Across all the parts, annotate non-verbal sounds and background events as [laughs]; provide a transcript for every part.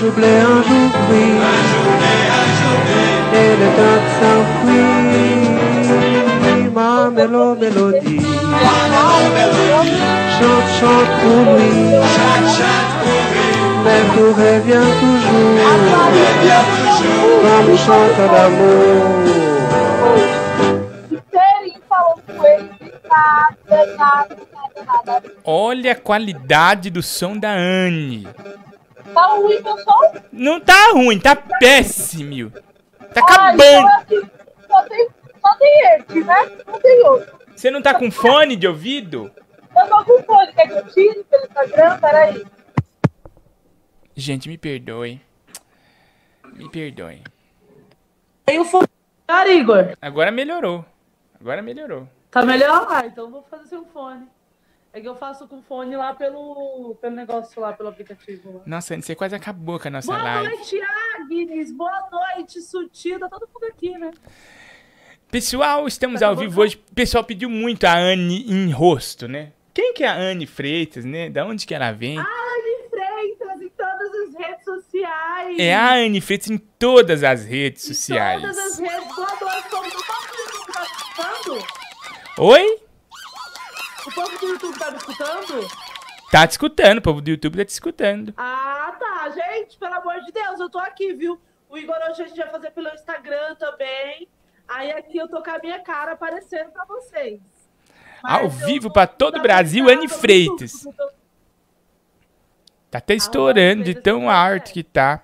jour blé, un jour gris. Et le temps s'enfuit. Ma mélo, mélodie. Chante, chante pour lui. Mais tout revient toujours. Comme chante d'amour. inteirinho falando com ele. Olha a qualidade do som da Anne. Tá ruim meu som? Não tá ruim, tá péssimo. Tá Ah, então acabando. assim, só tem, só tem esse, né? Não tem outro. Você não tá com fone de ouvido? Eu tô com fone, quer que eu tire pelo Instagram? Peraí. Gente, me perdoe. Me perdoe. Tem o fone. Igor. Agora melhorou. Agora melhorou. Tá melhor? Ah, então vou fazer sem fone. É que eu faço com fone lá pelo, pelo negócio lá, pelo aplicativo lá. Nossa, você quase acabou com a nossa Boa live. noite, Agnes. Boa noite, Sutil. Tá todo mundo aqui, né? Pessoal, estamos Tá ao vivo hoje. O pessoal pediu muito a Anne em rosto, né? Quem que é a Anne Freitas, né? Da onde que ela vem? Anne Freitas em todas as redes sociais. É a Anne Freitas em todas as redes Em sociais. Todas as redes. Boa noite, povo do povo do YouTube tá escutando? Oi? O povo do YouTube tá me escutando? Tá te escutando, o povo do YouTube tá te escutando. Ah, tá. Gente, pelo amor de Deus, eu tô aqui, viu? O Igor hoje a gente vai fazer pelo Instagram também. Aí aqui eu tô com a minha cara aparecendo pra vocês. Ao Mas eu vivo pra todo o Brasil, Anne Freitas. Tá até estourando de tão também. alto que tá.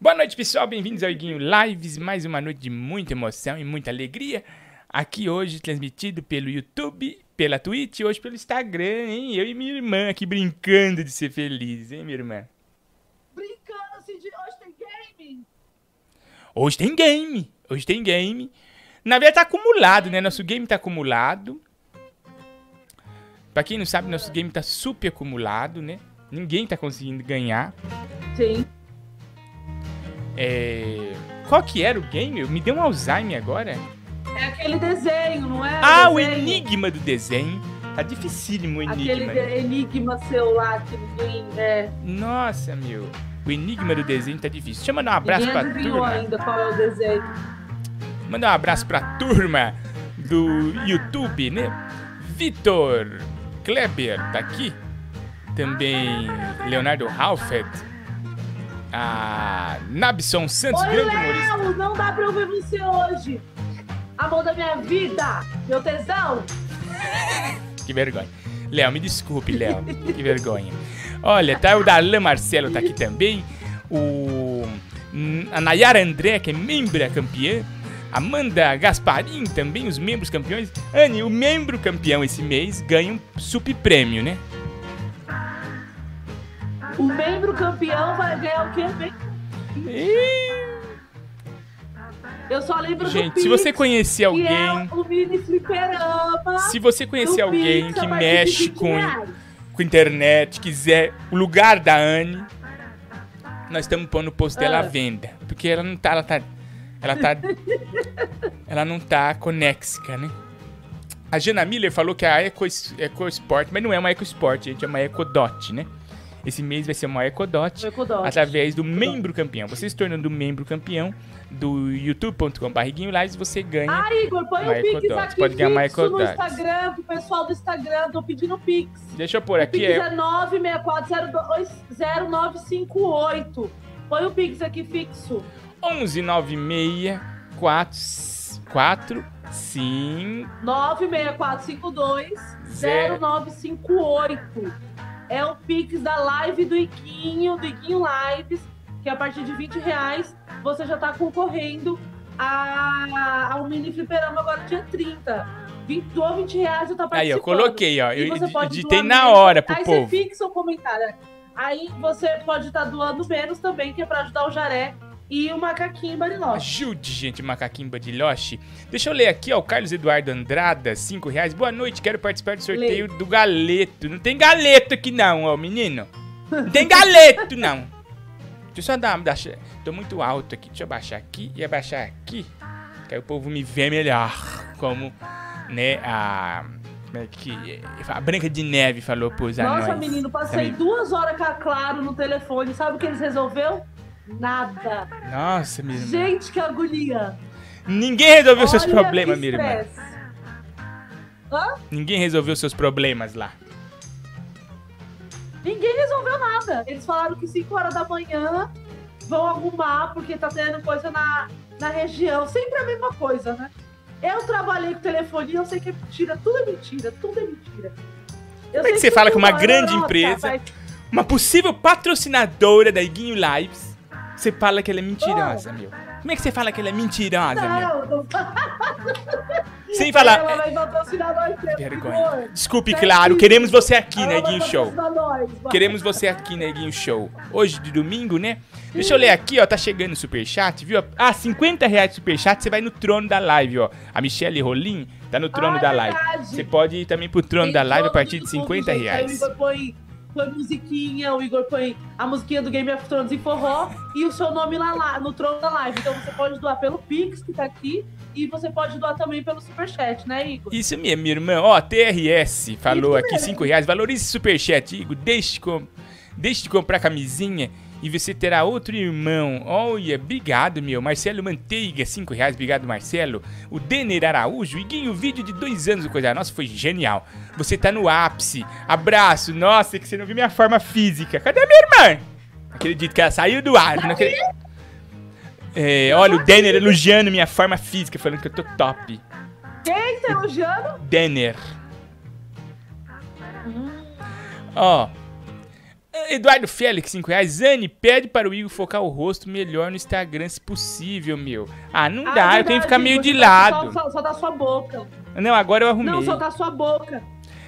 Boa noite, pessoal. Bem-vindos ao Iguinho Lives. Mais uma noite de muita emoção e muita alegria. Aqui hoje transmitido pelo YouTube, pela Twitch e hoje pelo Instagram, hein? Eu e minha irmã aqui brincando de ser feliz, hein, minha irmã? Brincando assim de hoje tem game. Hoje tem game. Hoje tem game. Na verdade tá acumulado, né? Nosso game tá acumulado. Pra quem não sabe, nosso game tá super acumulado, né? Ninguém tá conseguindo ganhar. Sim. É... Qual que era o game? Me deu um Alzheimer agora. É aquele desenho, não é? Ah, o desenho. enigma do desenho. Tá dificílimo o Aquele enigma. né? enigma seu lá que ninguém. É, Nossa, meu. O enigma do desenho tá difícil. Deixa eu mandar um abraço ninguém pra turma. ainda qual é o desenho. Mandar um abraço pra turma do YouTube, né? Vitor Kleber tá aqui. Também Leonardo Halfett. A Nabson Santos, Oi, grande humorista. Léo! Não dá pra eu ver você hoje! Amor da minha vida! Meu tesão! Que vergonha. Léo, me desculpe, Léo. Que vergonha. Olha, tá o Darlan Marcelo tá aqui também. O hum, a Nayara André, que é membra campeã. Amanda Gasparim também, os membros campeões. Anne, o membro campeão esse mês ganha um sup prêmio, né? O membro campeão vai ganhar o quê? E- Eu só lembro do Gente, Pix, se você conhecer alguém, é o mini fliperama. se você conhecer do alguém Pix, que mexe 20 com, com internet, quiser o lugar da Anne, nós estamos pondo o post dela à Ah. venda. Porque ela não tá. Ela tá. Ela tá. [laughs] ela não tá conexica, né? A Jana Miller falou que é a Eco, EcoSport, mas não é uma EcoSport, gente, é uma EcoDot, né? Esse mês vai ser uma EcoDot Ecodot. através do membro campeão. Você se tornando membro campeão do youtube.com.br Lives, você ganha. Ah, Igor, põe o Pix Dots. aqui Pode ganhar fixo no. Instagram, pro pessoal do Instagram, tô pedindo Pix. Deixa eu pôr O aqui. Pix É, é 964-02-0958. Põe o Pix aqui fixo. 11 96 4 4 5 96452-0958. É o Pix da live do Iguinho, do Iguinho Lives, que a partir de 20 reais você já tá concorrendo a, ao mini fliperama agora dia 30. 20, doou 20 reais e tá participando. Aí, eu coloquei, ó. E Eu doar na menos. hora pro Aí povo. você fixa o comentário. Aí você pode estar doando menos também, que é pra ajudar o Jaré e o Macaquinho Bariloche. Ajude, gente, Macaquinho Badiloche. Deixa eu ler aqui, ó. O Carlos Eduardo Andrada, 5 reais. Boa noite, quero participar do sorteio do galeto. Não tem galeto aqui, não, ó, menino. Não tem galeto, não. Deixa eu só dar uma. Tô muito alto aqui. Deixa eu abaixar aqui e abaixar aqui. Que aí o povo me vê melhor. Como, né, a. é que a Branca de Neve falou pros anões. Nossa, menino, passei Amigo. duas horas com a Claro no telefone. Sabe o que eles resolveu? Nada. Nossa, irmã. Gente, que agonia. Ninguém resolveu seus Olha problemas, que minha irmã. Hã? Ninguém resolveu seus problemas lá. Ninguém resolveu nada. Eles falaram que 5 horas da manhã vão arrumar porque tá tendo coisa na, na região. Sempre a mesma coisa, né? Eu trabalhei com telefonia, eu sei que é mentira. Tudo é mentira, tudo é mentira. Eu Como é que você fala que uma grande empresa- Uma possível patrocinadora da Iguinho Lives. Você fala que ela é mentirosa, meu. Como é que você fala que ela é mentirosa, meu? Não, [laughs] não Sem falar. Ela vai patrocinar nós, por Vergonha. Desculpe, claro. Queremos você aqui Ela Iguinho Show. nós. Queremos você aqui na Iguinho Show. Hoje de domingo, né? Deixa eu ler aqui, ó. Tá chegando o superchat, viu? Ah, 50 reais de superchat, você vai no trono da live, ó. A Michelle Rolim tá no trono Ah, da é live. verdade. Você pode ir também pro trono da Tem live a partir de mundo, 50 gente. Aí reais. Igor põe, musiquinha, o Igor põe a musiquinha do Game of Thrones em forró e o seu nome lá, lá no trono da live. Então você pode doar pelo Pix, que tá aqui, e você pode doar também pelo Superchat, né, Igor? Isso mesmo, minha irmã. Ó, TRS falou Isso aqui mesmo. 5 reais. Valorize o superchat, Igor. Deixe de, com... Deixe de comprar camisinha e você terá outro irmão. Olha, obrigado, meu. Marcelo Manteiga, 5 reais. Obrigado, Marcelo. O Denner Araújo. Iguinho, o vídeo de dois anos do Coisa Nossa foi genial. Você tá no ápice. Abraço. Nossa, que você não viu minha forma física. Cadê a minha irmã? Não acredito que ela saiu do ar. Não acredito. É, olha, o Denner elogiando minha forma física, falando que eu tô top. Quem tá elogiando? Denner. Ó. Eduardo Félix, 5 reais. Zane, pede para o Igor focar o rosto melhor no Instagram, se possível, meu. Ah, não Ah, dá, é eu tenho que ficar meio verdade, de lado. Só, só, só da sua boca. Não, agora eu arrumei. Não, só da sua boca.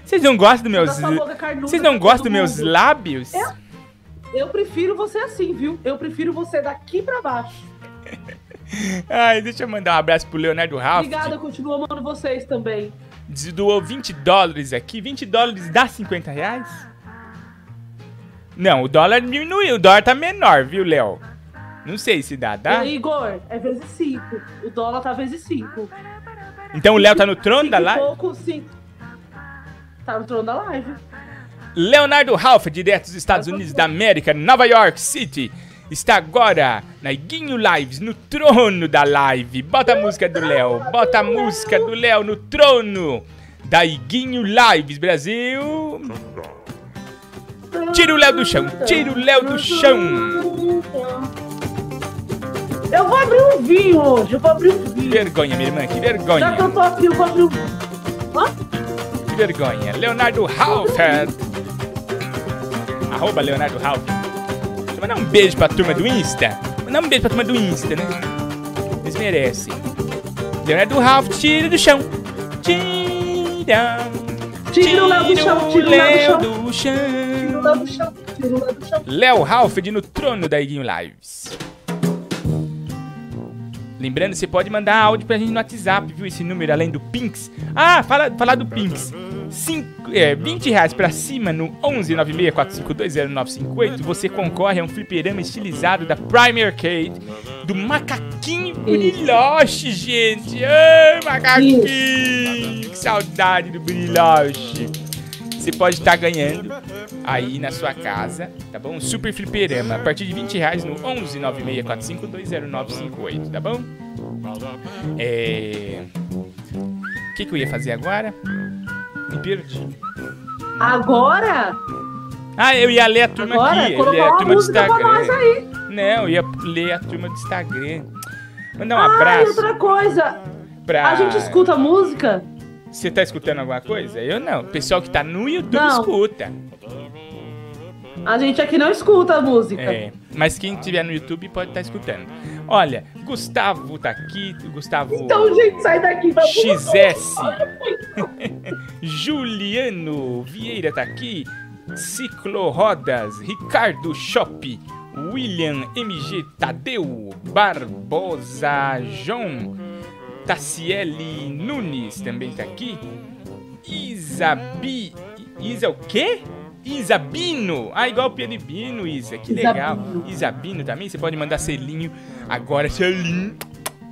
Vocês não gostam dos Só meus. da sua boca carnuda. Vocês não pra gostam dos meus lábios? Eu prefiro você assim, viu? Eu prefiro você daqui pra baixo. [laughs] Ai, deixa eu mandar um abraço pro Leonardo Ralph. Obrigada, eu continuo amando vocês também. Doou 20 dólares aqui. 20 dólares dá 50 reais? Não, o dólar diminuiu. O dólar tá menor, viu, Léo? Não sei se dá, dá? E, Igor, é vezes 5. O dólar tá vezes 5. Então o Léo tá no trono da live? pouco, sim. Tá no trono da live. Leonardo Ralph, direto dos Estados Unidos da América, Nova York City, está agora na Iguinho Lives, no trono da live. Bota a música do Léo, bota a música do Léo no trono da Iguinho Lives, Brasil. Tira o Léo do chão, tira o Léo do chão. Eu vou abrir um vinho hoje, eu vou abrir um Que vinho. vergonha, minha irmã, que Já que vergonha, eu tô aqui, eu vou abrir um vinho. que vergonha. Leonardo Ralph. Arroba Leonardo Ralph. Deixa eu mandar um beijo pra turma do Insta. Mandar um beijo pra turma do Insta, né? Eles merecem. Leonardo Ralph, tira do chão. Tira. Tira o Léo do chão, tira o Léo do chão. Léo do chão, do chão. Léo no trono da Iguinho Lives. Lembrando, você pode mandar áudio pra gente no WhatsApp, viu? Esse número além do Pinks. Ah, fala, falar do Pinks. Cinco, é, 20 reais pra cima no 11964520958 você concorre a um fliperama estilizado da Prime Arcade do Macaquinho Brilhoche, gente. Ai, Macaquinho! Que saudade do Brilhoche. Você pode estar ganhando aí na sua casa, tá bom? Um super fliperama a partir de 20 reais no 11964520958, tá bom? É... O que, que eu ia fazer agora? Me perdi. Agora, Ah, eu ia ler a turma agora, aqui, ia ler colocar a turma do Instagram. aí. Não, eu ia ler a turma do Instagram. Mandar um Ah, e abraço outra coisa, pra... a gente escuta música? Você tá escutando alguma coisa? Eu não. O pessoal que tá no YouTube Não. escuta. A gente aqui não escuta música. É, mas quem tiver no YouTube pode estar escutando. Olha, Gustavo tá aqui, Gustavo Então, gente, sai daqui. Vamos. XS, [laughs] Juliano Vieira tá aqui, Ciclo Rodas, Ricardo Shop, William MG Tadeu, Barbosa João, Tassiele Nunes também tá aqui, Isabi... Isa o quê? Isabino! Ah, igual o Pedro Bino, Isa. Que legal. Isabino. Isabino também. Você pode mandar selinho agora. Selinho.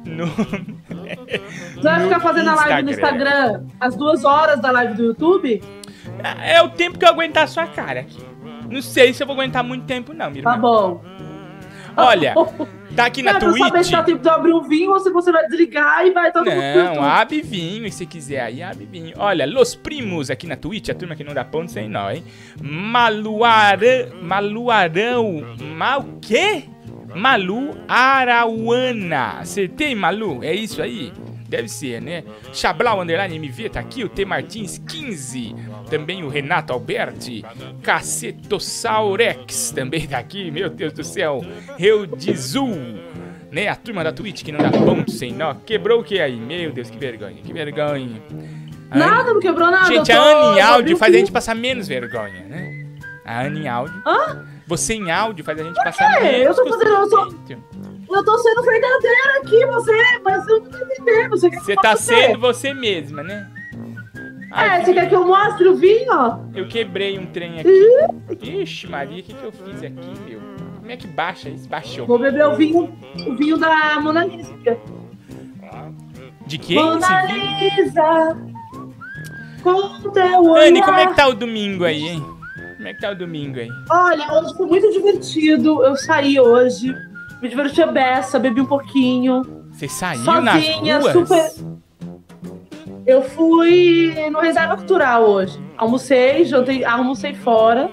no, [laughs] Você vai ficar fazendo a live no Instagram às duas horas da live do YouTube? É o tempo que eu aguentar a sua cara aqui. Não sei se eu vou aguentar muito tempo, não, minha Tá irmã. bom. Olha, [laughs] tá aqui na Não, é pra saber se Twitch. dá tempo de abrir um vinho ou se você vai desligar e vai todo mundo pro Não, abre vinho, se quiser aí, abre vinho. Olha, Los Primos aqui na Twitch, a turma que não dá ponto sem nó, hein? Maluara, Maluarão, mal quê? Malu Arauana. Acertei, Malu? É isso aí? Deve ser, né? Chablau Underline MV tá aqui, o T Martins 15. Também o Renato Alberti. Cacetossaurex também tá aqui, meu Deus do céu. Reudizul. Né? A turma da Twitch que não dá ponto sem nó. Quebrou o que aí? Meu Deus, que vergonha, que vergonha. Nada, não quebrou nada. Gente, eu a tô- Anne em áudio faz a gente passar menos vergonha, né? A Anne em áudio. Hã? Você em áudio faz a gente passar menos Eu tô fazendo- eu sou-. Eu tô sendo verdadeira aqui, você, mas eu não tô entendendo. Você Você tá sendo você mesma, né? Ai, É, você quer que eu mostre o vinho? Eu quebrei um trem aqui. Ixi, Maria, o que, que eu fiz aqui, meu? Como é que baixa isso? Baixou. Vou beber o vinho, o vinho da Mona Lisa. De quem Mona? Lisa, com teu olhar. Anne, como é que tá o domingo aí, hein? Como é que tá o domingo aí? Olha, hoje foi muito divertido. Eu saí hoje, me diverti a beça, bebi um pouquinho. Você saiu Sozinha, nas ruas? super- Eu fui no Reserva Cultural hoje. Almocei, jantei, almocei fora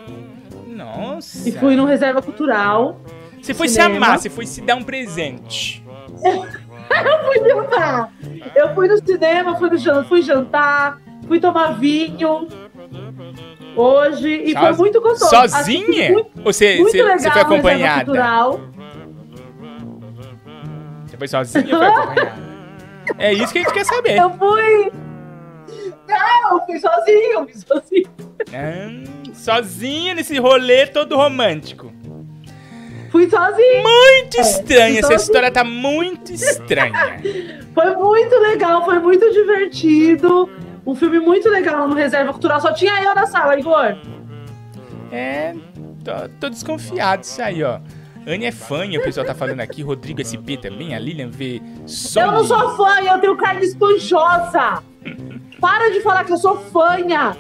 Nossa. e fui no Reserva Cultural. Você foi cinema. se amar, você foi se dar um presente. [laughs] Eu fui jantar. Eu fui no cinema, fui, no, fui jantar, fui tomar vinho hoje e foi Soz- muito gostoso. Sozinha? Muito, Ou você, muito você, legal você foi acompanhada? Cultural. Você foi sozinha ou foi [laughs] acompanhada? É isso que a gente quer saber. Eu fui. Não, eu fui sozinho, eu fui sozinho. Ah, sozinha nesse rolê todo romântico. Fui sozinho. Muito estranha, essa sozinha. história tá muito estranha. Foi muito legal, foi muito divertido. Um filme muito legal no Reserva Cultural. Só tinha eu na sala, Igor. É, tô, tô desconfiado disso aí, ó. Anne é fã, o pessoal tá falando aqui, Rodrigo SP também, a Lilian vê Sony. Eu não sou fã, eu tenho carne esponjosa. Para de falar que eu sou fanha.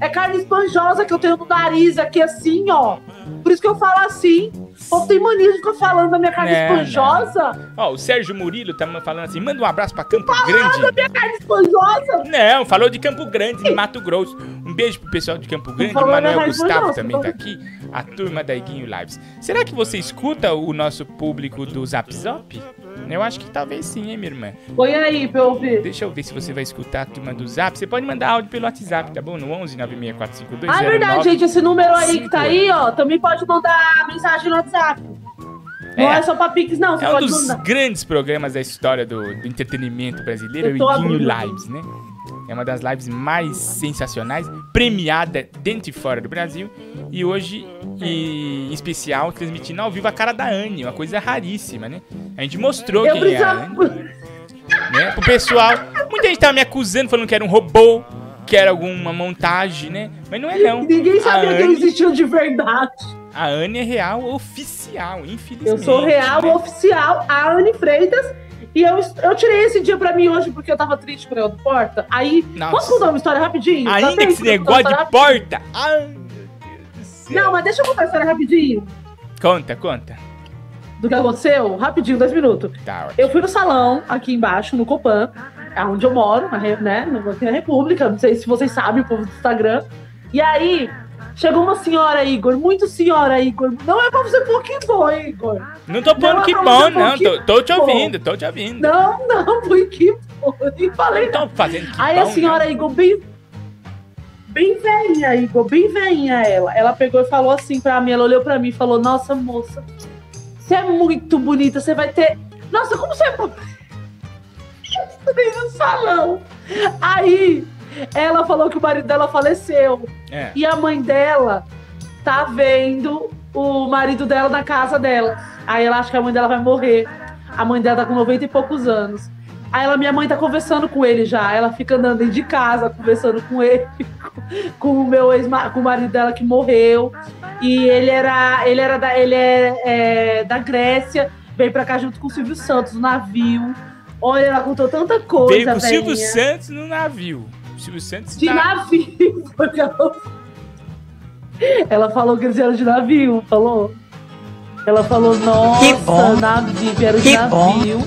É carne esponjosa que eu tenho no nariz aqui, assim, ó. Por isso que eu falo assim. O povo tem mania de ficar falando da minha carne Não, esponjosa. Ó, o Sérgio Murilo tá falando assim, manda um abraço pra Campo Grande. Minha carne esponjosa. Não, falou de Campo Grande, de Mato Grosso. Um beijo pro pessoal de Campo Grande, o Manuel da Gustavo também tá aqui, a turma da Iguinho Lives. Será que você escuta o nosso público do Zap Zop? Eu acho que talvez sim, hein, minha irmã? Põe aí pra eu ouvir. Deixa eu ver se você vai escutar a turma do Zap. Você pode mandar áudio pelo WhatsApp, tá bom? No 11 96452 Ah, é verdade, gente. Esse número aí que tá aí, ó, também pode mandar mensagem no WhatsApp. Não É. é só pra Pix, não. Você É um dos mandar. grandes programas da história do, do entretenimento brasileiro, Eu o Iguinho abrindo. Lives, né? É uma das lives mais sensacionais, premiada dentro e fora do Brasil. E hoje, e, em especial, transmitindo ao vivo a cara da Anne, uma coisa raríssima, né? A gente mostrou Eu quem é a Anne, né? Pro pessoal. Muita gente tava me acusando, falando que era um robô, que era alguma montagem, né? Mas não é não. Ninguém sabia que eu Anne- existia de verdade. A Anne é real oficial, infelizmente. Eu sou real né? oficial, a Anne Freitas. E eu, eu tirei esse dia pra mim hoje porque eu tava triste por eu do porta. Aí, Nossa. posso contar uma história rapidinho? Ainda que esse negócio de história porta. Ai, meu Deus do céu. Não, mas deixa eu contar a história rapidinho Conta, conta. do que aconteceu. Rapidinho, dois minutos. Tá. Eu fui no salão, aqui embaixo, no Copan, é onde eu moro, na, né, na República. Não sei se vocês sabem, o povo do Instagram. E aí, chegou uma senhora, Igor, muito senhora, Igor. Não é pra você pôr que foi, Igor. Não tô pondo Não, que não, bom, não, Tô, tô te bom. ouvindo, tô te ouvindo. Não, não, foi que. Eu nem falei Não tô fazendo que Aí bom, a senhora não. Igor, bem. Bem velhinha, Igor, bem velhinha ela. Ela pegou e falou assim pra mim, ela olhou pra mim e falou: Nossa, moça, você é muito bonita, você vai ter. Nossa, como você é no salão. [laughs] Aí ela falou que o marido dela faleceu. É. E a mãe dela tá vendo o marido dela na casa dela. Aí ela acha que a mãe dela vai morrer. A mãe dela tá com 90 e poucos anos. Aí ela, minha mãe tá conversando com ele já. Ela fica andando de casa, conversando com ele, [laughs] com o meu ex com o marido dela que morreu. E ele era, ele era da, ele é, é, da Grécia, veio pra cá junto com o Silvio Santos, no navio. Olha, ela contou tanta coisa, Veio com o Silvio. Santos no navio. Silvio Santos De na- navio. ela... falou que eles vieram de navio, falou? Ela falou, nossa, Que bom. navio, vieram de Que bom. navio.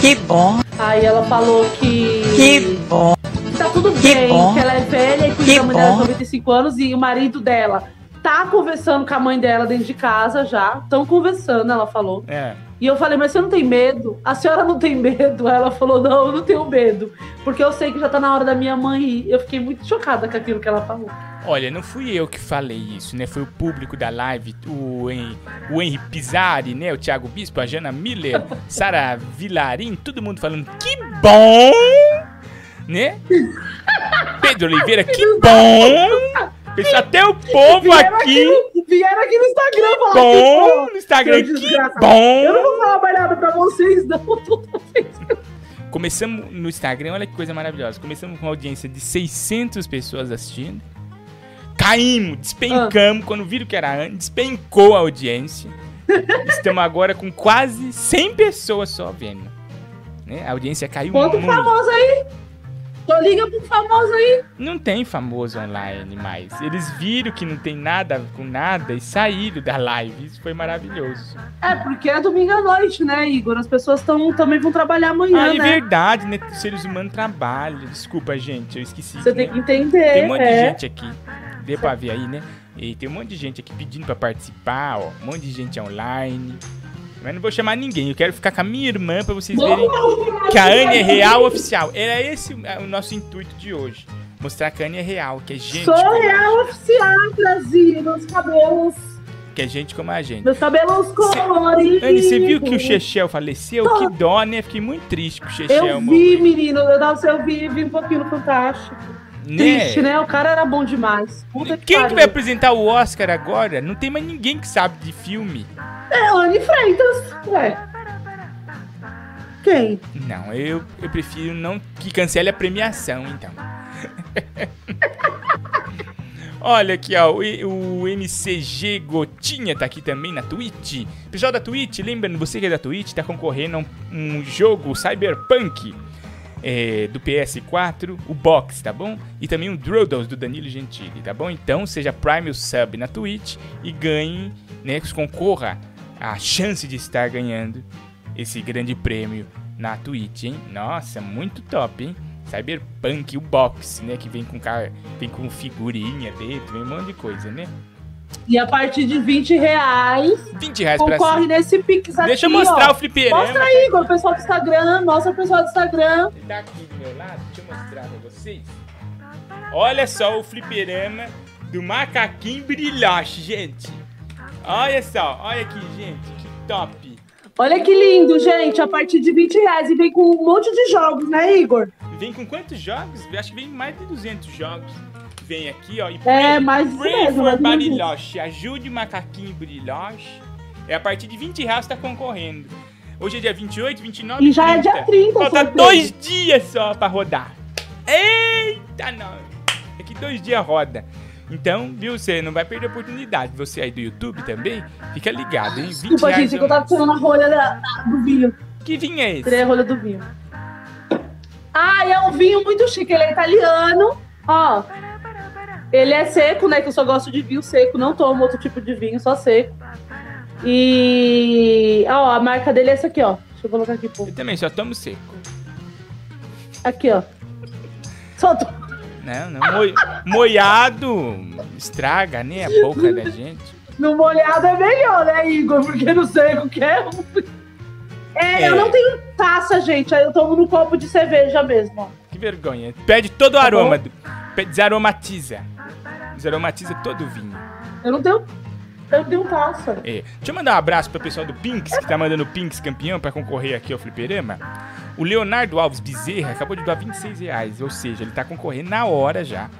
Que bom, Aí ela falou que... que bom. que tá tudo Que bem, bom. que ela é velha e cuida Que mãe dela de bom. 95 anos e o marido dela tá conversando com a mãe dela dentro de casa já. Estão conversando, ela falou. É. E eu falei, mas você não tem medo? A senhora não tem medo? Ela falou, não, eu não tenho medo. Porque eu sei que já tá na hora da minha mãe ir. Eu fiquei muito chocada com aquilo que ela falou. Olha, não fui eu que falei isso, né? Foi o público da live, o, Hen o Henry Pizzari, né? O Thiago Bispo, a Jana Miller, [laughs] Sara Vilarim, todo mundo falando que bom, né? [laughs] Pedro Oliveira, que bom! Até o povo Vieram aqui, no- vieram aqui no Instagram falar bom, no Instagram, que desgraçado. Eu não bom! vou falar mais nada pra vocês, não. [laughs] Toda vez. Começamos no Instagram, olha que coisa maravilhosa. Começamos com uma audiência de 600 pessoas assistindo. Caímos, despencamos. Quando viram que era antes, despencou a audiência. Estamos agora com quase 100 pessoas só vendo. Né? A audiência caiu Conta um muito. famoso aí. Tô liga pro famoso aí. Não tem famoso online mais. Eles viram que não tem nada com nada e saíram da live. Isso foi maravilhoso. É, porque é domingo à noite, né, Igor? As pessoas tão, também vão trabalhar amanhã, Ah, é né? verdade, né? Os seres humanos trabalham. Desculpa, gente, eu esqueci. Você né? tem que entender. Tem um monte de é. gente aqui. Deu pra ver aí, né? E tem um monte de gente aqui pedindo pra participar, ó. Um monte de gente online. Mas não vou chamar ninguém. Eu quero ficar com a minha irmã pra vocês verem que a Anne é real oficial. Era esse o nosso intuito de hoje. Mostrar que a Anne é real, que é gente. Sou real oficial, Brasil. Meus cabelos. Que é gente como a gente. Meus cabelos coloridos. Anne, você viu que o Chechel faleceu? Que dó, né? Fiquei muito triste que o Chechel Eu vi, menino. Eu, eu vi, vi um pouquinho no Fantástico. Triste, né? O cara era bom demais. Puta que Quem que pariu. vai apresentar o Oscar agora? Não tem mais ninguém que sabe de filme. É, Anne Freitas. Ué. Quem? Não, eu, eu prefiro não que cancele a premiação, então. [laughs] Olha aqui, ó, o, o MCG Gotinha tá aqui também na Twitch. Pessoal da Twitch, lembrando, você que é da Twitch, tá concorrendo a um, um jogo Cyberpunk é, do PS4, o Box, tá bom? E também um Droodles do Danilo Gentili, tá bom? Então, seja Prime Sub na Twitch e ganhe, né, concorra a chance de estar ganhando esse grande prêmio na Twitch, hein? Nossa, muito top, hein? Cyberpunk, o box, né? Que vem com cara, vem com figurinha dentro, vem um monte de coisa, né? E a partir de 20 reais, 20 reais concorre nesse Pix aqui, Deixa eu mostrar ó. o fliperama. Mostra aí, Igor, o pessoal do Instagram. Mostra o pessoal do Instagram. Ele tá aqui do meu lado, deixa eu mostrar pra vocês. Olha só o fliperama do macaquinho brilhoche, gente. Olha só, olha aqui, gente, que top. Olha que lindo, gente. A partir de 20 reais. E vem com um monte de jogos, né, Igor? Vem com quantos jogos? Acho que vem mais de 200 jogos. Vem aqui, ó. E É, mais Pray mesmo, for Bariloche. Ajude o macaquinho brilhoche. É a partir de 20 reais tá concorrendo. Hoje é dia 28, 29 E já é dia 30, Falta dois dias só pra rodar. Eita, não. Daqui dois dias roda. Então, viu, você não vai perder a oportunidade. Você aí do YouTube também, fica ligado, hein? 20 Desculpa, gente, é que eu tava tirando a rolha da- da- do vinho. Que vinho é esse? Tirei a rolha do vinho. Ah, é um vinho muito chique. Ele é italiano. Ó. Ele é seco, né? Que eu só gosto de vinho seco. Não tomo outro tipo de vinho, só seco. E. Ó, a marca dele é essa aqui, ó. Deixa eu colocar aqui, pô. Eu também só tomo seco. Aqui, ó. Só to... Não, não. Moi- moiado estraga, né? A boca da gente. No molhado é melhor, né, Igor? Porque no seco que é. É, É. eu não tenho taça, gente. Aí eu tomo no copo de cerveja mesmo, ó. Que vergonha. Perde todo o Tá aroma. bom. do- Desaromatiza todo o vinho. Eu não tenho. Eu não tenho taça. É. Deixa eu mandar um abraço pro pessoal do Pinks, que tá mandando o Pinks campeão pra concorrer aqui ao Fliperama. O Leonardo Alves Bezerra acabou de doar 26 reais, ou seja, ele tá concorrendo na hora já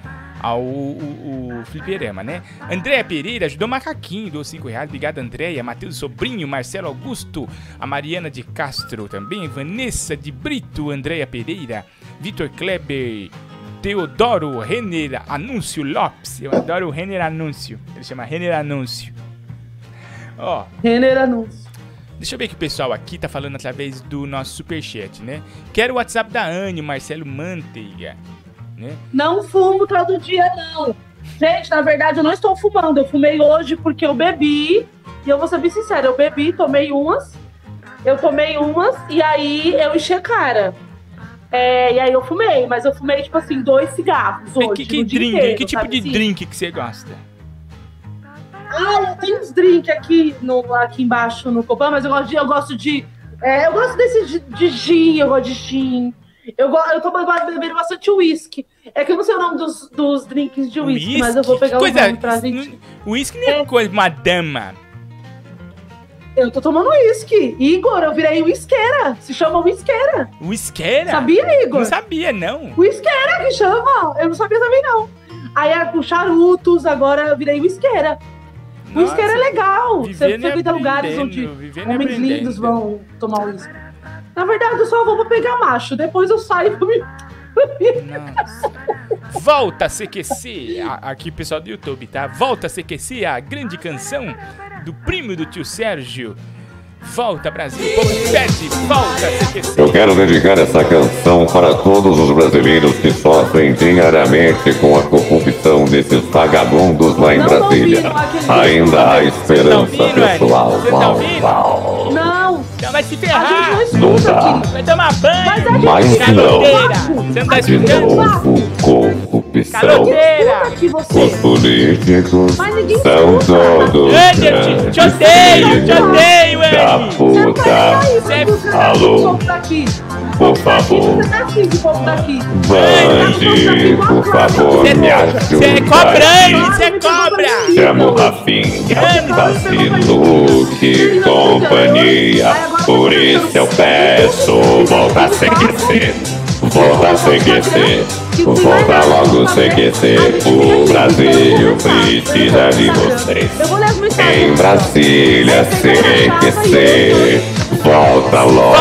ao o, o Fliperama, né? Andréia Pereira ajudou o Macaquinho, doou 5 reais. Obrigado, Andréia. Matheus Sobrinho, Marcelo Augusto, a Mariana de Castro também, Vanessa de Brito, Andréia Pereira, Vitor Kleber, Teodoro Renner Anúncio Lopes. Eu adoro o Renner Anúncio. Ele chama Renner Anúncio. Ó, Renner Anúncio. Deixa eu ver que o pessoal aqui tá falando através do nosso superchat, né? Quero o WhatsApp da Anne, Marcelo Manteiga, né? Não fumo todo dia, não. Gente, na verdade, eu não estou fumando. Eu fumei hoje porque eu bebi. E eu vou ser bem sincera, eu bebi, tomei umas. Eu tomei umas e aí eu enchi a cara. É, e aí eu fumei, mas eu fumei, tipo assim, dois cigarros hoje. que, que drink, inteiro, que tipo sabe de assim? drink que você gosta? Ah, eu tenho uns drinks aqui, no, aqui embaixo no Copan, mas eu gosto de. Eu gosto de. é, eu gosto desse de, de gin, eu gosto de gin. Eu, go, eu tô bebendo bastante uísque. É que eu não sei o nome dos, dos drinks de uísque, mas eu vou pegar o coisa, nome pra gente. Whisky não é coisa, uma dama. Eu tô tomando uísque. Igor, eu virei uisqueira. Se chama uisqueira. Whiskeira? Sabia, Igor? Não sabia, não. Uisqueira que chama. Eu não sabia também, não. Aí é com charutos, agora eu virei uisqueira. Uisqueira é legal. Você frequenta lugares onde homens lindos vão tomar uísque. Na verdade, eu só vou pra pegar macho. Depois eu saio pra me... Volta a CQC, aqui pessoal do YouTube, tá? Volta a CQC, a grande canção do primo do tio Sérgio. Volta Brasil, o povo pede, CQC. Eu quero dedicar essa canção para todos os brasileiros que sofrem diariamente com a corrupção desses vagabundos lá em Brasília. Ainda há esperança, pessoal. Tá Uau. Não, vai se ferrar, não dá. vai tomar banho, Mas a gente Mas não. caloteira. Você não tá De escutando? novo, corrupção. Os você. políticos são todos. Eu te, odeio, te odeio, Da Andy. Você não puta. tá Alô? Por Daqui, favor. Tá. Bande, por favor, me ajuda. É cobrando, aqui. você é cobra. Chamo Rafinha, vacilo, que companhia. Por isso eu peço, volta a CQC. Volta a CQC. Volta logo CQC. O Brasil precisa de vocês. Em Brasília, CQC. Volta logo,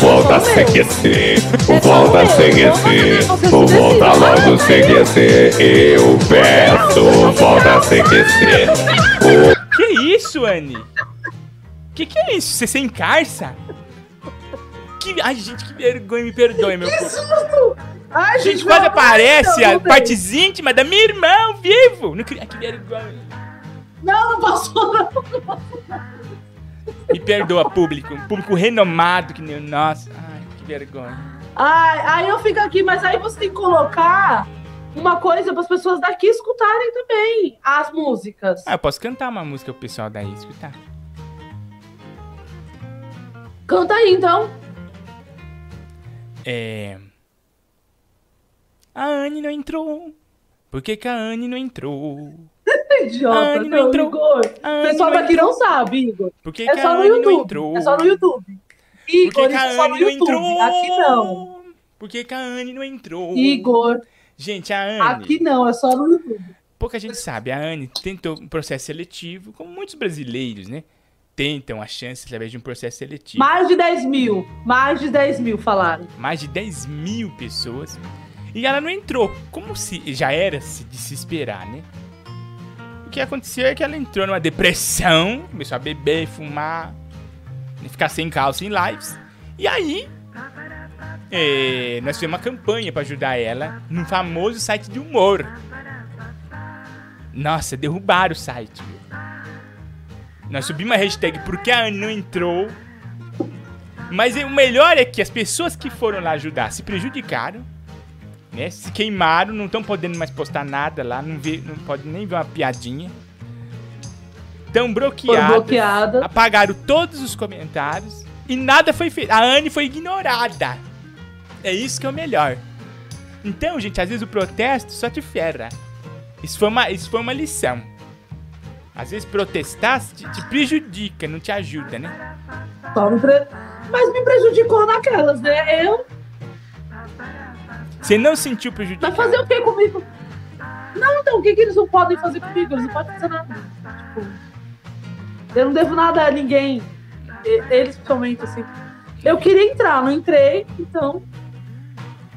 Volta, CQC. volta CQC. Volta logo CQC. Eu peço, volta CQC. O Que isso, Anne? Que que é isso? Você sem carça? Que... Ai, gente, que vergonha, me perdoe, meu povo. Ai, A gente pelo quase aparece a partes íntimas da minha irmã ao vivo. Não queria... Que vergonha. Não, não passou, não. Me perdoa, público. Um público renomado que nem o nosso. Ai, que vergonha. Ai, aí eu fico aqui, mas aí você tem que colocar uma coisa para as pessoas daqui escutarem também as músicas. Ah, eu posso cantar uma música pro pessoal daí escutar. Canta aí, então. É. A Anne não entrou. Por que, que a Anne não entrou? [laughs] Idiota, Ai, não não, entrou. Igor. A O Anne pessoal daqui entrou. não sabe, Igor. Por que, É que a só no Anne não YouTube. entrou? É só no YouTube. Por que, Igor, que isso a é Anne não entrou? Aqui não. Por que, que a Anne não entrou? Igor, Gente, a Anne. aqui não, é só no YouTube. Pouca gente sabe, a Anne tentou um processo seletivo, como muitos brasileiros, né? Tentam a chance através de um processo seletivo. Mais de 10 mil. Mais de 10 mil falaram. Mais de 10 mil pessoas. E ela não entrou. Como se já era se- de se esperar, né? O que aconteceu é que ela entrou numa depressão, começou a beber, fumar, né, ficar sem calça em lives. E aí, é, nós fizemos uma campanha pra ajudar ela num famoso site de humor. Nossa, derrubaram o site. Nós subimos uma hashtag porque a Anne não entrou. Mas o melhor é que as pessoas que foram lá ajudar se prejudicaram, né? Se queimaram, não estão podendo mais postar nada lá, não, vê, não pode nem ver uma piadinha. Estão bloqueadas, bloqueadas. apagaram todos os comentários e nada foi feito. A Anne foi ignorada. É isso que é o melhor. Então, gente, às vezes o protesto só te ferra. Isso foi uma, isso foi uma lição. Às vezes protestar te, te prejudica, não te ajuda, né? Mas me prejudicou naquelas, né? Eu. Você não sentiu prejudicado. Vai fazer o que comigo? Não, então, o que, que eles não podem fazer comigo? Eles não podem fazer nada. Tipo, eu não devo nada a ninguém. Eles, principalmente, assim. Eu queria entrar, não entrei, então.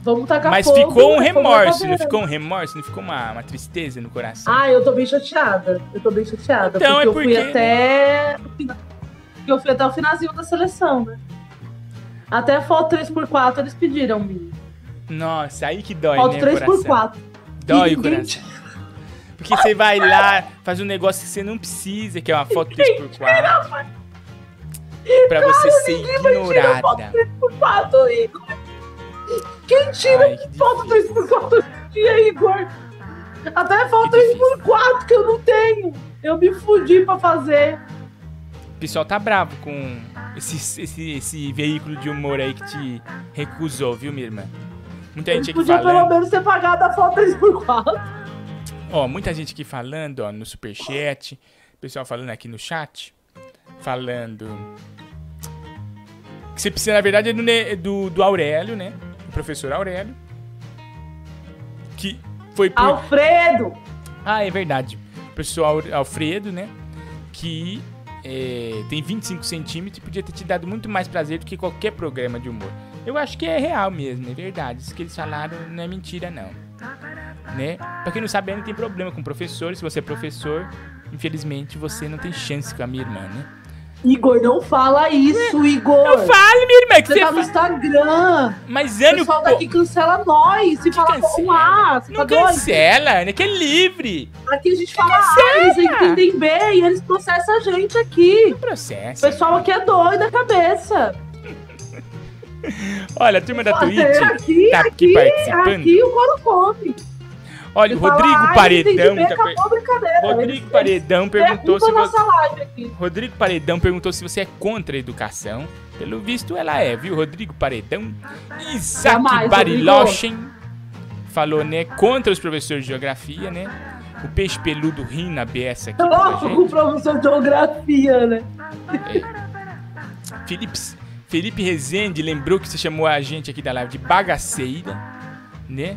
Vamos tacar Mas fogo. ficou um fogo na remorso, não ficou um remorso, não ficou uma, uma tristeza no coração. Ah, eu tô bem chateada. Eu tô bem chateada. Então, porque é eu fui porque- até. porque eu fui até o finalzinho da seleção, né? Até foto 3x4 eles pediram, menino. Nossa, aí que dói, Foto né, o coração. 3x4. Dói E o coração. Porque você vai lá, faz um negócio que você não precisa, que é uma foto 3x4. Pra você ser Tira foto ignorada. 3x4, Igor. Quem tira Ai, que foto difícil. 3x4 hoje em dia, Igor? Até difícil. 3x4 que eu não tenho. Eu me fudi pra fazer. O pessoal tá bravo com esse, esse, esse veículo de humor aí que te recusou, viu, minha irmã? Muita gente aqui podiam pelo falando. menos ter pagado a foto 3x4. Ó, muita gente aqui falando, ó, no superchat. Pessoal falando aqui no chat. Falando. Que você precisa, na verdade, é do, do, do Aurélio, né? O professor Aurélio. Que foi por. Alfredo! Ah, é verdade. O professor Al- Alfredo, né? Que é, tem 25 centímetros e podia ter te dado muito mais prazer do que qualquer programa de humor. Eu acho que é real mesmo, é verdade. Isso que eles falaram não é mentira, não. Né? Pra quem não sabe, não tem problema com professor. Se você é professor, infelizmente você não tem chance com a minha irmã, né? Igor, não fala isso, Igor. Eu falo, minha irmã, que Você você tá no. Instagram. Mas O Ano, pessoal daqui cancela nós. Se fala com A, você não tá cancela, né? Que é livre. Aqui a gente fala A, eles entendem bem e eles processam a gente aqui. Não processo. O pessoal aqui é doido da cabeça. Olha, a turma da Twitch aqui, tá aqui aqui, participando. aqui o couro come. Olha, o Rodrigo "Ai, Paredão. tá per-. Rodrigo Eles- Paredão perguntou se você. Rodrigo Paredão perguntou se você é contra a educação. Pelo visto, ela é, viu? Rodrigo Paredão. Isaac Barilochen falou, né? Contra os professores de geografia, né? O peixe peludo rindo na beça aqui com o professor de geografia, né? Felipe, Felipe Rezende lembrou que você chamou a gente aqui da live de bagaceira, né?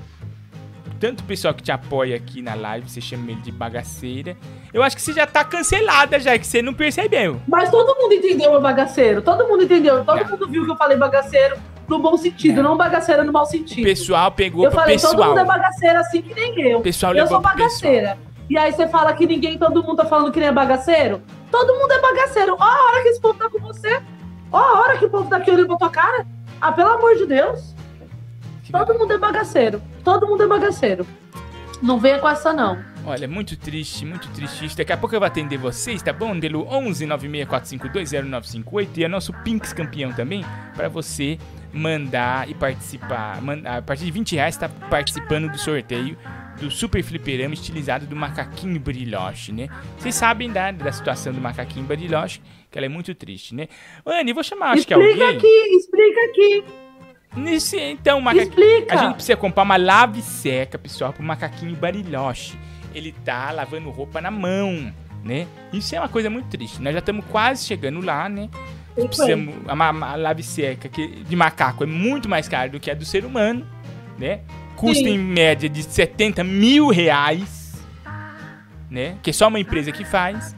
Tanto o pessoal que te apoia aqui na live, você chama ele de bagaceira. Eu acho que você já tá cancelada já, que você não percebeu. Mas todo mundo entendeu meu bagaceiro. Todo mundo entendeu. Todo Não. mundo viu que eu falei bagaceiro no bom sentido, Não. não, bagaceira no mau O sentido. pessoal pegou eu falei, todo pessoal. mundo é bagaceiro assim que nem eu. O pessoal eu sou bagaceira. E aí você fala que ninguém, todo mundo tá falando que nem é bagaceiro? Todo mundo é bagaceiro. Ó a hora que esse povo tá com você. Ó a hora que o povo tá aqui olhando pra tua cara. Ah, pelo amor de Deus. Todo mundo é bagaceiro. Todo mundo é bagaceiro. Não venha com essa, não. Olha, muito triste, muito triste isso. Daqui a pouco eu vou atender vocês, tá bom? Pelo 11 964520958 e é nosso Pinks campeão também, pra você mandar e participar. A partir de 20 reais tá participando do sorteio do Super Fliperama estilizado do Macaquinho Bariloche, né? Vocês sabem da, da situação do Macaquinho Bariloche, que ela é muito triste, né? Anne, vou chamar, acho que explica alguém. aqui, explica aqui. Nesse, então. Explica. A gente precisa comprar uma lave seca, pessoal, pro macaquinho Bariloche. Ele tá lavando roupa na mão, né? Isso é uma coisa muito triste. Nós já estamos quase chegando lá, né? Precisamos, a, ma- a lave seca que, de macaco é muito mais cara do que a do ser humano, né? Custa Sim. em média de 70 mil reais, né? Que é só uma empresa que faz.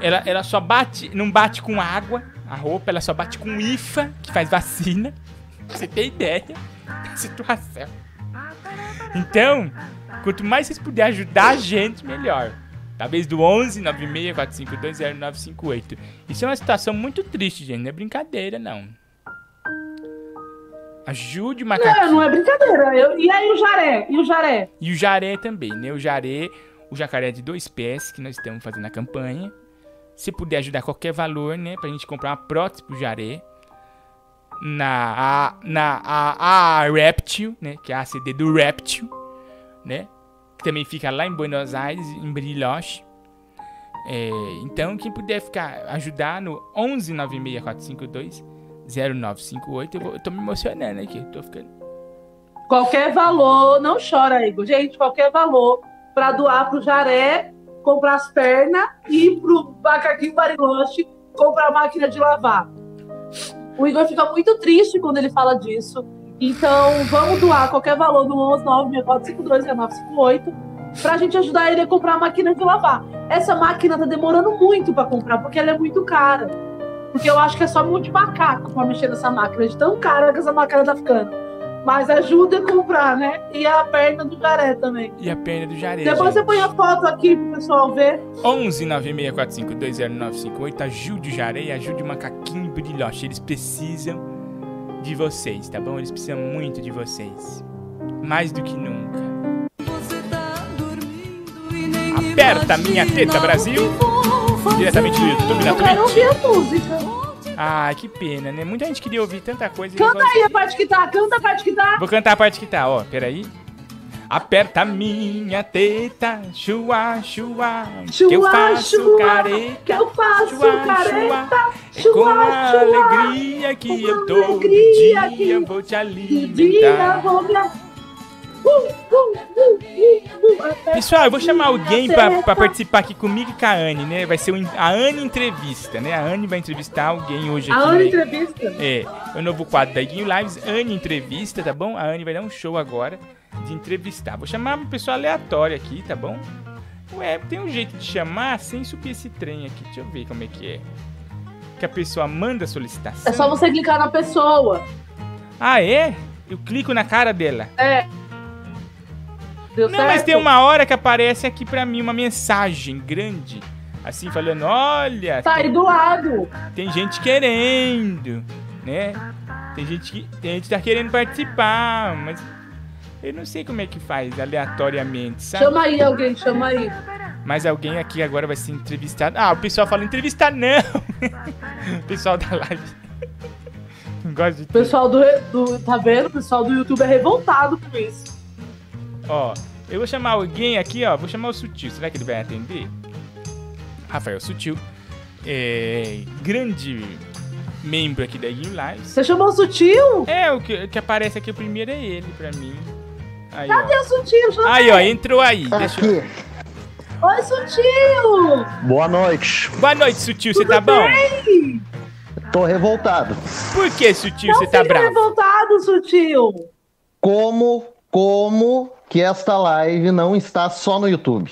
Ela, ela só bate, não bate com água, a roupa, ela só bate com IFA, que faz vacina. Pra você ter ideia da situação. Então, quanto mais vocês puderem ajudar a gente, melhor. Talvez do 11 964520958. Isso é uma situação muito triste, gente. Não é brincadeira, não. Ajude o Não, macaquinho. não é brincadeira. Eu- e aí o jaré? E o jaré? E o jaré também, né? O jaré, o jacaré de dois pés que nós estamos fazendo a campanha. Se puder ajudar qualquer valor, né? Pra gente comprar uma prótese pro jaré. Na a, na a, a Reptil, né? Que é a ACD do Reptil, né? Que também fica lá em Buenos Aires, em Bariloche. É, então, quem puder ficar ajudar no 11 96452 0958, eu, vou, eu tô me emocionando aqui, tô ficando Qualquer valor, não chora, Igor. Gente, qualquer valor pra doar pro jaré, comprar as pernas e pro macaquinho bariloche comprar a máquina de lavar. O Igor fica muito triste quando ele fala disso. Então, vamos doar qualquer valor no 11964520958 pra gente ajudar ele a comprar a máquina de lavar. Essa máquina tá demorando muito pra comprar, porque ela é muito cara. Porque eu acho que é só mão de macaco pra mexer nessa máquina, de tão cara que essa máquina tá ficando. Mas ajuda a comprar, né? E a perna do jaré também. E a perna do Jaré. Depois você gente. põe a foto aqui pro pessoal ver. 11 9645 20958. Ajude o Jaré e ajude o Macaquinho Brilhoche. Eles precisam de vocês, tá bom? Eles precisam muito de vocês. Mais do que nunca. Aperta a minha teta, Brasil. Diretamente do YouTube na Eu quero Twitch. ouvir a música. Ah, que pena, né? Muita gente queria ouvir tanta coisa. e Canta aí a parte que tá, canta a parte que tá. Vou cantar a parte que tá, ó. Peraí. Aperta minha teta, chua, chua, que eu Chua, faço chua, careta. Que eu faço Chua, careta. É com Chua, a chua, alegria que eu todo alegria que dia vou te Que dia alimentar. vou me... Pessoal, eu vou chamar alguém pra, participar aqui comigo e com a Anne, né? Vai ser a Anne Entrevista, né? A Anne vai entrevistar alguém hoje aqui. A Ana né? entrevista. É, o novo quadro da Iguinho Lives, Anne Entrevista, tá bom? A Anne vai dar um show agora de entrevistar. Vou chamar uma pessoa aleatória aqui, tá bom? Ué, tem um jeito de chamar sem subir esse trem aqui. Deixa eu ver como é que é. Que a pessoa manda a solicitação. É só você clicar na pessoa. Ah, é? Eu clico na cara dela. É. Deu Não, certo? mas tem uma hora que aparece aqui pra mim uma mensagem grande. Assim, falando, olha, Tá aí do lado. tem gente querendo, né? Tem gente que tem gente que tá querendo participar, mas eu não sei como é que faz aleatoriamente, sabe? Chama aí alguém, chama aí. Mas alguém aqui agora vai ser entrevistado. Ah, o pessoal fala entrevistar não. [laughs] o pessoal da live. Não [laughs] gosta de O pessoal do, do. Tá vendo? O pessoal do YouTube é revoltado com isso. Ó, eu vou chamar alguém aqui, ó. Vou chamar o Sutil. Será que ele vai atender? Rafael Sutil. É. Grande membro aqui da Yu Lives. Você chamou o Sutil? É, o que, que aparece aqui primeiro é ele pra mim. Aí, Cadê ó. o Sutil? Chama Aí, ó, entrou aí. Tá Deixa eu... Aqui. Oi, Sutil! Boa noite. Boa noite, Sutil. Você tá bom? Ei, Tô revoltado. Por que, Sutil, você tá bravo? revoltado, Sutil. Como, como que esta live não está só no YouTube?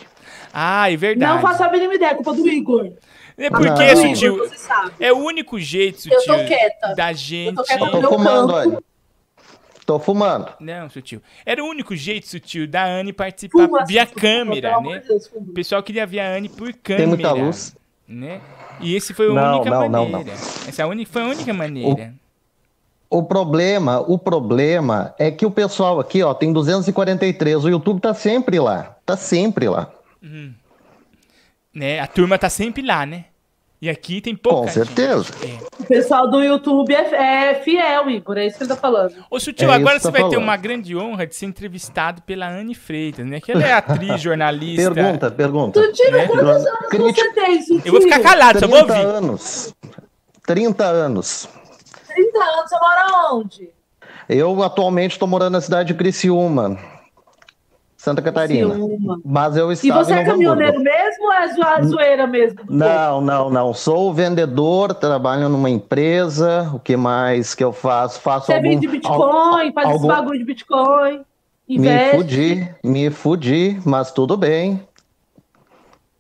Ah, é verdade. Não faço a mínima ideia, é culpa do Igor. É porque, Não. Sutil, Igor, você sabe. é o único jeito, Eu Sutil, tô quieta. da gente... quieta Tô Meu fumando, campo. olha. Tô fumando. Não, Sutil. Era o único jeito, Sutil, da Anne participar Fuma, via Sutil, câmera, né? de Deus. O pessoal queria ver a Anne por câmera. Tem muita luz. Né? E esse foi a Não, única não, não, maneira. Essa foi a única maneira. O problema, o problema é que o pessoal aqui, ó, tem 243. O YouTube tá sempre lá. Tá sempre lá. Né? A turma tá sempre lá, né? E aqui tem pouca Com certeza. gente. É. O pessoal do YouTube é, é fiel, Igor. É isso que ele tá falando. Ô, Sutil, É agora você que vai tá ter falando. uma grande honra de ser entrevistado pela Anne Freitas, né? Que ela é atriz, [laughs] jornalista. Pergunta, pergunta. Sutil, Né? quantos anos Crítico. você tem, Sutil? Eu vou ficar calado, só vou 30 ouvir. anos. 30 anos. 30 anos, você mora onde? Eu atualmente estou morando na cidade de Criciúma, Santa Catarina. Criciúma. Mas eu E estava você em é caminhoneiro Hamburgo. mesmo ou é zoeira mesmo? povo? Não, não, não. Sou vendedor, trabalho numa empresa. O que mais que eu faço? Faço Você algum... vende Bitcoin, faz esse algum- bagulho de Bitcoin, Me investe. fudi, me fudi, mas tudo bem.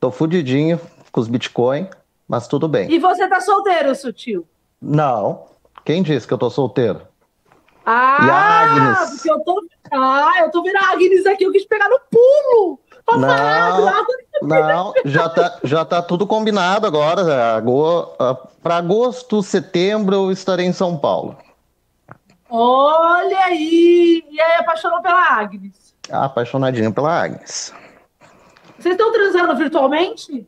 Tô fudidinho com os Bitcoin, mas tudo bem. E você tá solteiro, Sutil? Não. Quem disse que eu tô solteiro? Ah, E a Agnes? porque eu tô... Ah, eu tô vendo a Agnes aqui, eu quis pegar no pulo. Não. Não, já tá, já tá tudo combinado agora. Ago- ah, Pra agosto, setembro, eu estarei em São Paulo. Olha aí! E aí, apaixonou pela Agnes. Apaixonadinho pela Agnes. Vocês estão transando virtualmente?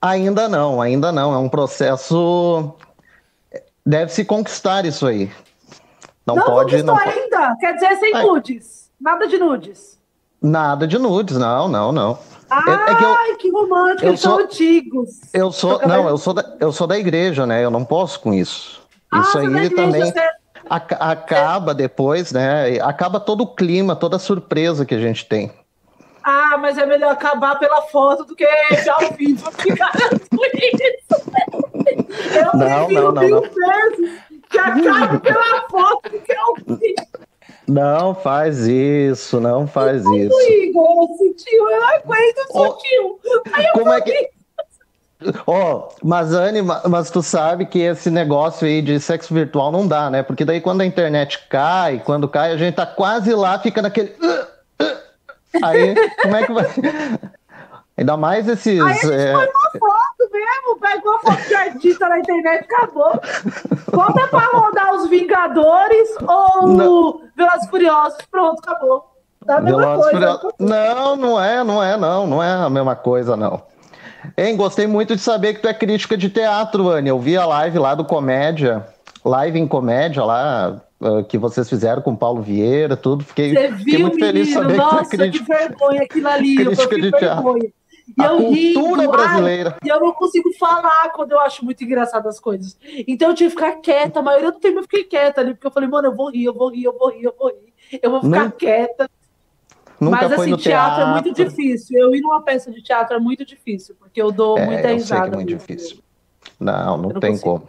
Ainda não, ainda não. É um processo. Deve se conquistar isso aí. Não, pode. conquistou Não ainda? Quer dizer, sem Ai. nudes. Nada de nudes. Nada de nudes, não, não, não. Ai, é que eu- que romântico, eu eles são antigos. Eu sou. Tô Não, eu sou, da, eu sou da igreja, né? Eu não posso com isso. Ah, Isso aí é da igreja, também você- aca- acaba depois, né? Acaba todo o clima, toda a surpresa que a gente tem. Ah, mas é melhor acabar pela foto do que já ao vivo. Eu garanto [laughs] isso. Eu Não, não, não, mil não. vezes que acabe pela foto que ao vivo. Não faz isso, não faz isso. Igor, sutil, eu aguento sutil. Aí eu Como é que. Ó, mas Anne, ma- mas tu sabe que esse negócio aí de sexo virtual não dá, né? Porque daí quando a internet cai, quando cai, a gente tá quase lá, fica naquele. "Uh, uh". Aí, como é que vai? [laughs] Ainda mais esses. é, Uma foto mesmo, pegou foto de artista na internet acabou. Bota pra rodar os Vingadores ou Não. Velozes Furiosos. Pronto, acabou. Dá a mesma Velozes coisa. Furiosos- Não, não é, não é, não. Não é a mesma coisa, não. Hein, gostei muito de saber que tu é crítica de teatro, Anne. Eu vi a live lá do Comédia, live em comédia lá, ah, que vocês fizeram com o Paulo Vieira, tudo. Fiquei, Você fiquei viu, muito feliz de menino? saber que tu é Nossa, que crítica. vergonha aquilo ali. [laughs] Eu Crítica fiquei de teatro. E A eu cultura demais, brasileira. E eu não consigo falar quando eu acho muito engraçado as coisas. Então eu tive que ficar quieta. A maioria do tempo eu fiquei quieta ali, porque eu falei, mano, eu vou rir, eu vou rir, eu vou rir, eu vou rir. Eu vou ficar quieta. Nunca Mas assim, teatro, teatro. é muito difícil. Eu ir numa peça de teatro é muito difícil, porque eu dou É, muita eu sei risada. que é muito difícil. Não, não não tem consigo. como.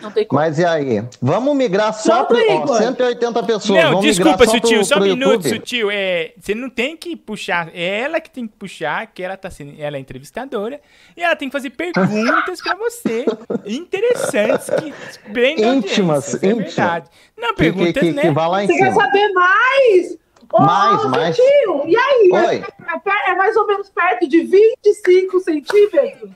Não tem como. Mas e aí? Vamos migrar só para Igor. 180 pessoas. Não, vamos desculpa, Sutil, pro, só um minuto? Sutil. É, você não tem que puxar, é ela que tem que puxar, que ela tá sendo, ela é entrevistadora, e ela tem que fazer perguntas pra você, [laughs] interessantes, que prendam Íntimas, é íntimas. verdade. Não, Que, que, perguntas, que, né? que lá em Você quer cima. saber mais? Ô, Mais, mais. Tio, e aí? Oi. É, per- é mais ou menos perto de 25 centímetros?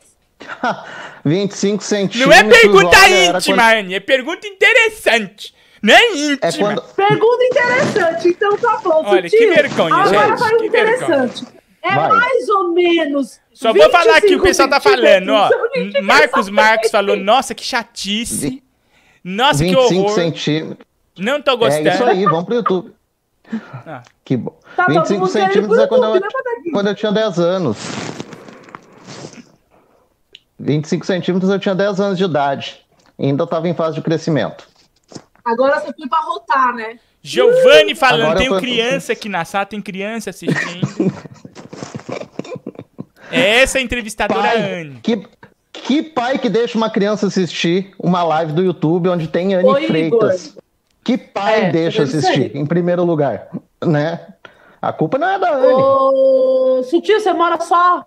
[laughs] 25 centímetros. Não é pergunta íntima, quando- Anne, é pergunta interessante. Não é íntima. É quando... Pergunta interessante, então tá bom. Olha, Sutil. que vergonha, Agora gente, que interessante. É Vai. mais ou menos. Só vou falar aqui, o 25 pessoal tá falando, ó. [laughs] Marcos. Marques falou, nossa, que chatice. Nossa, que 25 horror. centímetros. Não tô É gostando. isso aí, vamos pro YouTube. Ah. Que bom. Tá todo 25 mundo querendo centímetros é quando eu, né, quando eu tinha 10 anos. 25 centímetros eu tinha 10 anos de idade. Ainda estava em fase de crescimento. Agora você foi pra rotar, né? Giovanni falando, Agora tenho tô- criança aqui na sala, tem criança assistindo. [laughs] É Essa é a entrevistadora Pai, Anne. que, que pai que deixa uma criança assistir uma live do YouTube onde tem Anne Oi, Freitas? Que pai É, deixa assistir, em primeiro lugar? Né? A culpa não é da Anne. Ô, Sutil, você mora só?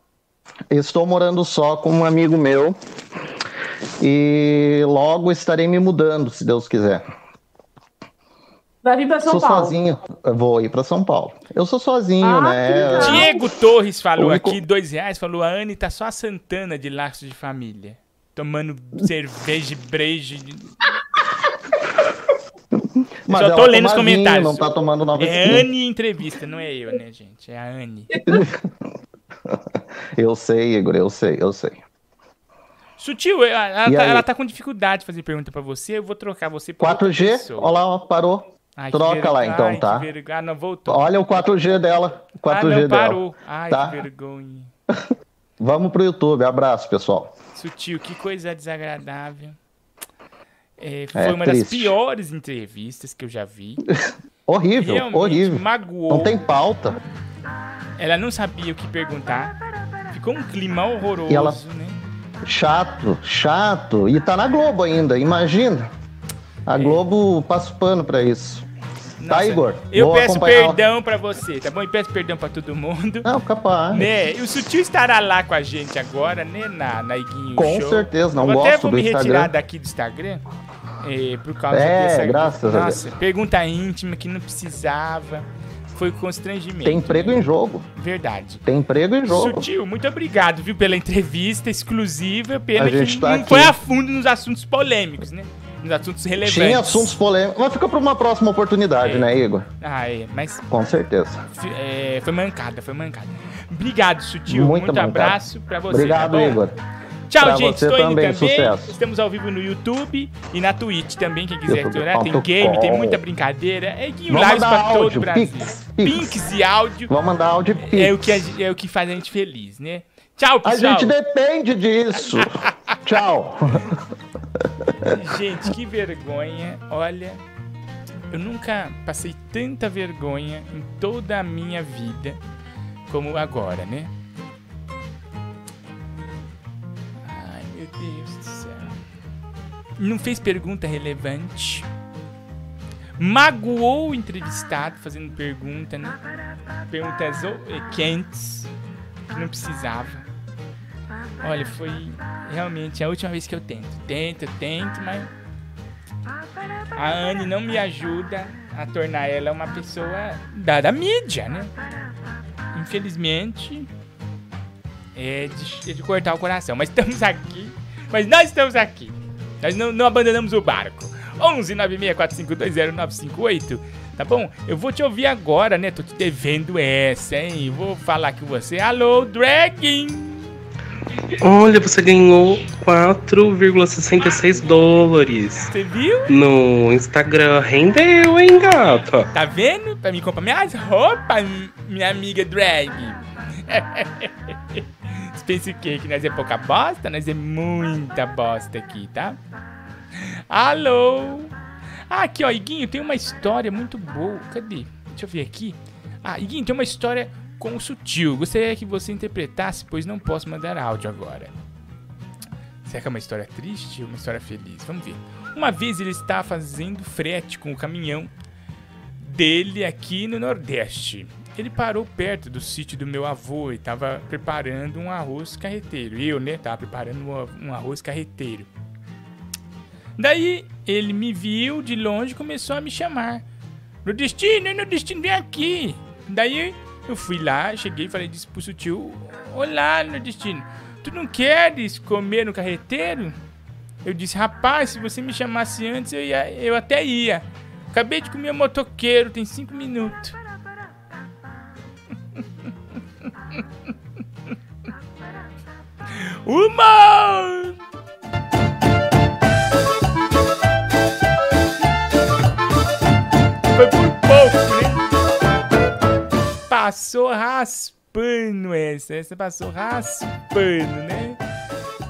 Estou morando só com um amigo meu e logo estarei me mudando, se Deus quiser. Vai vir pra São sou Paulo. sozinho, eu vou ir para São Paulo. Eu sou sozinho, Ah, né? Diego Torres falou Único- aqui, dois reais, falou, a Anne tá só a Santana de laços de família. Tomando cerveja e brejo. [laughs] Mas só tô lendo os comentários. Não tá tomando nova É Anne entrevista, não é eu, né, gente? É a Anne. [laughs] Eu sei, Igor, eu sei, eu sei. Sutil, ela, ela tá, ela tá com dificuldade de fazer pergunta pra você, eu vou trocar você por outra 4G, pessoa. olha lá, parou. Ai, Troca lá vergonha. então, Ai, tá? vergonha. Ah, não, voltou. Olha o 4G dela. o 4G ah, não, dela. parou. Ai, Tá? que vergonha. [laughs] Vamos pro YouTube. Abraço, pessoal. Sutil, que coisa desagradável. É, É, foi uma das triste. piores entrevistas que eu já vi. [laughs] Horrível, Realmente horrível. magoou. Não tem pauta. Ela não sabia o que perguntar. Ficou um clima horroroso, E ela- né? Chato, chato. E tá na Globo ainda, imagina. A Globo passa o pano pra isso. tá, Nossa, Igor? Eu Vou peço acompanhar- perdão pra você, tá bom? E peço perdão pra todo mundo. Não, capaz. Né? E o Sutil estará lá com a gente agora, né? Na, na Iguinho Com Show. certeza, não eu até gosto vou do me retirar Instagram. daqui do Instagram. é, por causa É, dessa. graças a Nossa, pergunta íntima que não precisava. Foi constrangimento. Tem emprego em jogo. Verdade. Tem emprego em jogo. Sutil, muito obrigado, viu, pela entrevista exclusiva. Pena A gente que tá não aqui. foi a fundo nos assuntos polêmicos, né? Nos assuntos relevantes. Tinha assuntos polêmicos. Mas fica pra uma próxima oportunidade, É. né, Igor? Ah, é, mas Com certeza. é, foi mancada, foi mancada. Obrigado, Sutil. Muito Muito, mancada. abraço pra você. Obrigado, tá? Igor. Tchau, Pra gente. Estou indo também, sucesso. Estamos ao vivo no YouTube e na Twitch também, quem quiser YouTube explorar. Tem game, com. tem muita brincadeira. É Lives mandar pra todo áudio, o Brasil. Pix, Pix. Pinks e áudio Vamos mandar áudio e é o, pix. que a- é o que faz a gente feliz, né? Tchau, A pessoal. gente depende disso. [laughs] Tchau. Gente, que vergonha. Olha, eu nunca passei tanta vergonha em toda a minha vida como agora, né? Não fez pergunta relevante. Magoou o entrevistado fazendo pergunta, né? Perguntas eh, quentes que não precisava. Olha, foi realmente a última vez que eu tento. Tento, tento, mas a Anne não me ajuda a tornar ela uma pessoa da, da mídia, né? Infelizmente, é de, é de cortar o coração. Mas estamos aqui. Mas nós estamos aqui. Nós não, não abandonamos o barco. 11 964520958. Tá bom? Eu vou te ouvir agora, né? Tô te devendo essa, hein? Vou falar com você. Alô, Dragging! Olha, você ganhou 4,66 dólares Você viu? no Instagram. Rendeu, hein, gata? Tá vendo? Pra me comprar minhas roupas, minha amiga drag. [laughs] Pensa o quê? Que nós é pouca bosta? Nós é muita bosta aqui, tá? Alô? Ah, aqui, ó, Iguinho, tem uma história muito boa. Cadê? Deixa eu ver aqui. Ah, Iguinho, tem uma história com o sutil. Gostaria que você interpretasse, pois não posso mandar áudio agora. Será que é uma história triste ou uma história feliz? Vamos ver. Uma vez ele estava fazendo frete com o caminhão dele aqui no Nordeste. Ele parou perto do sítio do meu avô e estava preparando um arroz carreteiro. Eu, né, tava preparando um- arroz carreteiro. Daí ele me viu de longe e começou a me chamar. Nordestino, Nordestino, vem aqui. Daí eu fui lá, cheguei e falei disse pro sutil: Olá, Nordestino, tu não queres comer no carreteiro? Eu disse: Rapaz, se você me chamasse antes, eu, ia, eu até ia. Acabei de comer um motoqueiro, tem cinco minutos. Humor! Foi por pouco, né? Passou raspando essa. Essa passou raspando, né?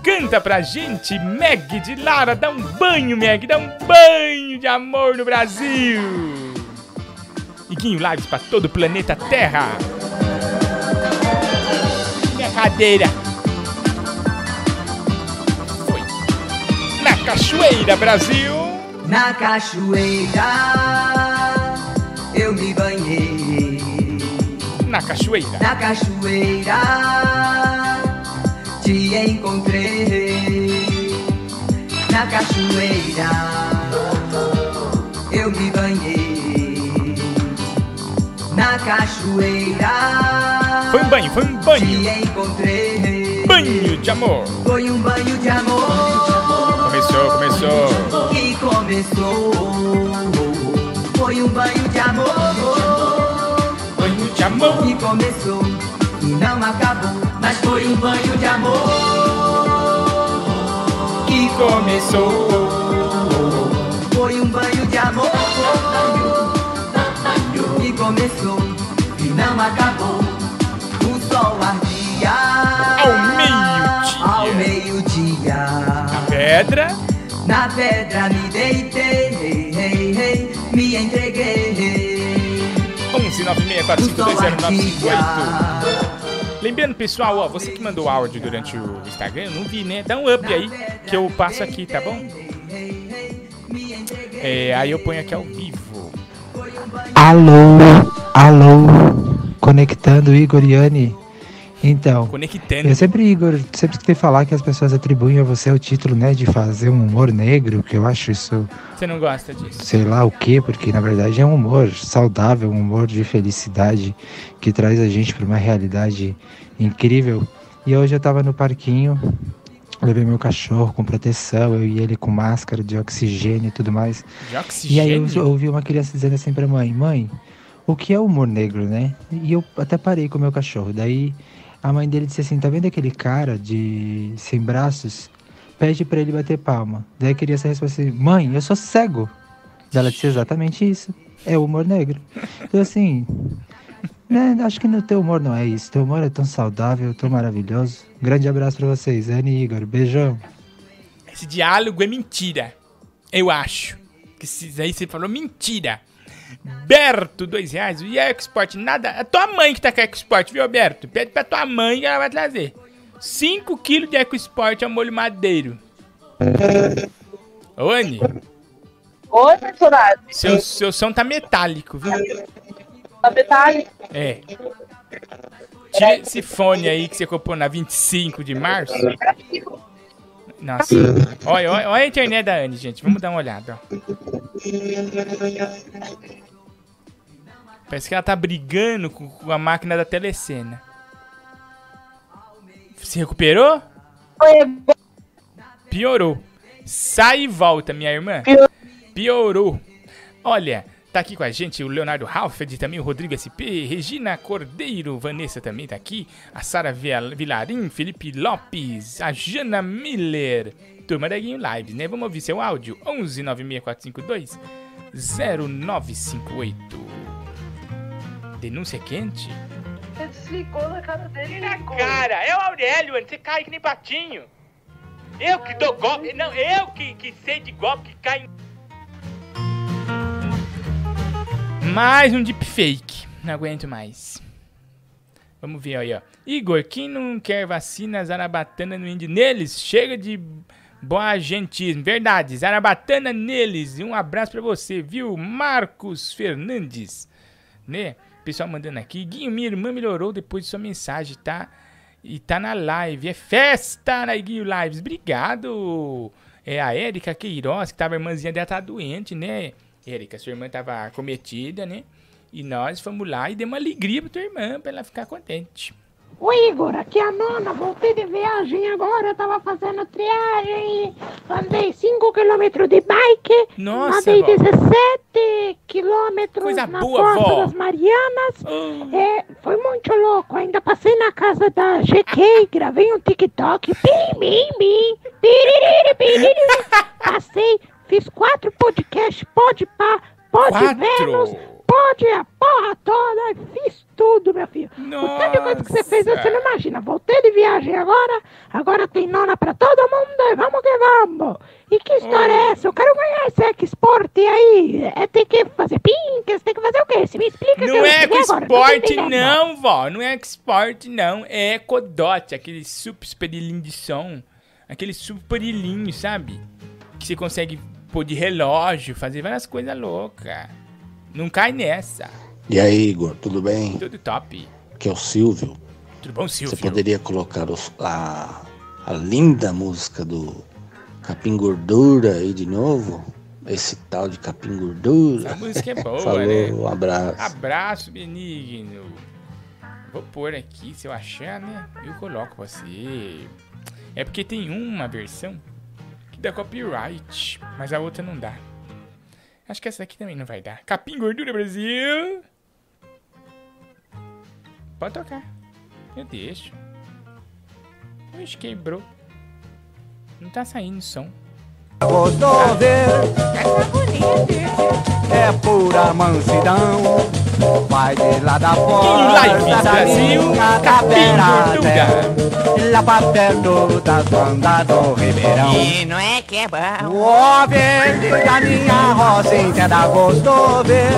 Canta pra gente, Meg de Lara. Dá um banho, Meg. Dá um banho de amor no Brasil. Iguinho Lives pra todo o planeta Terra. Minha Cachoeira, Brasil. Na cachoeira eu me banhei. Na Cachoeira. Na cachoeira te encontrei. Na cachoeira eu me banhei. Na cachoeira Foi um banho, foi um banho. te encontrei. Banho de amor. Foi um banho de amor Começou, começou. que começou. Foi um banho de amor Banho de amor. que começou e não acabou, mas foi um banho de amor Que começou. foi um banho de amor que começou e não acabou. Pedra. Na pedra me deitei, me entreguei. 11 96 O sol 4520 ardia. Lembrando, pessoal, ó, você que mandou áudio durante o Instagram, eu não vi, né? Dá um up aí que eu passo aqui, tá bom? É, aí eu ponho aqui ao vivo. Alô, alô, conectando Igor e Anne. Então, Conectando. eu sempre, Igor, sempre escutei falar que as pessoas atribuem a você o título, né, de fazer um humor negro, que eu acho isso, Você não gosta disso? sei lá o quê, porque na verdade é um humor saudável, um humor de felicidade que traz a gente para uma realidade incrível. E hoje eu tava no parquinho, levei meu cachorro com proteção, eu e ele com máscara de oxigênio e tudo mais. De E aí oxigênio? eu ouvi uma criança dizendo assim pra mãe, mãe, o que é o humor negro, né? E eu até parei com o meu cachorro. Daí a mãe dele disse assim, tá vendo aquele cara de sem braços? Pede pra ele bater palma. Daí a criança respondeu assim, mãe, eu sou cego. Ela disse exatamente isso. É o humor negro. Então assim, né, acho que no teu humor não é isso. Teu humor é tão saudável, tão maravilhoso. Grande abraço pra vocês, Anne e Igor. Beijão. Esse diálogo é mentira. Eu acho. Que aí você falou mentira. Berto, dois reais. E a Export, nada. É tua mãe que tá com a Export, viu, Berto? Pede pra tua mãe que ela vai trazer. 5 quilos de EcoSport a molho madeiro. [laughs] Ô, Anne, Oi, personagem. seu, seu som tá metálico, viu? A metade. É. Tira esse fone aí que você comprou na 25 de março. Nossa. Olha, olha, olha a internet da Anne, gente. Vamos dar uma olhada, ó. Parece que ela tá brigando com, com a máquina da telecena. Se recuperou? Piorou. Sai e volta, minha irmã. Piorou. Olha, tá aqui com a gente o Leonardo Halfed, também o Rodrigo SP, Regina Cordeiro, Vanessa também tá aqui, a Sara Vilarim, Felipe Lopes, a Jana Miller. Turma da Guinho Lives, né? Vamos ouvir seu áudio. 11 96452 0958. Denúncia quente? Você desligou na cara dele. né? Cara, é o Aurélio, você cai que nem patinho. Eu que dou golpe, não, eu que, que sei de golpe que cai. Mais um deepfake, não aguento mais. Vamos ver aí, ó. Igor, quem não quer vacina Zarabatana no índio neles? Chega de boa gentismo. Verdade, Zarabatana neles. Um abraço pra você, viu? Marcos Fernandes, né? Pessoal mandando aqui. Guinho, minha irmã melhorou depois de sua mensagem, tá? E tá na live. É festa na Guinho Lives. Obrigado. É a Érica Queiroz, que tava, a irmãzinha dela tá doente, né? Érica, sua irmã tava cometida, né? E nós fomos lá e demos uma alegria pra tua irmã, pra ela ficar contente. Oi, Igor, aqui é a nona. Voltei de viagem agora. Eu tava fazendo triagem. Andei 5 km de bike. Nossa, Andei vó. 17 km Coisa na boa, vó. das Marianas. Oh. É, foi muito louco. Ainda passei na casa da GK, [laughs] gravei um TikTok. Bim, bim, bim. Piriri, piriri. [laughs] Passei, fiz quatro podcasts. Pode pá, pode Quatro? Vênus, pode a porra toda. Fiz tudo, meu filho. O tanto de coisa que você fez, você não imagina. Voltei de viagem agora, agora tem nona pra todo mundo, e vamos que vamos. E que história é essa? Eu quero ganhar esse export aí. É, tem que fazer pincas, tem que fazer o quê? Você me explica Não é não export, entendendo. não, vó. Não é export, não. É Ecodote, aquele super espelhinho de som. Aquele super brilhinho, sabe? Que você consegue de relógio, fazer várias coisas loucas. Não cai nessa. E aí, Igor, tudo bem? Tudo top. Aqui é o Silvio. Tudo bom, Você Silvio? poderia colocar os- a, a linda música do Capim Gordura aí de novo? Esse tal de Capim Gordura. Essa música é boa, Falou, né? um abraço. Abraço, Benigno. Vou pôr aqui, se eu achar, né? Eu coloco você. É porque tem uma versão que dá copyright, mas a outra não dá. Acho que essa aqui também não vai dar. Capim Gordura Brasil. Pode tocar. Eu deixo. Ixi, quebrou. Não tá saindo som. Gostou ver? É pura mansidão. Vai de lá da porta da Brasil, minha taberna, Lá pra perto das bandas do Ribeirão. E não é que é bom. O verde da minha roça inteira gostou ver.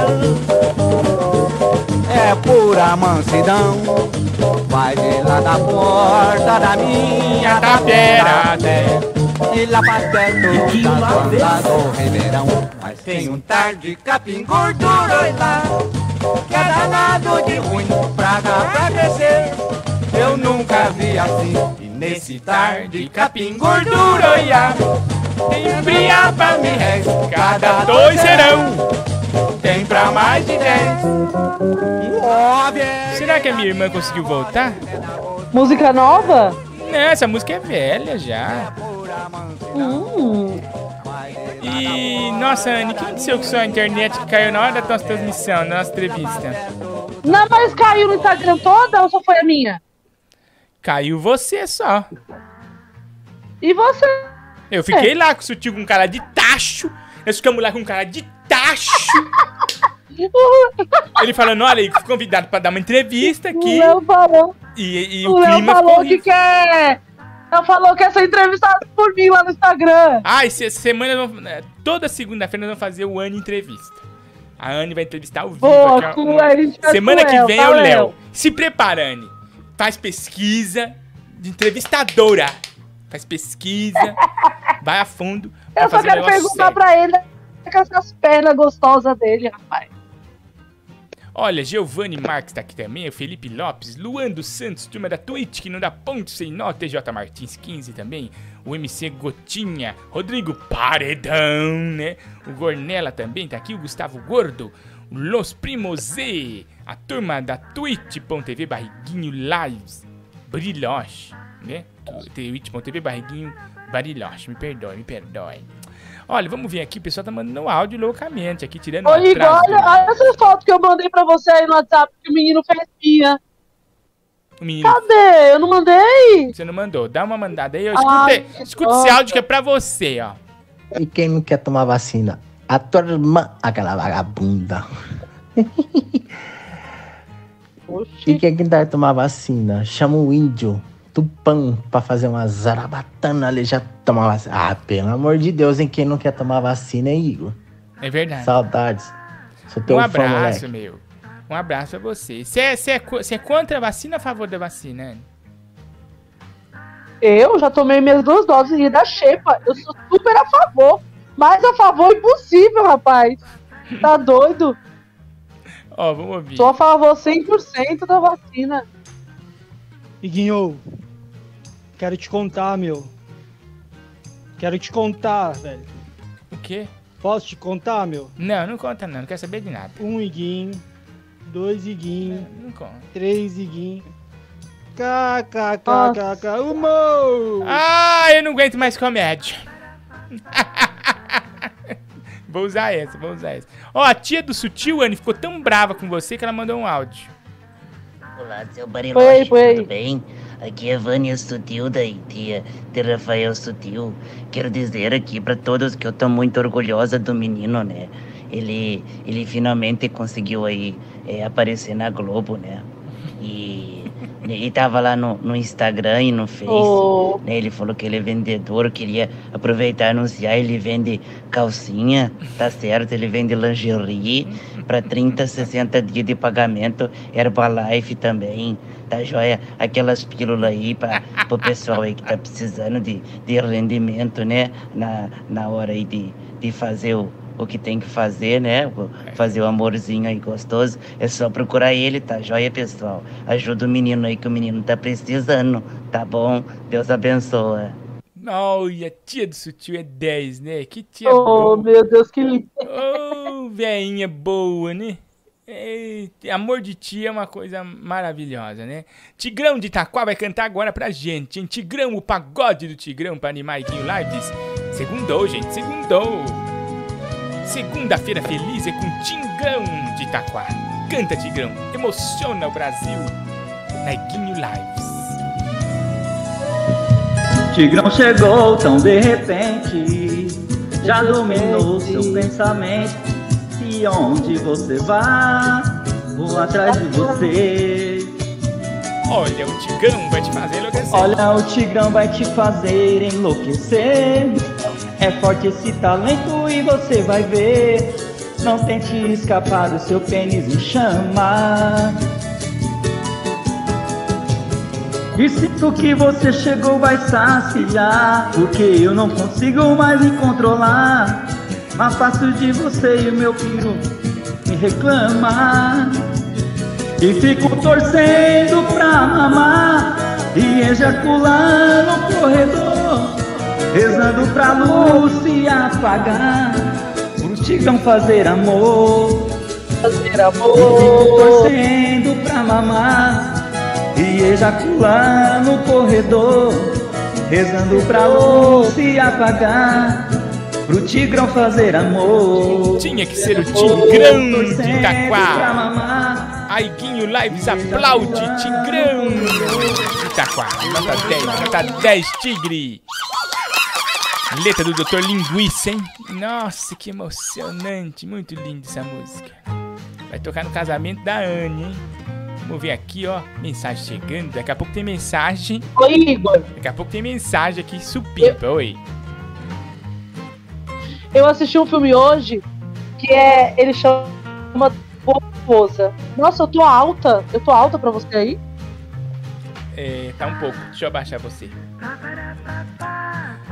É pura mansidão. Vai de lá da porta da minha tapera até. E lá pra perto das bandas do Ribeirão. Mas tem um tarde capim gordura lá. Que é danado de ruim, praga pra crescer. Eu nunca vi assim. E nesse tarde capim gordura. Tem fria pra me réis, cada dois serão. Tem pra mais de dez. Será que a minha irmã conseguiu voltar? Música nova? Não, essa música é velha já. Hum. E, nossa, Anne, o que aconteceu com sua internet que caiu na hora da nossa transmissão, da nossa entrevista? Não, mas caiu no Instagram toda ou só foi a minha? Caiu você só. E você? Eu fiquei lá com o sutil com cara de tacho. Nós ficamos lá com cara de tacho. [laughs] Ele falando, olha, ele foi convidado pra dar uma entrevista O aqui. Léo falou. E, e o o Léo clima falou ficou que quer. Ela falou que ia ser entrevistada por mim lá no Instagram. Ah, essa semana, nós vamos- é, toda segunda-feira nós vamos fazer o Anne Entrevista. A Anne vai entrevistar ao vivo. Boa, aqui, com- uma- a Semana que vem é o Léo? Se prepara, Anne. Faz pesquisa de entrevistadora. Faz pesquisa, vai a fundo. Eu só quero perguntar sério. pra ele com essas pernas gostosas dele, rapaz. Olha, Giovanni Marques tá aqui também, o Felipe Lopes, Luan dos Santos, turma da Twitch, que não dá ponto sem nó, TJ Martins 15 também, o MC Gotinha, Rodrigo Paredão, né? O Gornela também tá aqui, o Gustavo Gordo, o Los Primos a turma da Twitch.tv Barriguinho Lives, Brilhoche, né? Twitch.tv Barriguinho Bariloche, me perdoe, me perdoe. Olha, vamos ver aqui, o pessoal tá mandando áudio loucamente aqui, tirando Ô, um Igor, olha, olha essas fotos que eu mandei pra você aí no WhatsApp que o menino fez minha. O menino, Cadê? Eu não mandei? você não mandou, dá uma mandada aí, eu Ai, escute, escute esse áudio que é pra você, ó. E quem não quer tomar vacina? A tua irmã, aquela vagabunda. [laughs] E quem que vai tomar vacina? Chama o índio Tupã pra fazer uma zarabatana ali já tomar vacina. Ah, pelo amor de Deus, hein? Quem não quer tomar vacina, hein, Igor? É verdade. Saudades. Sou teu Um fã, abraço, moleque. meu. Um abraço pra você. Você é, é, é contra a vacina ou a favor da vacina, Anne? Eu já tomei minhas duas doses e da Xepa. Eu sou super a favor. Mais a favor impossível, rapaz. Tá [laughs] doido? Ó, vamos ouvir. Sou a favor 100% da vacina. Iguinho, quero te contar, meu. Quero te contar, velho. O quê? Posso te contar, meu? Não, não conta não, não quero saber de nada. Um iguinho, dois iguinhos, Não conta. três iguinhos. KKKKK, humor! Ah, eu não aguento mais comédia. [laughs] vou usar essa, vou usar essa. Ó, a tia do Sutil, Anne, ficou tão brava com você que ela mandou um áudio. Olá, seu Bariloche, foi tudo bem? Aqui é Vânia Sutil da tia de Rafael Sutil. Quero dizer aqui para todos que eu tô muito orgulhosa do menino, né? Ele, ele finalmente conseguiu aí é, aparecer na Globo, né? E ele [laughs] tava lá no, no Instagram e no Face, Oh. né? Ele falou que ele é vendedor, queria aproveitar e anunciar, ele vende calcinha, tá certo? Ele vende lingerie para 30, 60 dias de pagamento, Herbalife também, tá joia? Aquelas pílulas aí para o pessoal aí que tá precisando de, de rendimento, né? Na, na hora aí de, de fazer o, o que tem que fazer, né? Fazer o amorzinho aí gostoso. É só procurar ele, tá joia, pessoal? Ajuda o menino aí que o menino tá precisando, tá bom? Deus abençoa. Olha, a tia do Sutil é 10, né? Que tia Oh, boa. meu Deus, que lindo. Ô, veinha boa, né? Amor de tia é uma coisa maravilhosa, né? Tigrão de Itaquá vai cantar agora pra gente, hein? Tigrão, o pagode do Tigrão pra animar Iguinho Lives. Segundou, gente, segundou. Segunda-feira feliz é com Tigrão de Itaquá. Canta, Tigrão, emociona o Brasil na Iguinho Lives. Tigrão chegou tão de repente, já dominou seu pensamento. E onde você vai, vou atrás de você. Olha, o Tigrão vai te fazer enlouquecer. Olha, o Tigrão vai te fazer enlouquecer. É forte esse talento e você vai ver. Não tente escapar do seu pênis em chama. E sinto que você chegou vai saciar Porque eu não consigo mais me controlar Mas faço de você e o meu filho me reclama. E fico torcendo pra mamar E ejacular no corredor Rezando pra luz se apagar. Pro tigrão fazer amor. Fazer E amor. fico torcendo pra mamar e ejacular no corredor, rezando pra luz se apagar, pro tigrão fazer amor. Tinha que ser o Tigrão de Itaquá. Aiguinho Lives aplaude Tigrão de Itaquá. Nota 10, nota 10, Tigre. Letra do Dr. Linguiça, hein? Nossa, que emocionante. Muito linda essa música. Vai tocar no casamento da Anne, hein? Vamos ver aqui, ó. Mensagem chegando. Daqui a pouco tem mensagem. Oi, Igor. Daqui a pouco tem mensagem aqui supimpa. Oi. Eu assisti um filme hoje que é. Ele chama Boa Esposa. Nossa, eu tô alta. Eu tô alta pra você aí? É, tá um pouco. Deixa eu abaixar você.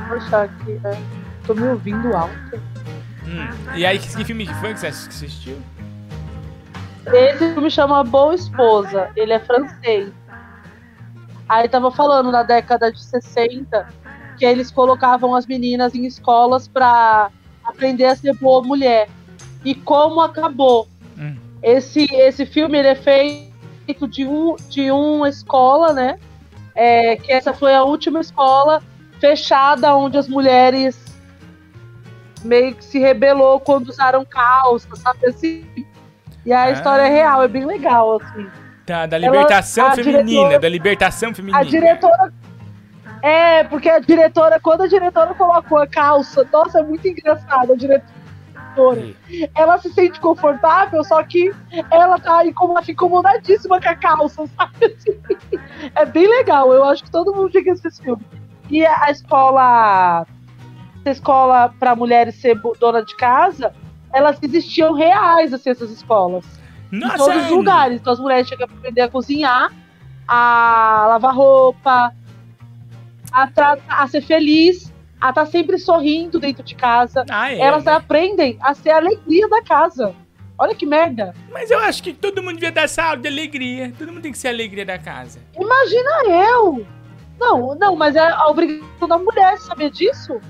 Vou achar aqui. É. Tô me ouvindo alta. Hum. E aí, que, que filme que foi que você assistiu? Esse filme chama Boa Esposa. Ele é francês. Aí tava falando na década de 60 que eles colocavam as meninas em escolas pra aprender a ser boa mulher. E como acabou. Hum. Esse, esse filme ele é feito de, um, de uma escola, né? É, que essa foi a última escola fechada onde as mulheres meio que se rebelou quando usaram calça, sabe assim? E a Ah. história é real, é bem legal, assim. Tá, da libertação Ela- feminina, diretora- da libertação feminina. A diretora. É, porque a diretora, quando a diretora colocou a calça, nossa, é muito engraçado a diretora. Ela se sente confortável, só que ela tá incomo- incomodadíssima com a calça, [laughs] sabe? assim? É bem legal, eu acho que todo mundo assistir esse filme. E a escola. Essa escola para mulheres ser dona de casa, elas existiam reais, assim, essas escolas Nossa, em todos os lugares. Então as mulheres chegam pra aprender a cozinhar, a lavar roupa, a, tra- a ser feliz, a estar sempre sorrindo dentro de casa. é, Elas né? aprendem a ser a alegria da casa. Olha que merda. Mas eu acho que todo mundo devia dar essa aula de alegria. Todo mundo tem que ser a alegria da casa. Imagina eu! Não, não, mas é a obrigação da mulher, saber disso?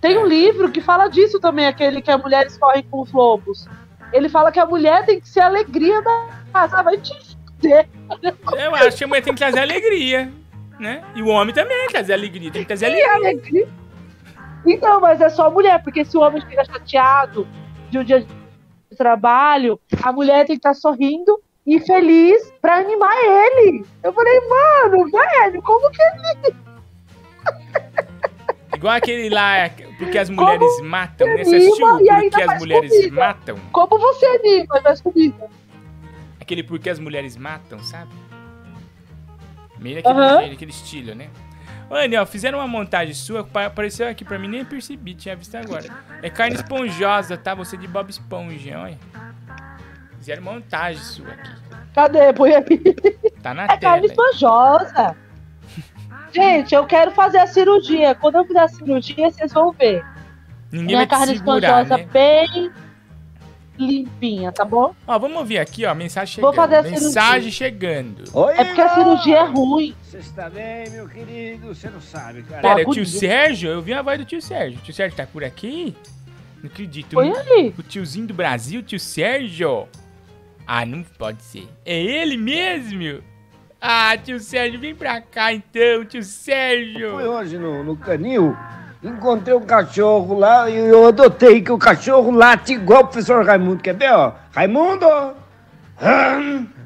Tem É. um livro que fala disso também, aquele que as mulheres correm com os lobos. Ele fala que a mulher tem que ser a alegria da casa. Ah, Vai te fuder. Eu acho que a mulher tem que trazer alegria, né? E o homem também trazer alegria, tem que trazer alegria. alegria. Então, mas é só a mulher, porque se o homem fica chateado de um dia de trabalho, a mulher tem que estar sorrindo e feliz pra animar ele. Eu falei, mano, velho, como que ele. [laughs] Igual aquele lá, porque as mulheres matam, né? Você assistiu Porque as mulheres comida? matam? Como você anima faz comida? Aquele porque as mulheres matam, sabe? Meio aquele, Aham. jeito, aquele estilo, né? Ô, ó, fizeram uma montagem sua, pa- apareceu aqui pra mim, nem percebi, tinha visto agora. É carne esponjosa, tá? Você de Bob Esponja, olha. Fizeram montagem sua aqui. Cadê? Põe aqui. Tá na É carne tela. aí. esponjosa. [laughs] Gente, eu quero fazer a cirurgia. Quando eu fizer a cirurgia, vocês vão ver. Ninguém Minha vai carne segurar, esponjosa né? bem limpinha, tá bom? Ó, vamos ouvir aqui, ó, mensagem chegando. Vou fazer a mensagem cirurgia. chegando. é porque a cirurgia é ruim. Você está bem, meu querido? Você não sabe, cara. Pera, o tio Sérgio, eu vi a voz do tio Sérgio. O tio Sérgio tá por aqui? Não acredito. Foi aí. O tiozinho do Brasil, tio Sérgio. Ah, não pode ser. É ele mesmo? Ah, tio Sérgio, vem pra cá então, tio Sérgio. Fui hoje no, no canil, encontrei um cachorro lá e eu adotei que o cachorro late igual o professor Raimundo. Quer ver, ó? Raimundo! [laughs]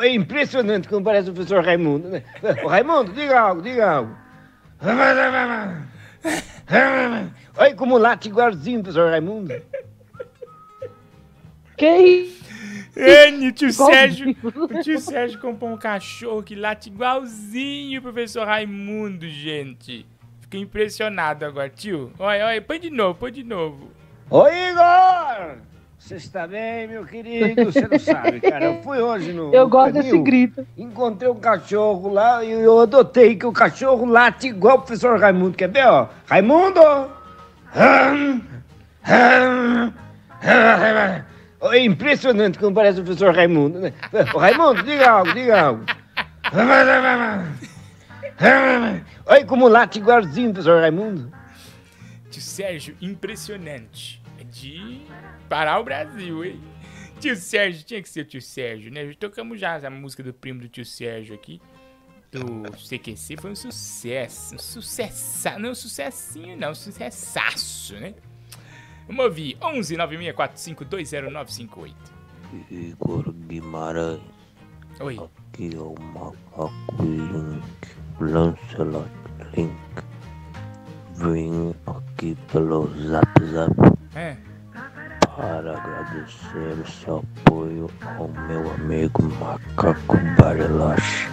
É impressionante como parece o professor Raimundo, né? Ô, Raimundo, diga algo, diga algo. Olha como late igualzinho o professor Raimundo. Que N, o tio. Sérgio. O tio Sérgio comprou um cachorro que late igualzinho o professor Raimundo, gente. Fiquei impressionado agora, tio. Olha, olha, põe de novo, põe de novo. Ô Igor! Você está bem, meu querido? Você não sabe, cara. Eu fui hoje no. Eu no gosto canil, desse grito. Encontrei um cachorro lá e eu adotei que o cachorro late igual o professor Raimundo. Quer ver, ó? Raimundo! Hum, hum, hum. É impressionante como parece o professor Raimundo, né? Ô, Raimundo, diga algo, diga algo. Olha como late igualzinho o professor Raimundo. Tio Sérgio, impressionante. É de parar o Brasil, hein? Tio Sérgio, tinha que ser o tio Sérgio, né? Tocamos já a música do primo do tio Sérgio aqui. Do CQC, foi um sucesso. Um sucesso. Não, um sucessinho, não. Um sucessaço, né? Vamos ouvir. 11 9645 20958. Igor Guimarães. Oi. Aqui é o Macaco Link, Lancelot Link. Vim aqui pelo Zap Zap É. para agradecer o seu apoio ao meu amigo Macaco Barilache.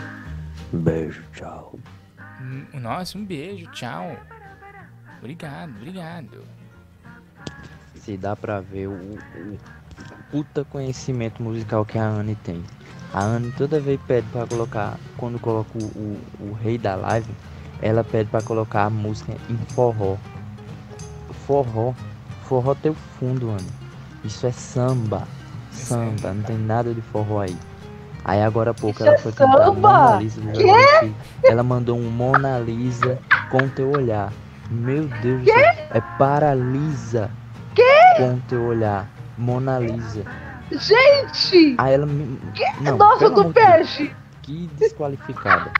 Beijo, tchau. Hum, Nossa, um beijo. Tchau. Obrigado, obrigado. Se dá pra ver o, o puta conhecimento musical que a Anne tem. A Anne toda vez pede pra colocar, quando coloca o, o, o rei da live, ela pede pra colocar a música em forró. Forró. Forró tem o fundo, Anne. Isso é samba. Samba, não tem nada de forró aí. Aí agora há pouco Isso ela é foi cantar samba? Mona Lisa do? Brasil. Ela mandou um Mona Lisa com teu olhar. Meu Deus do céu. É paralisa com teu olhar. Mona Lisa. Gente! Aí ela me. Não, Nossa, pelo do peixe! Que desqualificada.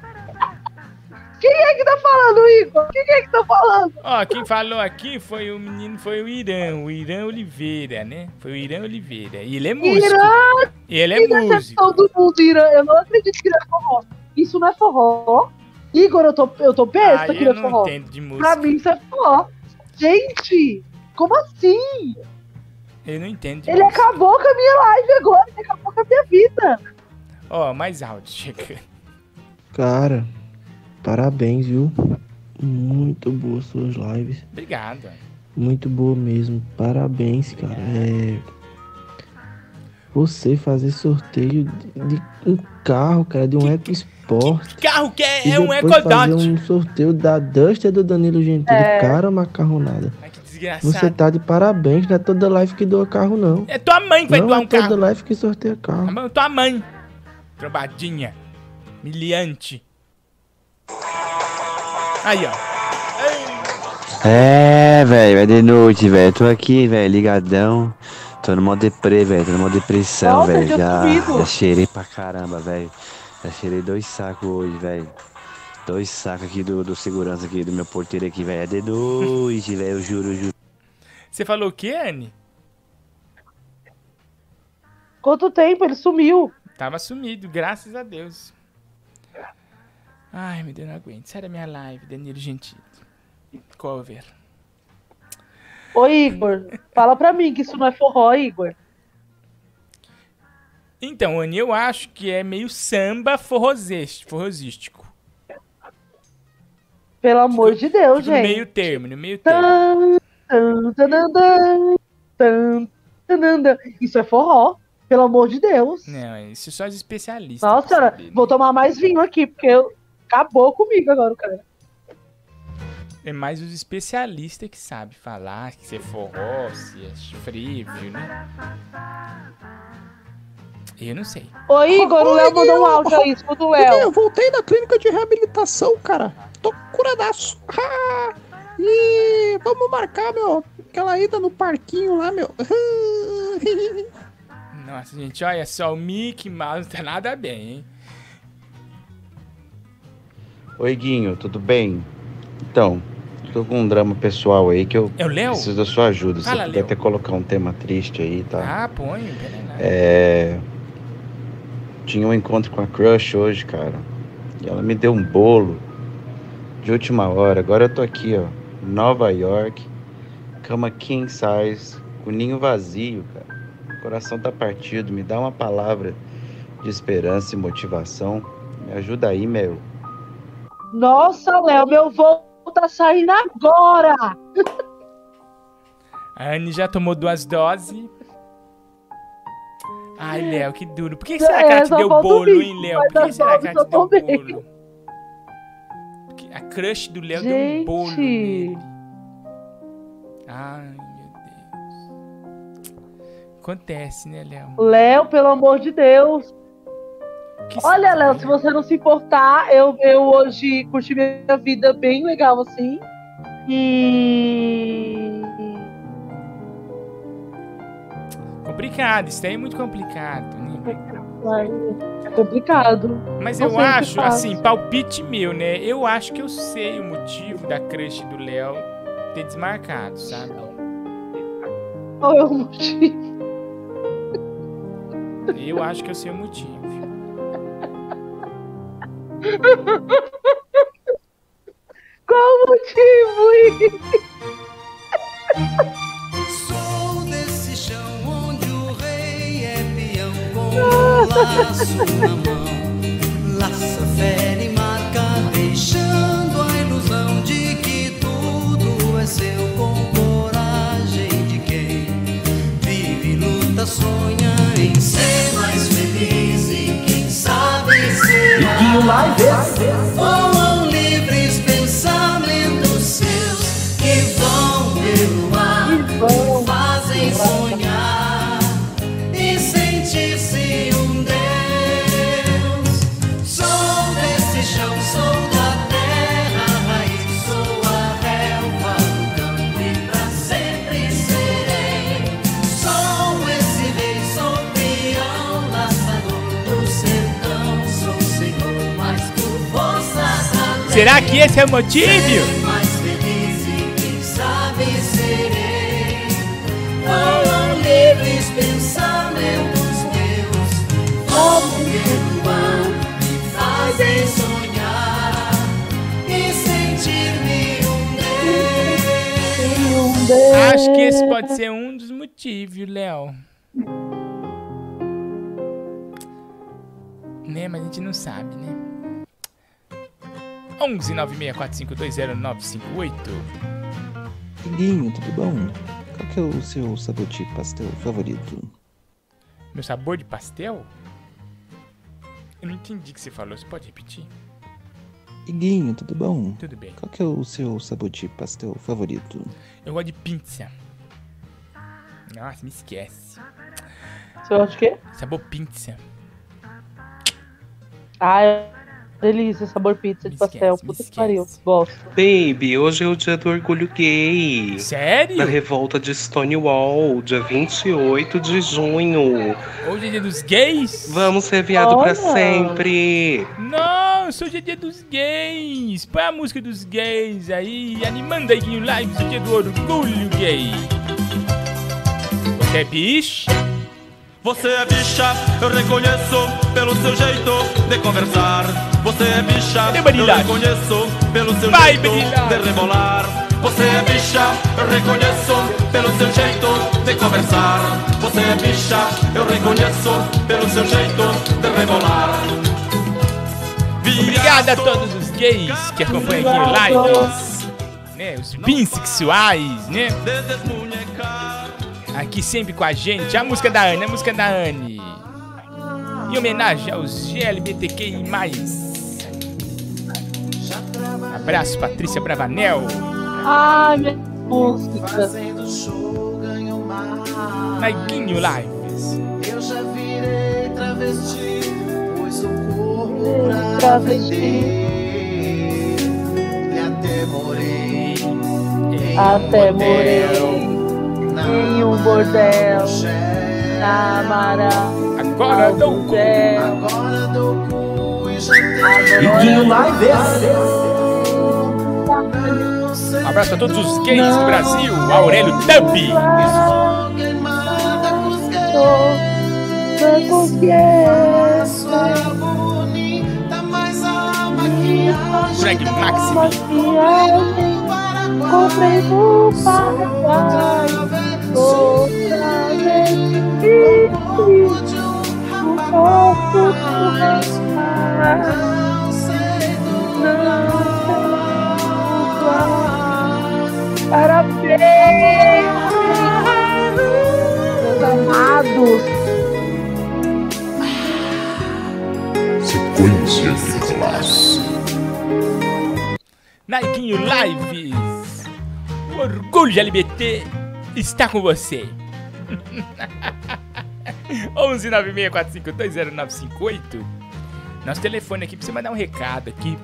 Quem é que tá falando, Igor? Quem é que tá falando? Ó, quem falou aqui foi o menino, foi o Irã, o Irã Oliveira, né? Foi o Irã Oliveira. E ele é músico. Irã! E ele é Que músico. decepção do mundo, Irã. Eu não acredito que não é forró. Isso não é forró. Igor, eu tô, eu tô besta Ah, que eu não é não forró. entendo de música. Pra mim isso é forró. Gente, como assim? Eu não entendo de Ele acabou com a minha live agora. Ele acabou com a minha vida. Ó, mais áudio chegando. Cara, parabéns, viu? Muito boas suas lives. Obrigado. Muito boa mesmo. Parabéns, cara. É... Você fazer sorteio de, de um carro, cara, de um EcoSport. Carro que é, é um depois fazer Ecodot. um sorteio da Duster do Danilo Gentili. É. Cara, macarronada. Desgraçado. Você tá de parabéns, não é toda live que doa carro, não. É tua mãe que vai não doar é um toda carro. live que sorteia carro. A Tua mãe. Trombadinha. Miliante. Aí, ó. É, velho, é de noite, velho. Tô aqui, velho, ligadão. Tô no modo deprê, velho. Tô no modo depressão, velho. Já, já cheirei pra caramba, velho. Já cheirei dois sacos hoje, velho. Dois sacos aqui do, do segurança aqui, do meu porteiro aqui, velho. É de noite, [laughs] velho. Eu juro, eu juro. Você falou o quê, Anne? Quanto tempo? Ele sumiu. Tava sumido, graças a Deus. Ai, meu Deus, não aguento. Sai da minha live, Danilo Gentili. Cover. Ô, Igor, fala pra mim que isso não é forró, Igor. Então, Anne, eu acho que é meio samba forrosístico. Pelo amor de Deus, Fica no gente. meio termo, no meio termo. Isso é forró, pelo amor de Deus. Não, isso só os especialistas. Nossa senhora, vou tomar mais vinho aqui, porque eu... acabou comigo agora, cara. É mais os especialistas que sabem falar se é forró, se é frívio, né? Eu não sei. Ô, Igor, o Léo mandou um áudio aí, escuta o Léo. Eu voltei da clínica de reabilitação, cara. Tô curadaço. Ah, e vamos marcar, meu, aquela ida no parquinho lá, meu. [laughs] Nossa, gente, olha só, o Mickey Mouse não tá nada bem, hein? Oi, Guinho, tudo bem? Então, tô com um drama pessoal aí que eu É preciso da sua ajuda. Fala, você puder até colocar um tema triste aí, tá? Ah, põe. É. Tinha um encontro com a Crush hoje, cara. E ela me deu um bolo de última hora. Agora eu tô aqui, ó. Nova York. Cama king size. Com ninho vazio, cara. O coração tá partido. Me dá uma palavra de esperança e motivação. Me ajuda aí, meu. Nossa, Léo, meu voo tá saindo agora. A Anne já tomou duas doses. Ai, Léo, que duro. Por que, que será que É, ela te só deu bolo, hein, Léo? Por que será que ela te deu bolo? A crush do Léo deu um bolo nele. Ai, meu Deus. Acontece, né, Léo? Léo, pelo amor de Deus. Olha, Léo, se você não se importar, eu, eu hoje curti minha vida bem legal assim. E. Complicado, isso daí é muito complicado, né? Ai, É complicado. Mas Não eu acho, assim, palpite meu, né? Eu acho que eu sei o motivo da crush do Léo ter desmarcado, sabe? Qual é o motivo? Eu acho que eu sei o motivo. Qual o motivo, Igor? [laughs] laço na mão. Laça, fere e marca, deixando a ilusão de que tudo é seu com coragem de quem vive, luta, sonha em ser mais feliz e quem sabe ser. Voam livres pensamentos seus que vão pelo ar, fazem sonhar. Será que esse é o motivo? Acho que esse pode ser um dos motivos, Léo. Né, mas a gente não sabe, né? 11 964520958. Guinho, tudo bom? Qual que é o seu sabor de pastel favorito? Meu sabor de pastel? Eu não entendi o que você falou. Você pode repetir? Guinho, tudo bom? Tudo bem. Qual que é o seu sabor de pastel favorito? Eu gosto de pizza. Nossa, me esquece. Você gosta de quê? Sabor pizza. Ah, é delícia, sabor pizza de pastel. Puta que pariu. Gosto. Baby, hoje é o dia do orgulho gay. Sério? Da revolta de Stonewall, dia 28 de junho. Hoje é dia dos gays? Vamos ser viado pra Olha. sempre. Nossa, hoje é dia dos gays. Põe a música dos gays aí, animando aí o dia do orgulho gay. Você é bicho? Você é bicha, eu reconheço pelo seu jeito de conversar. Você é bicha, eu reconheço pelo seu Vai, jeito de rebolar. Você é bicha, eu reconheço pelo seu jeito de conversar. Você é bicha, eu reconheço pelo seu jeito de rebolar. Obrigado a todos os gays que acompanham aqui o Lives. Né, os bissexuais, né? Aqui sempre com a gente. A música da Anne, a música da Anne. Em homenagem aos GLBTQI+. Abraço, Patrícia Bravanel. Ai, minha música. Maiguinho Lives. Eu já virei travesti, pois o corpo pra Travesti. vender. E até morei. Até morei em um bordel na Mara. Agora dou cu. Agora dou cu e já tenho. Iguinho Um abraço a todos os gays do Brasil. Aurélio maquiagem Drag Maxi. Comprei no Paraguai Sequência de classe. Naiguinho Lives. Orgulho LGBT está com você. [laughs] 11 964520958. Nosso telefone aqui pra você mandar um recado aqui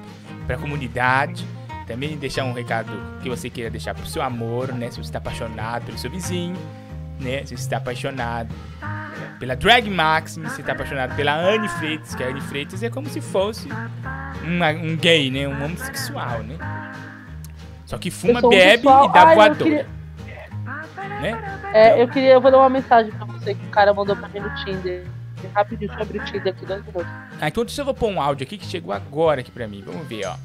pra comunidade. Também deixar um recado que você queira deixar pro seu amor, né? Se você está apaixonado pelo seu vizinho, né? Se você está apaixonado pela Drag Maxim, se você está apaixonado pela Anne Freitas, que a Anne Freitas é como se fosse uma- um gay, né? Um homossexual, né? Só que fuma, bebe e dá Ai, voadora. Né? É, eu queria, eu vou dar uma mensagem pra você que o cara mandou pra mim no Tinder. Rapidinho, deixa eu abrir o Tinder aqui, dois minutos. Ah, então deixa eu vou pôr um áudio aqui que chegou agora aqui pra mim. Vamos ver, ó.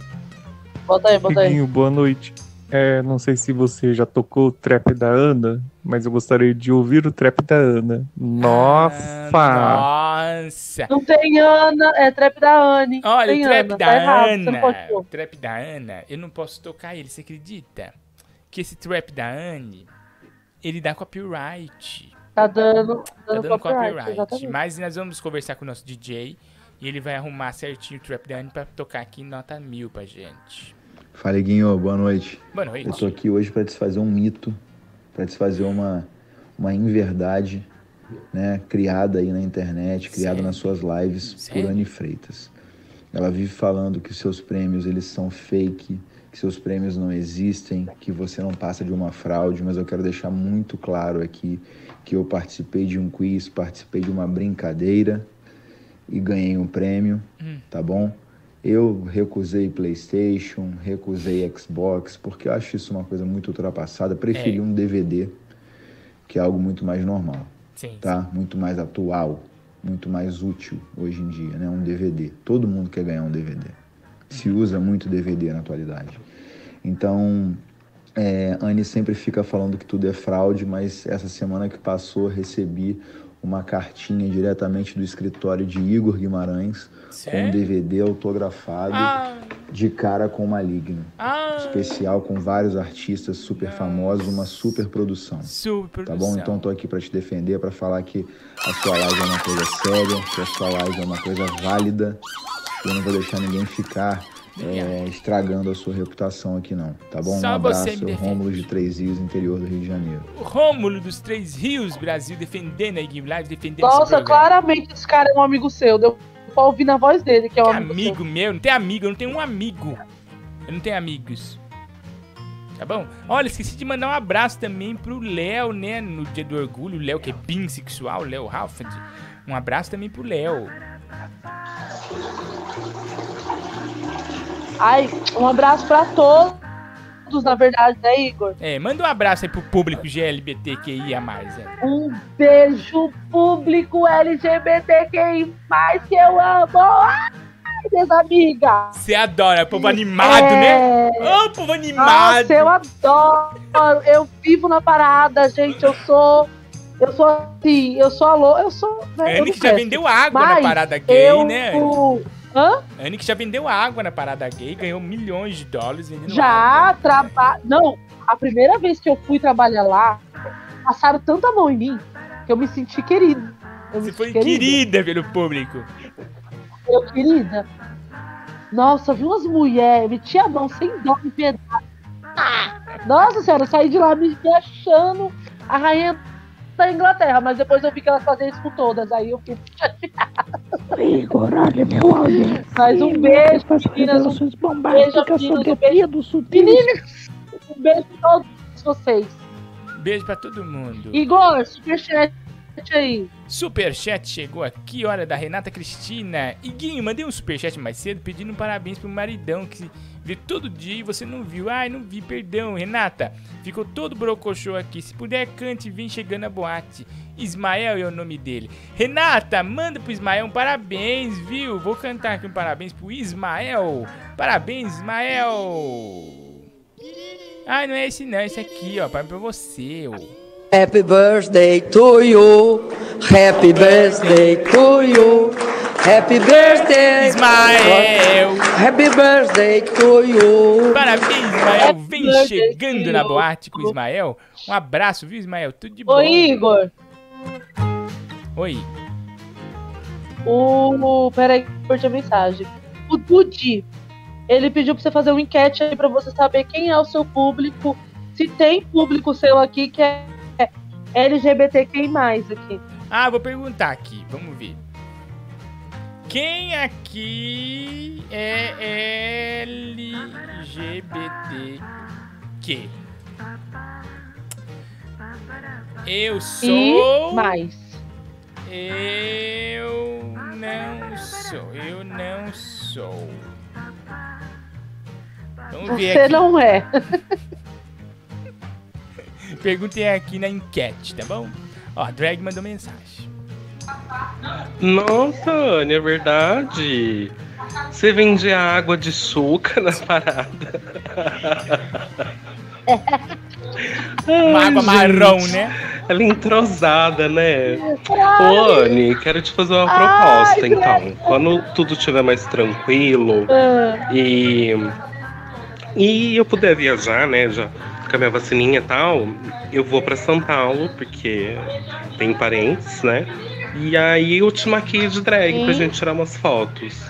Bota aí, bota aí. Boa noite. É, não sei se você já tocou o trap da Ana, mas eu gostaria de ouvir o trap da Ana. Nossa! Nossa! Não tem Ana, é trap da Anne. Olha, tem o trap Ana, da tá Ana. trap da Ana, eu não posso tocar ele, você acredita? Que esse trap da Anne, ele dá copyright. Tá dando, Tá dando, dando copyright, copyright. Mas nós vamos conversar com o nosso DJ e ele vai arrumar certinho o trap da Anne pra tocar aqui em nota mil pra gente. Fala, Guinho, boa noite. Boa noite. Eu tô aqui hoje para desfazer um mito, para desfazer uma, uma inverdade, né, criada aí na internet, criada Sério? nas suas lives Sério? por Anne Freitas. Ela vive falando que seus prêmios eles são fake, que seus prêmios não existem, que você não passa de uma fraude, mas eu quero deixar muito claro aqui que eu participei de um quiz, participei de uma brincadeira e ganhei um prêmio, Hum. tá bom? Eu recusei PlayStation, recusei Xbox, porque eu acho isso uma coisa muito ultrapassada. Preferi É. um DVD, que é algo muito mais normal, Sim. tá? Muito mais atual, muito mais útil hoje em dia, né? Um DVD. Todo mundo quer ganhar um DVD. Se usa muito DVD na atualidade. Então, é, Anne sempre fica falando que tudo é fraude, mas essa semana que passou recebi uma cartinha diretamente do escritório de Igor Guimarães com um Sério? DVD autografado Ah. de cara com maligno. Ah. Especial com vários artistas super famosos, uma super produção. Super Tá bom? Então tô aqui pra te defender, pra falar que a sua live é uma coisa séria, que a sua live é uma coisa válida. Eu não vou deixar ninguém ficar é, estragando a sua reputação aqui não, tá bom? Só um abraço. Rômulo de Três Rios, interior do Rio de Janeiro. O Rômulo dos Três Rios, Brasil, defendendo a Game Live, defendendo esse Nossa, claramente esse cara é um amigo seu. Deu pra ouvir na voz dele que é um amigo, Amigo meu, não tem amigo, eu não tenho um amigo. Eu não tenho amigos. Tá bom? Olha, esqueci de mandar um abraço também pro Léo, né? No dia do orgulho, o Léo que é bissexual, Léo Halford. Um abraço também pro Léo. Ai, um abraço pra todos, na verdade, né, Igor? É, manda um abraço aí pro público GLBTQIA+. É. Um beijo público LGBTQI+, que eu amo. Ai, minhas amigas. Você adora, povo animado, É. né? Ô, povo animado! Nossa, eu adoro. Eu vivo na parada, gente. Eu sou. Eu sou assim, eu sou alô, eu sou. né, eu Anne que já vendeu água na Mas parada gay, eu- né? Anne? Hã? Que já vendeu água na parada gay, ganhou milhões de dólares vendendo água. Já trabalho. Não, a primeira vez que eu fui trabalhar lá, passaram tanta mão em mim que eu me senti querida. Eu Você foi senti querida pelo público. Eu, querida. Nossa, vi umas mulheres, meti a mão sem dó em pedaço. Nossa senhora, eu saí de lá me me achando a rainha da Inglaterra, mas depois eu vi que elas faziam isso com todas, aí eu fiquei chateada. Igor, olha meu áudio. Mas um beijo, As meninas. Um beijo, sobre Um a do sutil. meninas. Um beijo pra todos vocês. Beijo pra todo mundo. Igor, superchat aí. Superchat chegou aqui, olha, da Renata Cristina. Iguinho, mandei um superchat mais cedo pedindo um parabéns pro maridão que se vê todo dia e você não viu. Ai, não vi, perdão, Renata. Ficou todo brocochô aqui. Se puder, cante, vem chegando a boate. Ismael é o nome dele. Renata, manda pro Ismael um parabéns, viu? Vou cantar aqui um parabéns pro Ismael. Parabéns, Ismael. Ai, não é esse não, esse aqui, ó. Parabéns pra você, ô. Happy birthday to you. Happy birthday to you. Happy birthday. Ismael. Happy birthday to you. Parabéns, Ismael. Vem chegando na boate com o Ismael. Um abraço, viu, Ismael? Tudo de bom. Oi, Igor. Oi. O. Peraí, que eu perdi a mensagem. O Dudi. Ele pediu pra você fazer uma enquete aí pra você saber quem é o seu público. Se tem público seu aqui que é LGBTQI aqui. Ah, vou perguntar aqui. Vamos ver. Quem aqui é LGBTQ? Eu sou. E mais. Eu não sou. Eu não sou. Vamos Você não é. [laughs] Perguntem aqui na enquete, tá bom? Ó, a Drag mandou mensagem. Nossa, Anne, é verdade. Você vende água de suca na parada. Uma água gente, marrom, né? Ela é entrosada, né? Ai. Ô, Anne, quero te fazer uma Ai, proposta, então. Quando tudo estiver mais tranquilo Ah. e, e eu puder viajar, né, já com a minha vacininha e tal, eu vou pra São Paulo, porque tem parentes, né? E aí eu te maquio de drag Sim. pra gente tirar umas fotos.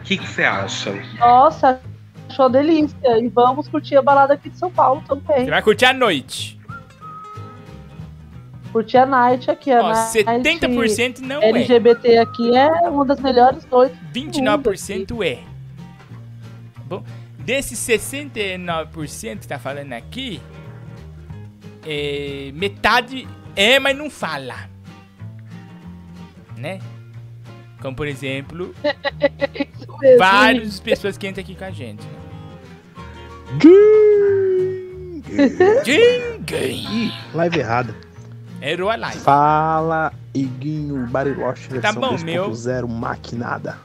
O que você acha? Nossa, achou delícia. E vamos curtir a balada aqui de São Paulo também. Você vai curtir a noite. Curtir a night aqui. A Ó, night 70% não é. LGBT aqui é uma das melhores noites. do mundo 29% é. Tá Bom, desses 69% que tá falando aqui, é, metade é, mas não fala. Né? Como, por exemplo, [laughs] mesmo. várias pessoas que entram aqui com a gente. Né? Jingle! Live errada. Errou a live. Fala, Iguinho Bariloche, Tá versão bom, meu. 2.0 maquinada.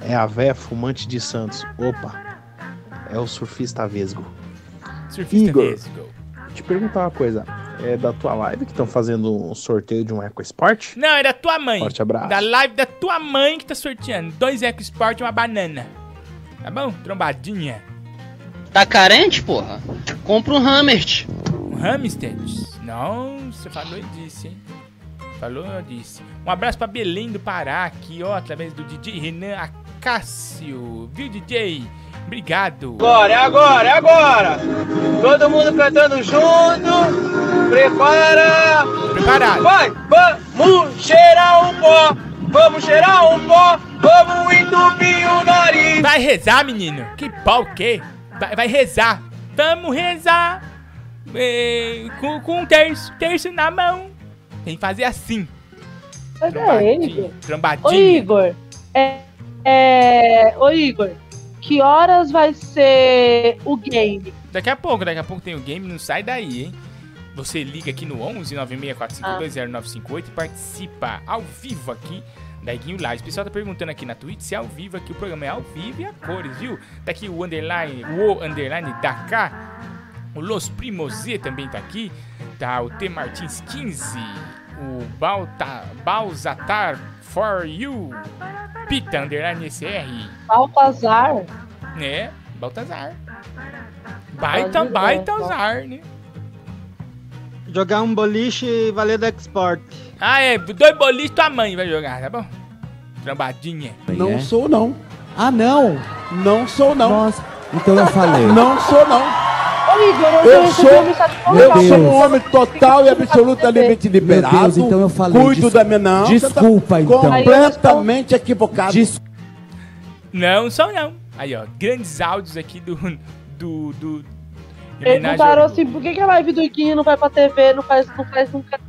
É a véia fumante de Santos. Opa, é o surfista vesgo. Surfista Igor, vesgo. te perguntar uma coisa. É da tua live que estão fazendo um sorteio de um EcoSport? Não, é da tua mãe. Forte abraço. Da live da tua mãe que tá sorteando. Dois Eco Sport e uma banana. Tá bom? Trombadinha. Tá carente, porra? Compra um Hammer. Um hamster? Não, você falou e disse, hein? Falou eu disse. Um abraço pra Belém do Pará aqui, ó, através do DJ Renan Acácio. Viu, DJ? Obrigado. Agora, é agora, é agora! Todo mundo cantando junto! Prepara! Preparado! Vai! Vamos cheirar um pó! Vamos cheirar um pó! Vamos entupir o nariz! Vai rezar, menino? Que pau o quê? Vai, vai rezar. Vamos rezar. É, com, com um terço, terço na mão. Tem que fazer assim. Cadê ele? Ô, Trombadinha. Igor, é, é... Ô, Igor, que horas vai ser o game? Daqui a pouco, daqui a pouco tem o game, não sai daí, hein? Você liga aqui no 11 964520958 e participa ao vivo aqui da Iguinho Live. O pessoal tá perguntando aqui na Twitch se é ao vivo aqui, o programa é ao vivo e a cores, viu? Tá aqui o underline, o underline Dakar, o Los Primose também tá aqui, tá o T Martins 15, o Balta, Balzatar for You, Pita underline SR, Baltazar. né? Baltazar. Baita, Pode baita ver. azar, né? Jogar um boliche valendo export. Ah, é, dois boliches tua mãe vai jogar, tá bom? Trambadinha. Não sou, não. Ah, não. Não sou, não. Nossa, então eu falei. Não sou, não. Ô, Igor, Eu recebi sou, eu sou um homem total e absolutamente liberado. Deus, então eu falei. Cuido Des- da minha não. Desculpa, você então. Completamente equivocado. Não são não. Aí, ó, grandes áudios aqui do. do. do. Perguntaram ao- assim, por que, que a live do Iguinho não vai pra TV, não faz, não faz nunca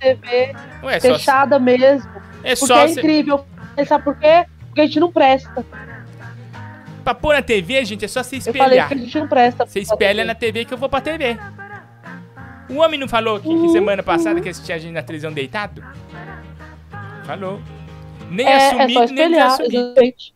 TV Ué, só- fechada mesmo? É Porque só é incrível. Mas Sabe por quê? Porque a gente não presta. Pra pôr na TV, gente, é só você Eu falei espelhar. que a gente não presta. Você espelha na TV que eu vou pra TV. O homem não falou que, que semana passada que assistia a gente na televisão deitado? Falou. Nem é, é assumido, só nem espelhar, desassumido. exatamente.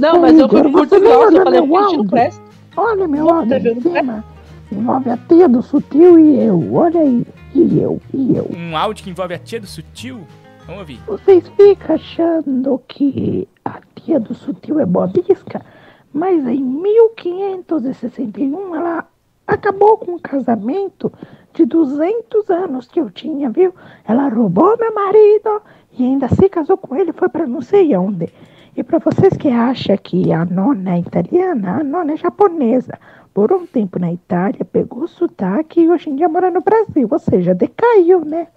Não, mas eu fui grosso, olha eu falei, meu a gente não áudio? presta. Olha meu áudio cima. Envolve a tia do sutil e eu. Olha aí. E eu, e eu. Um áudio que envolve a tia do sutil. Vamos ouvir. Vocês ficam achando que a tia do sutil é boa bisca, mas em 1561 ela acabou com um casamento de 200 anos que eu tinha, viu? Ela roubou meu marido e ainda se casou com ele, foi para não sei onde. E para vocês que acham que a nona é italiana, a nona é japonesa. Por um tempo na Itália, pegou sotaque e hoje em dia mora no Brasil, ou seja, decaiu, né?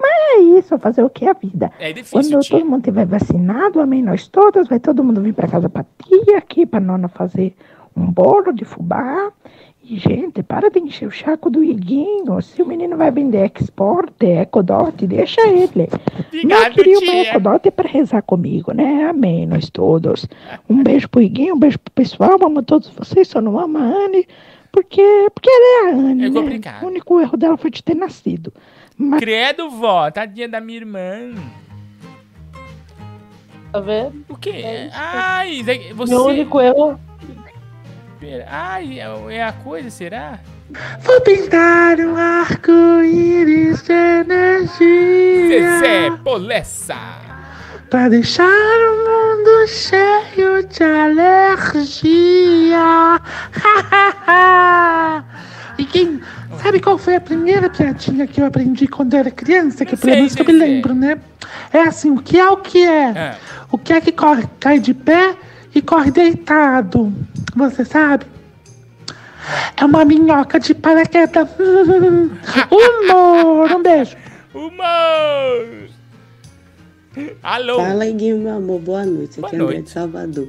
Mas é isso, fazer o que é a vida. É difícil, Quando tia. todo mundo tiver vacinado, amém, nós todos, vai todo mundo vir para casa pra tia aqui, pra nona fazer um bolo de fubá. E, gente, para de encher o chaco do Iguinho. Se o menino vai vender export, ecodote, deixa ele. Obrigado, Não queria uma ecodote para rezar comigo, né? Amém, nós todos. Um beijo pro Iguinho, um beijo pro pessoal, amo todos vocês, só não amo a Anne, porque, porque ela é a Anne, É né? O único erro dela foi de ter nascido. Mas Credo, vó, tadinha da minha irmã. Tá vendo? O quê? Ai, Zé- você. Meu único erro. Pera, Ai, é é a coisa, será? Vou pintar um arco-íris de energia Zezé Polessa. Pra deixar o mundo cheio de alergia E quem... Sabe qual foi a primeira piadinha que eu aprendi quando eu era criança? Que pelo sei, menos que eu me lembro, né? É assim, o que é o que é? Ah. O que é que corre, cai de pé e corre deitado? Você sabe? É uma minhoca de paraquedas. [laughs] Humor! Um beijo. Humor! Alô? Fala, Iguinho, meu amor. Boa noite. Boa Aqui é André noite. de Salvador.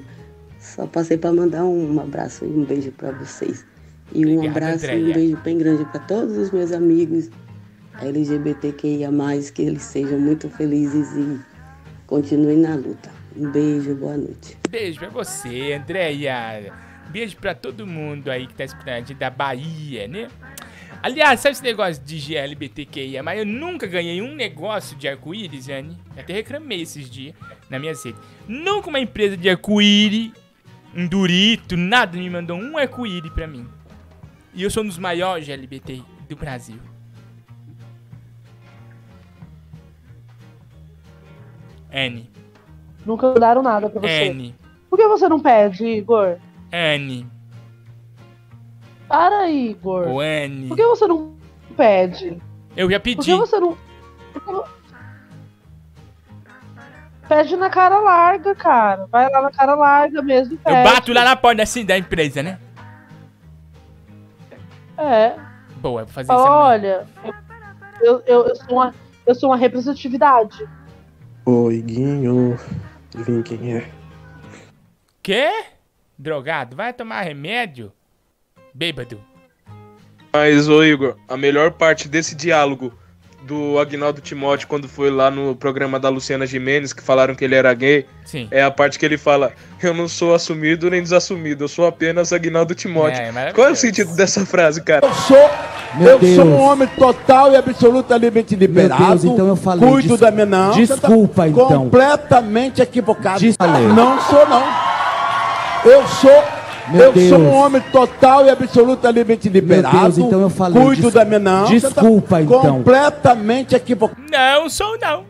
Só passei para mandar um abraço e um beijo para vocês. E um Obrigado, abraço e um Andréia. beijo bem grande para todos os meus amigos LGBTQIA+, que eles sejam muito felizes e continue na luta. Um beijo, boa noite. Beijo pra você, Andréia. Beijo pra todo mundo aí que tá escutando da Bahia, né? Aliás, sabe esse negócio de GLBTQIA? Mas eu nunca ganhei um negócio de arco-íris, Anne. Até reclamei esses dias na minha sede. Nunca uma empresa de arco-íris, um Durito, nada me mandou um arco-íris pra mim. E eu sou um dos maiores GLBT do Brasil. Anne. Nunca mandaram nada pra você. Anne. Por que você não pede, Igor? Anne. Para aí, Igor. Ô, Anne. Por que você não pede? Eu já Por que pedi. você não. Pede na cara larga, cara. Vai lá na cara larga mesmo pede. Eu bato lá na porta assim da empresa, né? É. Boa, vou fazer isso olha, eu, eu, eu, sou uma, eu sou uma representatividade. Ô, Iguinho, adivinha quem é? Quê? Drogado? Vai tomar remédio? Bêbado. Mas, ô Igor, a melhor parte desse diálogo do Agnaldo Timóteo quando foi lá no programa da Luciana Gimenez, que falaram que ele era gay, Sim. é a parte que ele fala: Eu não sou assumido nem desassumido, eu sou apenas Agnaldo Timóteo. É, maravilhoso. Qual é o sentido dessa frase, cara? Eu sou, Meu eu Deus. sou um homem total e absolutamente liberado. Deus, então eu falei, Cuido da minha não. você tá desculpa, então. Completamente equivocado. Des-. Não sou não. Eu sou Meu eu Deus. sou um homem total e absolutamente liberado. Deus, então eu falei, Cuido des- da minha não. tá desculpa, então. Completamente equivocado. Não sou não.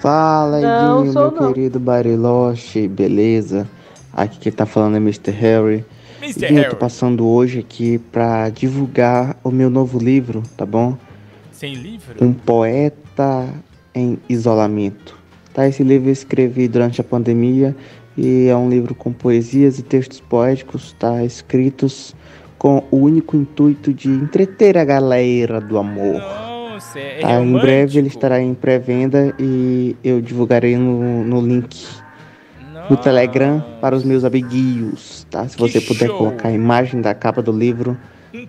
Fala, Edinho, meu não. querido Bariloche, beleza? Aqui quem tá falando é Mr. Harry. Mr. Edinho, eu tô Harry. passando hoje aqui pra divulgar o meu novo livro, tá bom? Sem livro? Um poeta em isolamento. Tá, esse livro eu escrevi durante a pandemia e é um livro com poesias e textos poéticos, tá? Escritos com o único intuito de entreter a galera do amor. Nossa, é Tá, em breve ele estará em pré-venda e eu divulgarei no, no link no Telegram para os meus amiguinhos, tá? Se você puder show. colocar a imagem da capa do livro,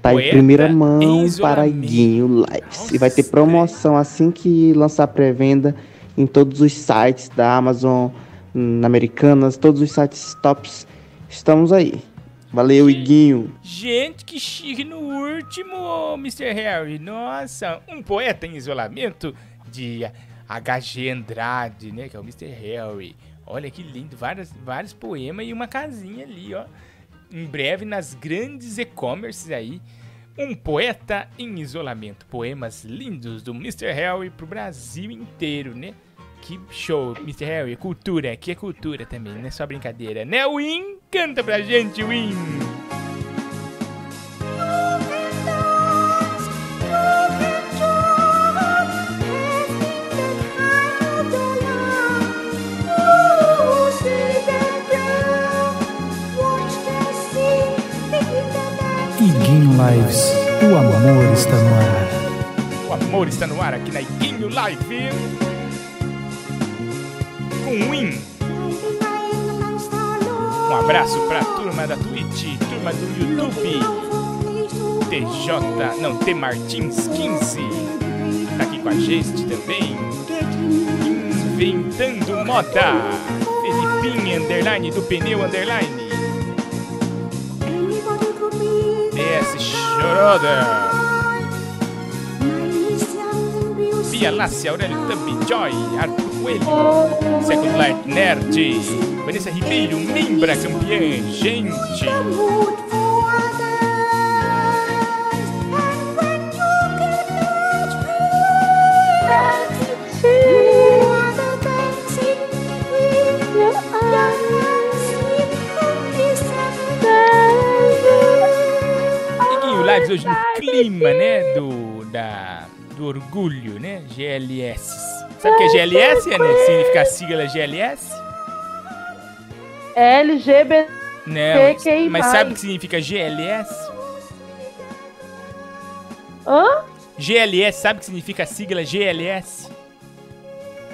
tá em primeira em mão para. Iguinho Lives. E vai ter promoção assim que lançar pré-venda em todos os sites da Amazon, na Americanas, todos os sites tops. Estamos aí. Valeu, Iguinho. Gente, que chique no último, Mr. Harry. Nossa, um poeta em isolamento de H.G. Andrade, né? Que é o Mr. Harry. Olha que lindo, vários, vários poemas e uma casinha ali, ó. Em breve nas grandes e-commerces aí. Um poeta em isolamento. Poemas lindos do Mr. Harry pro Brasil inteiro, né? Que show, Mr. Harry. Cultura, aqui é cultura também, não é só brincadeira, né? Win, canta pra gente, Win. Iguinho Lives, o amor está no ar. O amor está no ar aqui na Iguinho Live. Win. Um abraço pra turma da Twitch, turma do YouTube. TJ, não, T Martins 15. Tá aqui com a gente também. Inventando moda. Felipinho underline do pneu underline. DS Choroda. Via Lácia, Aurélio Thumb, Joy, Arthur Coelho, Second Light Nerd, Vanessa Ribeiro, membra campeã, gente. Lives hoje no clima, né, do, da, do orgulho, né, GLS. Sabe o que é GLS, né? Significa a sigla GLS? LGBT. Não, mas sabe o que significa GLS? Hã? GLS, sabe o que significa a sigla GLS?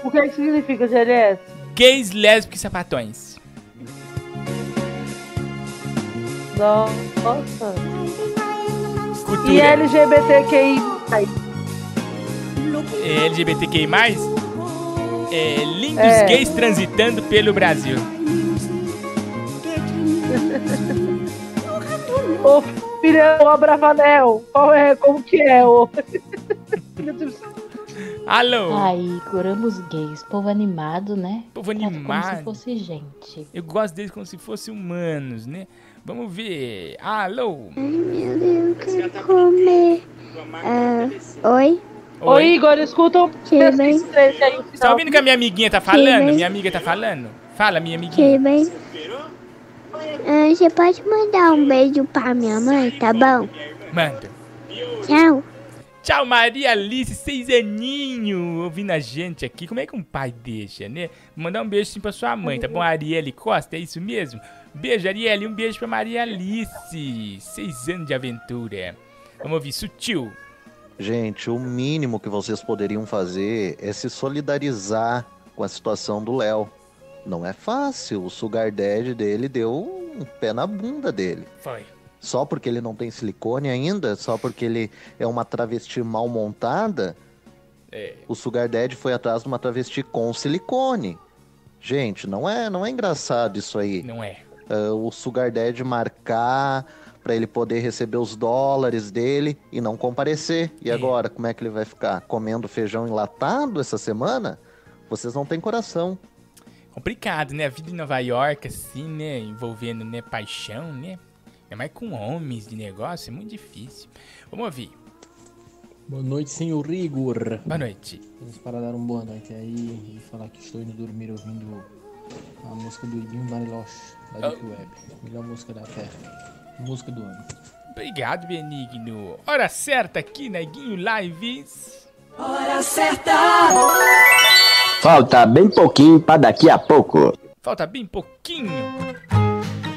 O que, que significa GLS? Gays, lésbicos e sapatões. Nossa. Cultura. E LGBTQI. É LGBTQI+, É, lindos É. gays transitando pelo Brasil. [laughs] Ô, filhão, Abravanel, qual é? Como que é? Ô? [laughs] Meu Deus. Alô? Aí, curamos gays, povo animado, né? Povo animado. Como se fosse gente. Eu gosto deles como se fossem humanos, né? Vamos ver. Alô? Eu quero comer. Ah, oi? Ô, Igor, escuta o Tudo bem? três aí. Tá ouvindo o que a minha amiguinha tá falando? Minha amiga tá falando? Fala, minha amiguinha. Tudo bem? Ah, você pode mandar um beijo pra minha mãe, tá bom? Manda. Tchau. Tchau, Maria Alice, seis aninhos, ouvindo a gente aqui. Como é que um pai deixa, né? Mandar um beijo sim pra sua mãe, tá bom? Arielle Costa, é isso mesmo? Beijo, Arielle, um beijo pra Maria Alice. Seis anos de aventura. Vamos ouvir, sutil. Gente, o mínimo que vocês poderiam fazer é se solidarizar com a situação do Léo. Não é fácil. O sugar daddy dele deu um pé na bunda dele. Foi. Só porque ele não tem silicone ainda, só porque ele é uma travesti mal montada, É. o sugar daddy foi atrás de uma travesti com silicone. Gente, não é, não é engraçado isso aí. Não é. Ah, o sugar daddy marcar pra ele poder receber os dólares dele e não comparecer. E agora, como é que ele vai ficar comendo feijão enlatado essa semana? Vocês não têm coração. Complicado, né? A vida em Nova York, assim, né? Envolvendo, né? Paixão, né? É mais com homens de negócio, é muito difícil. Vamos ouvir. Boa noite, senhor Igor. Boa noite. Vamos para dar uma boa noite aí e falar que estou indo dormir ouvindo a música do Iguinho Bariloche, da Deep Web. Melhor música da Terra. Música do ano. Obrigado, Benigno. Hora certa aqui na Guinho Lives. Hora certa. Falta bem pouquinho pra daqui a pouco. Falta bem pouquinho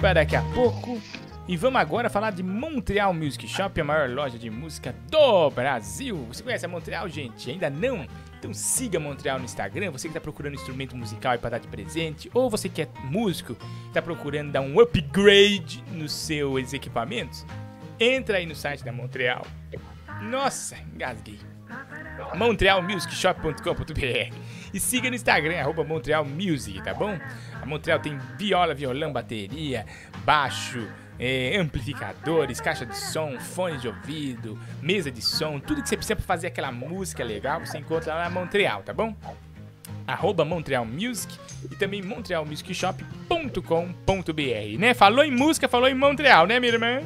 para daqui a pouco. E vamos agora falar de Montreal Music Shop, a maior loja de música do Brasil. Você conhece a Montreal, gente? Ainda não? Então siga Montreal no Instagram. Você que está procurando instrumento musical aí para dar de presente, ou você que é músico, está procurando dar um upgrade nos seus equipamentos, entra aí no site da Montreal. Nossa, engasguei montrealmusicshop.com.br e siga no Instagram, arroba Montreal Music, tá bom? A Montreal tem viola, violão, bateria, baixo, é, amplificadores, caixa de som, fones de ouvido, mesa de som, tudo que você precisa para fazer aquela música legal, você encontra lá na Montreal, tá bom? Arroba Montreal Music e também montrealmusicshop.com.br, né? Falou em música, falou em Montreal, né, minha irmã?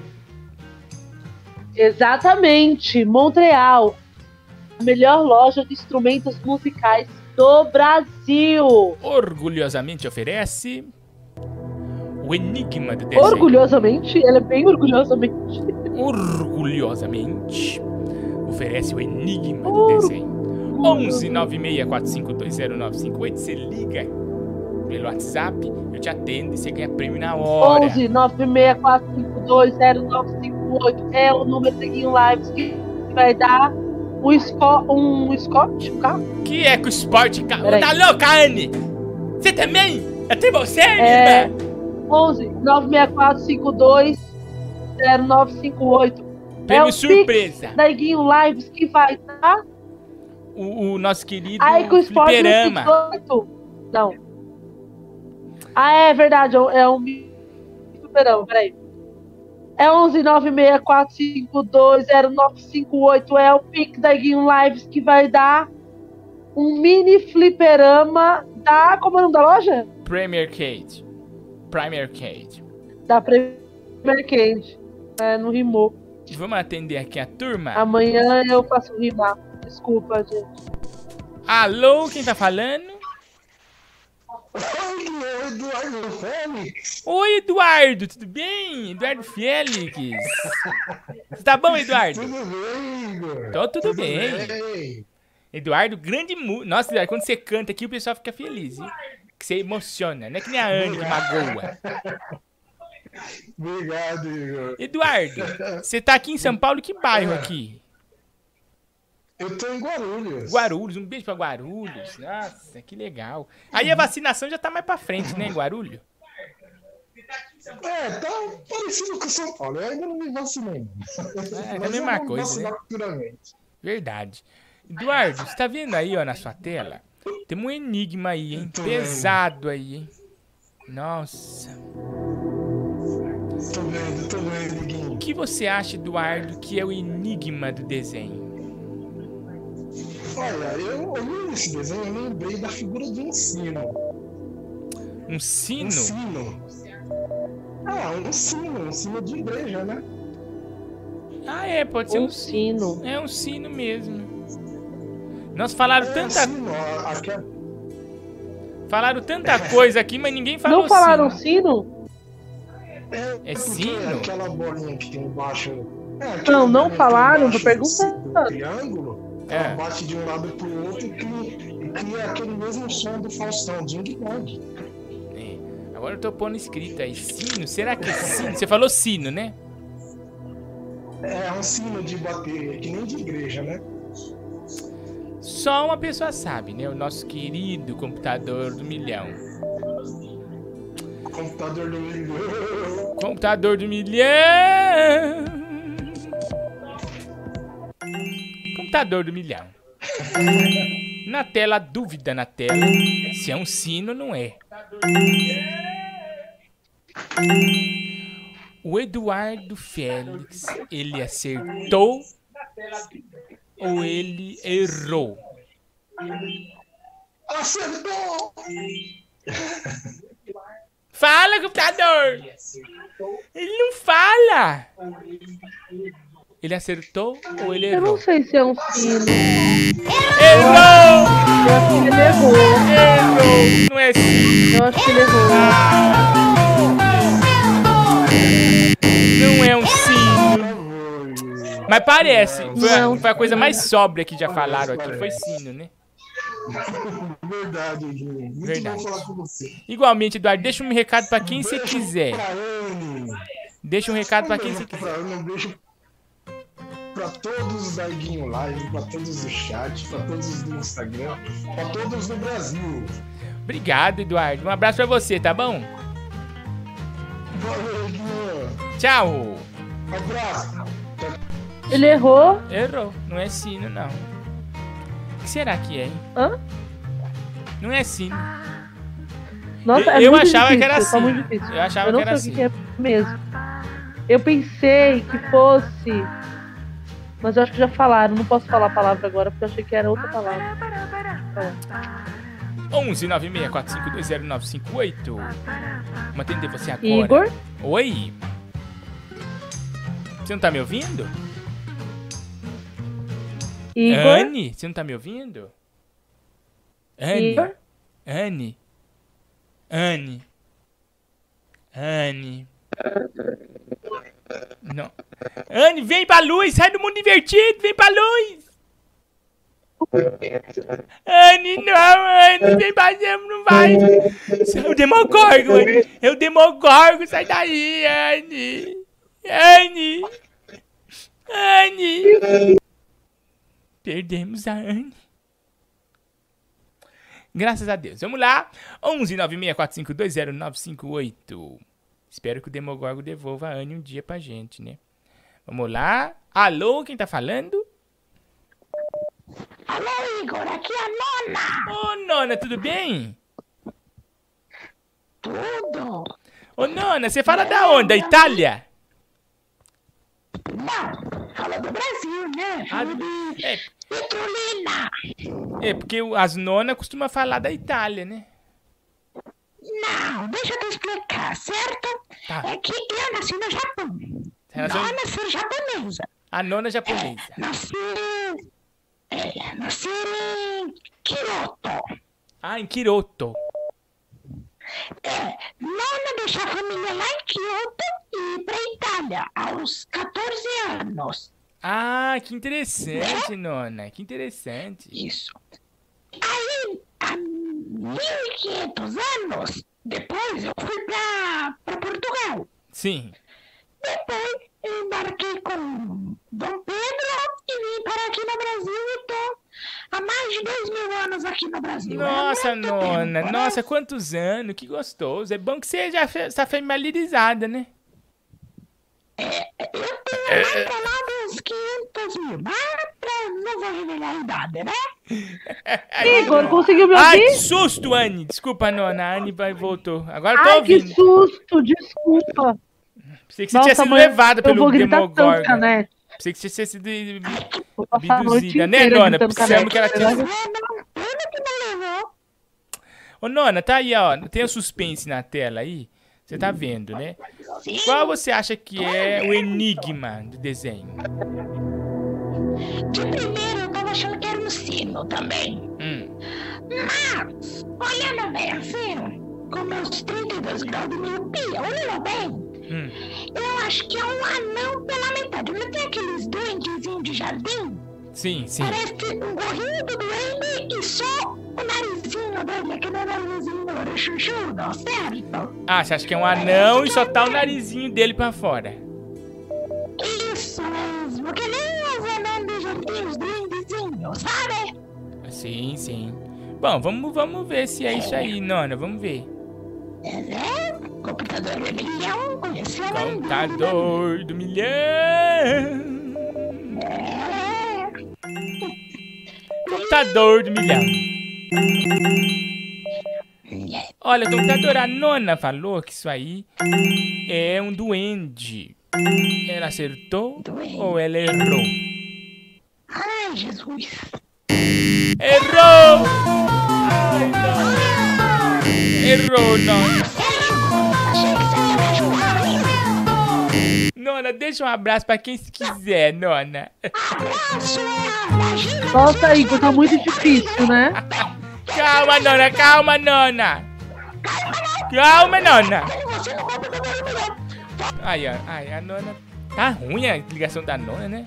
Exatamente, Montreal, a melhor loja de instrumentos musicais do Brasil. Orgulhosamente oferece o Enigma do Desenho. Orgulhosamente, ele é bem orgulhosamente. orgulhosamente oferece o Enigma do Desenho. 11 964520958. Você liga pelo WhatsApp, eu te atendo e você ganha prêmio na hora. 11 964520958 é o número do Guinho Lives que vai dar um, sco um Scott, um carro? Que é com o Sport Car? Peraí. Tá louca, Anne? Você também? Até você, É. irmã? 11 964520958 Prêmio é o surpresa. Da Guinho Lives que vai dar O, o nosso querido aí com Fliperama. 28. Não. Ah, é verdade, é um- é fliperama, peraí. É 11 964520958 é o Pix da Guinho Lives que vai dar um mini fliperama da. Como é o nome da loja? Premier Cage. Premier Cage. Da Premier Cage. É, não rimou. Vamos atender aqui a turma? Amanhã eu faço rimar. Desculpa, gente. Alô, quem tá falando? Eduardo Félix. Oi, Eduardo, tudo bem? Eduardo Félix. Você tá bom, Eduardo? Tudo bem, Igor? Tô tudo, bem. bem. Eduardo, grande músico. Nossa, Eduardo, quando você canta aqui, o pessoal fica feliz, hein? Que você emociona, não é que nem a Anne que magoa. Obrigado, Igor. Eduardo, você tá aqui em São Paulo, que bairro aqui? Eu tô em Guarulhos. Guarulhos, um beijo pra Guarulhos. Nossa, que legal. Aí a vacinação já tá mais pra frente, né, Guarulhos? É, tá parecido com São Paulo. Eu ainda não me vacinei. É, é a mesma coisa, né? Verdade. Eduardo, você tá vendo aí, ó, na sua tela? Temos um enigma aí, hein? Tô Pesado aí, hein? Nossa. Tô vendo, tô vendo. O que você acha, Eduardo, que é o enigma do desenho? Olha, eu olhando esse desenho, eu lembrei da figura de um sino. Um sino? Um sino. Ah, um sino, um sino de igreja, né? Ah, é, pode ser Um um sino. É um sino mesmo. Nós falaram É, tanta. sino, a- aque- Falaram tanta coisa aqui, mas ninguém falou Não falaram sino. sino? É, É sino? Aquela bolinha que tem embaixo. É, Não, não falaram, tô perguntando. do triângulo, É. ela bate de um lado pro outro e cria, cria aquele mesmo som do Faustão, Ding Dong. É, Agora eu tô pondo escrito aí. Sino? Será que é sino? Você falou sino, né? É um sino de bater, que nem de igreja, né? Só uma pessoa sabe, né? O nosso querido computador do milhão. Computador do milhão. Computador do milhão. Computador do milhão. Na tela, dúvida na tela. Se é um sino, não é. O Eduardo Félix, ele acertou ou ele errou? Acertou! Fala, computador! Ele não fala! Ele acertou ou ele Eu não errou? sei se é um sino. Errou! Eu acho que ele errou. Errou! Não é sino. Eu acho que ele errou. Não é um sino. Mas parece. Foi a, foi a coisa mais sóbria que já falaram aqui. Foi sino, né? Verdade. Muito Verdade. bom falar com você. Igualmente, Eduardo, deixa um recado pra quem você quiser. Deixa um recado pra quem você quiser. Um beijo pra todos da Iguinho Live, pra todos do chat, pra todos do Instagram, pra todos do Brasil. Obrigado, Eduardo. Um abraço pra você, tá bom? Valeu. Tchau. Abraço. Ele errou. Errou. Não é sino, não. O que será que é, hein? Hã? Não é sino. Nossa, Eu- é eu muito achava difícil, que era muito difícil. Eu achava eu que era sei o que é mesmo. Eu pensei que fosse. Mas eu acho que já falaram. Não posso falar a palavra agora porque eu achei que era outra palavra. Fala. 11 964520958. Vamos atender você agora. Igor? Oi. Você não tá me ouvindo? Igor? Anne, você não tá me ouvindo? Anne. Igor? Anne. Anne. Anne. Não. Anne, vem pra luz, sai do mundo invertido, vem pra luz. Anne, não, Anne, vem pra cima, não vai. É o Demogorgon, Anne. É o Demogorgon, sai daí, Anne. Anne. Anne. Perdemos a Anne. Graças a Deus. Vamos lá. 11 964520958. Espero que o Demogorgon devolva a Anne um dia pra gente, né? Vamos lá. Alô, quem tá falando? Alô, Igor, aqui é a Nona. Ô, Nona, tudo bem? Tudo. Ô, Nona, você fala da onde? Da Itália? Não, fala do Brasil, né? Ah, é. Petrolina. É, porque as nonas costumam falar da Itália, né? Não, deixa eu te explicar, certo? Tá. É que eu nasci no Japão. Você nasceu- Não nasci japonesa. A nona japonesa. Nasci... É, nasci em Kyoto. Ah, em Kyoto. É, nona deixou a família lá em Kyoto e ir pra Itália aos 14 anos. Ah, que interessante, nona. Que interessante. Isso. Aí, há 1500 anos depois, eu fui pra, pra Portugal. Sim. Depois, eu embarquei com Dom Pedro e vim para aqui no Brasil e tô há mais de dois mil anos aqui no Brasil. Nossa, é nona. tempo, né? Nossa, quantos anos. Que gostoso. É bom que você já está familiarizada, né? Eu tenho mais pra lá dos 500 mil, mas pra, não vou revelar a idade, né? [laughs] Igor, conseguiu me Ai, ouvir? que susto, Anne. Desculpa, nona. A Anne vai, voltou. Agora tô Ai, que ouvindo. susto, desculpa. Pensei que você tinha sido mãe, levada pelo gritar tanto, Demogorgon. Canete. Pensei que você tinha sido abduzida, né, nona? Precisamos que ela tinha... Ô, nona, tá aí, ó. Tem o suspense na tela aí. Você tá vendo, né? Qual você acha que é o enigma do desenho? De primeiro eu tava achando que era um sino também. Hum. Mas, olhando bem assim, com meus 32 graus de miopia, olhando bem, Hum. eu acho que é um anão pela metade. Não tem aqueles duendezinhos de jardim? Sim, sim. Parece um gorrinho do duende e só o narizinho dele, aquele narizinho chuchudo, certo? Ah, você acha que é um anão e só tá o narizinho dele pra fora? Isso mesmo, que nem os anãos do jardim, os duendezinhos, sabe? Sim, sim. Bom, vamos, vamos ver se é isso aí, nona. Vamos ver. É, computador de milhão, conheceu a Contador do milhão. Computador do milhão. Olha, computador, a nona falou que isso aí é um duende. Ela acertou ou ela errou? Ai, Jesus. Errou! Ai, não. Errou, nona. Nona, deixa um abraço pra quem se quiser, nona. Nossa, Igor, tá muito difícil, né? Calma, nona, calma, nona. Calma, nona. Ai, ó, ai, a nona. Tá ruim a ligação da nona, né?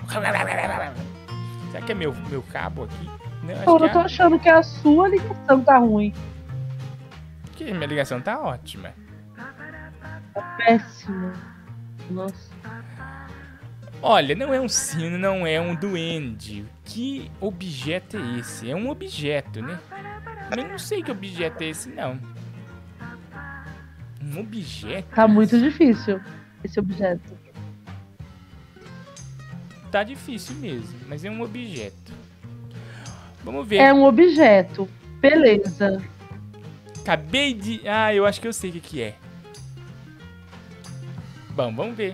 Será que é meu, meu cabo aqui? Não, Eu que tô é- achando que a sua ligação tá ruim. que minha ligação tá ótima. Tá péssima. Nossa. Olha, não é um sino, não é um duende. Que objeto é esse? É um objeto, né? Eu não sei que objeto é esse, não. Um objeto? Tá muito difícil esse objeto. Tá difícil mesmo, mas é um objeto. Vamos ver. É um objeto. Beleza. Acabei de. Ah, eu acho que eu sei o que, que é. Bom, vamos ver.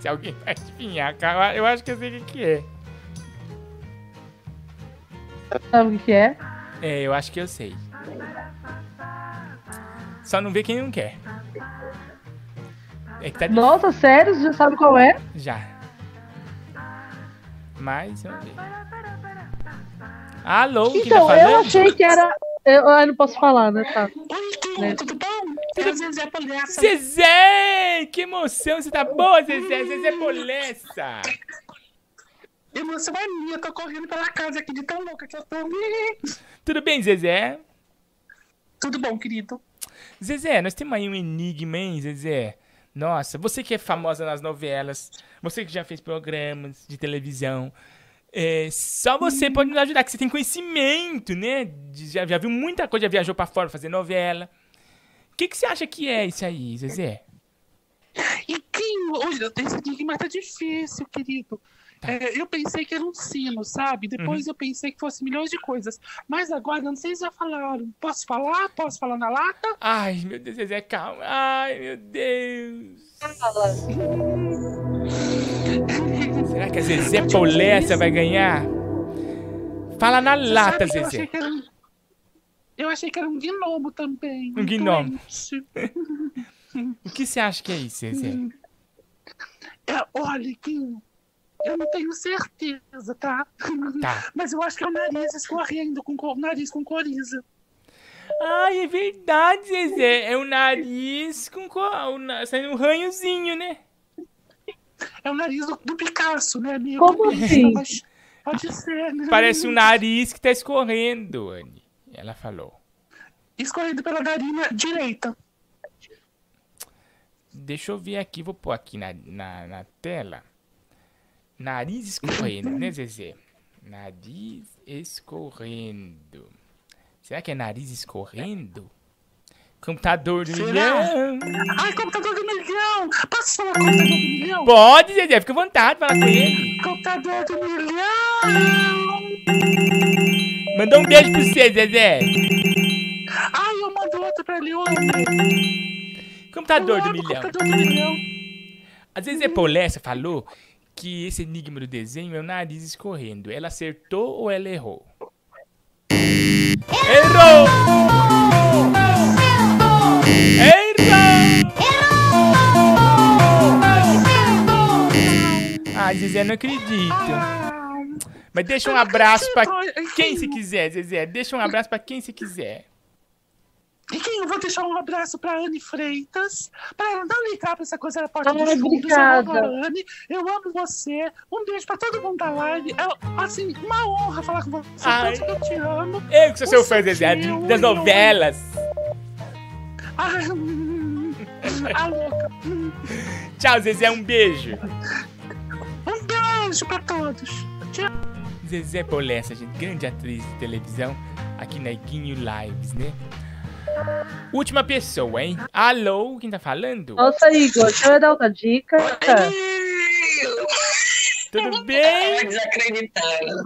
Se alguém vai adivinhar, cara, eu acho que eu sei o que, que é. Sabe o que é? É, eu acho que eu sei. Só não vê quem não quer. É que tá difícil. Nossa, sério? Você já sabe qual é? Já. Mas, vamos ver. Alô, tá Então, eu achei que era. Eu, eu não posso falar, né? Tá. Né? Tudo É o Zezé Polessa. Zezé! Que emoção! Você tá boa, Zezé? Zezé Polessa! Emoção é minha, eu tô correndo pela casa aqui de tão louca que eu tô. Tudo bem, Zezé? Tudo bom, querido? Zezé, nós temos aí um enigma, hein, Zezé? Nossa, você que é famosa nas novelas, você que já fez programas de televisão, é, só você pode nos ajudar, que você tem conhecimento, né? Já, já viu muita coisa, já viajou pra fora fazer novela. O que, que você acha que é isso aí, Zezé? E quem hoje esse enigma tá difícil, querido. É, eu pensei que era um sino, sabe? Depois Uhum. eu pensei que fosse milhões de coisas. Mas agora, não sei se já falaram. Posso falar? Posso falar na lata? Ai, meu Deus, Zezé, calma. Ai, meu Deus. Será que a Zezé Polessa vai ganhar? Fala na lata, eu Zezé. achei que era um- Eu achei que era um gnomo também. Um gnomo. [laughs] O que você acha que é isso, Zezé? É, olha, Quinho, eu não tenho certeza, tá? Tá. [laughs] Mas eu acho que é o nariz escorrendo, com co- o nariz com coriza. Ai, é verdade, Zezé. É o nariz com co... saindo um ranhozinho, né? É o nariz do, do Picasso, né, amigo? Como assim? Mas Pode ser, né? Parece um nariz que tá escorrendo, Anne. Ela falou. Escorrendo pela narina direita. Deixa eu ver aqui, vou pôr aqui na, na, na tela. Nariz escorrendo, né, Zezé? Nariz escorrendo. Será que é nariz escorrendo? Computador do Será? milhão. Ai, computador do milhão! Posso falar computador do milhão? Pode, Zezé, fica à vontade, fala com ele. Computador do milhão! Mandou um beijo pra você, Zezé. Ai, eu mando outro pra ele ontem. Computador Eu do amo milhão. computador do milhão. A Zezé Polessa falou que esse enigma do desenho é o nariz escorrendo. Ela acertou ou ela errou? Errou! Errou! Ai, Zezé, não acredito. Mas deixa um abraço pra quem se quiser, Zezé. Deixa um abraço pra quem se quiser. E quem eu vou deixar um abraço pra Anne Freitas, pra ela não ligar pra essa coisa da porta Ai, dos fundos. Eu amo obrigada. a Anne, eu amo você. Um beijo pra todo mundo da live. É, assim, uma honra falar com você. Ai. Tanto que eu te amo. Eu que sou seu Um fã, Zezé, das novelas. Ai, hum, [laughs] a louca. Hum. Tchau, Zezé, um beijo. Um beijo pra todos. Tchau. Zezé Polessa, gente, grande atriz de televisão aqui na Iguinho Lives, né? Última pessoa, hein? Alô, quem tá falando? Nossa, Igor, deixa eu dar outra dica. Tudo bem? Desacreditando.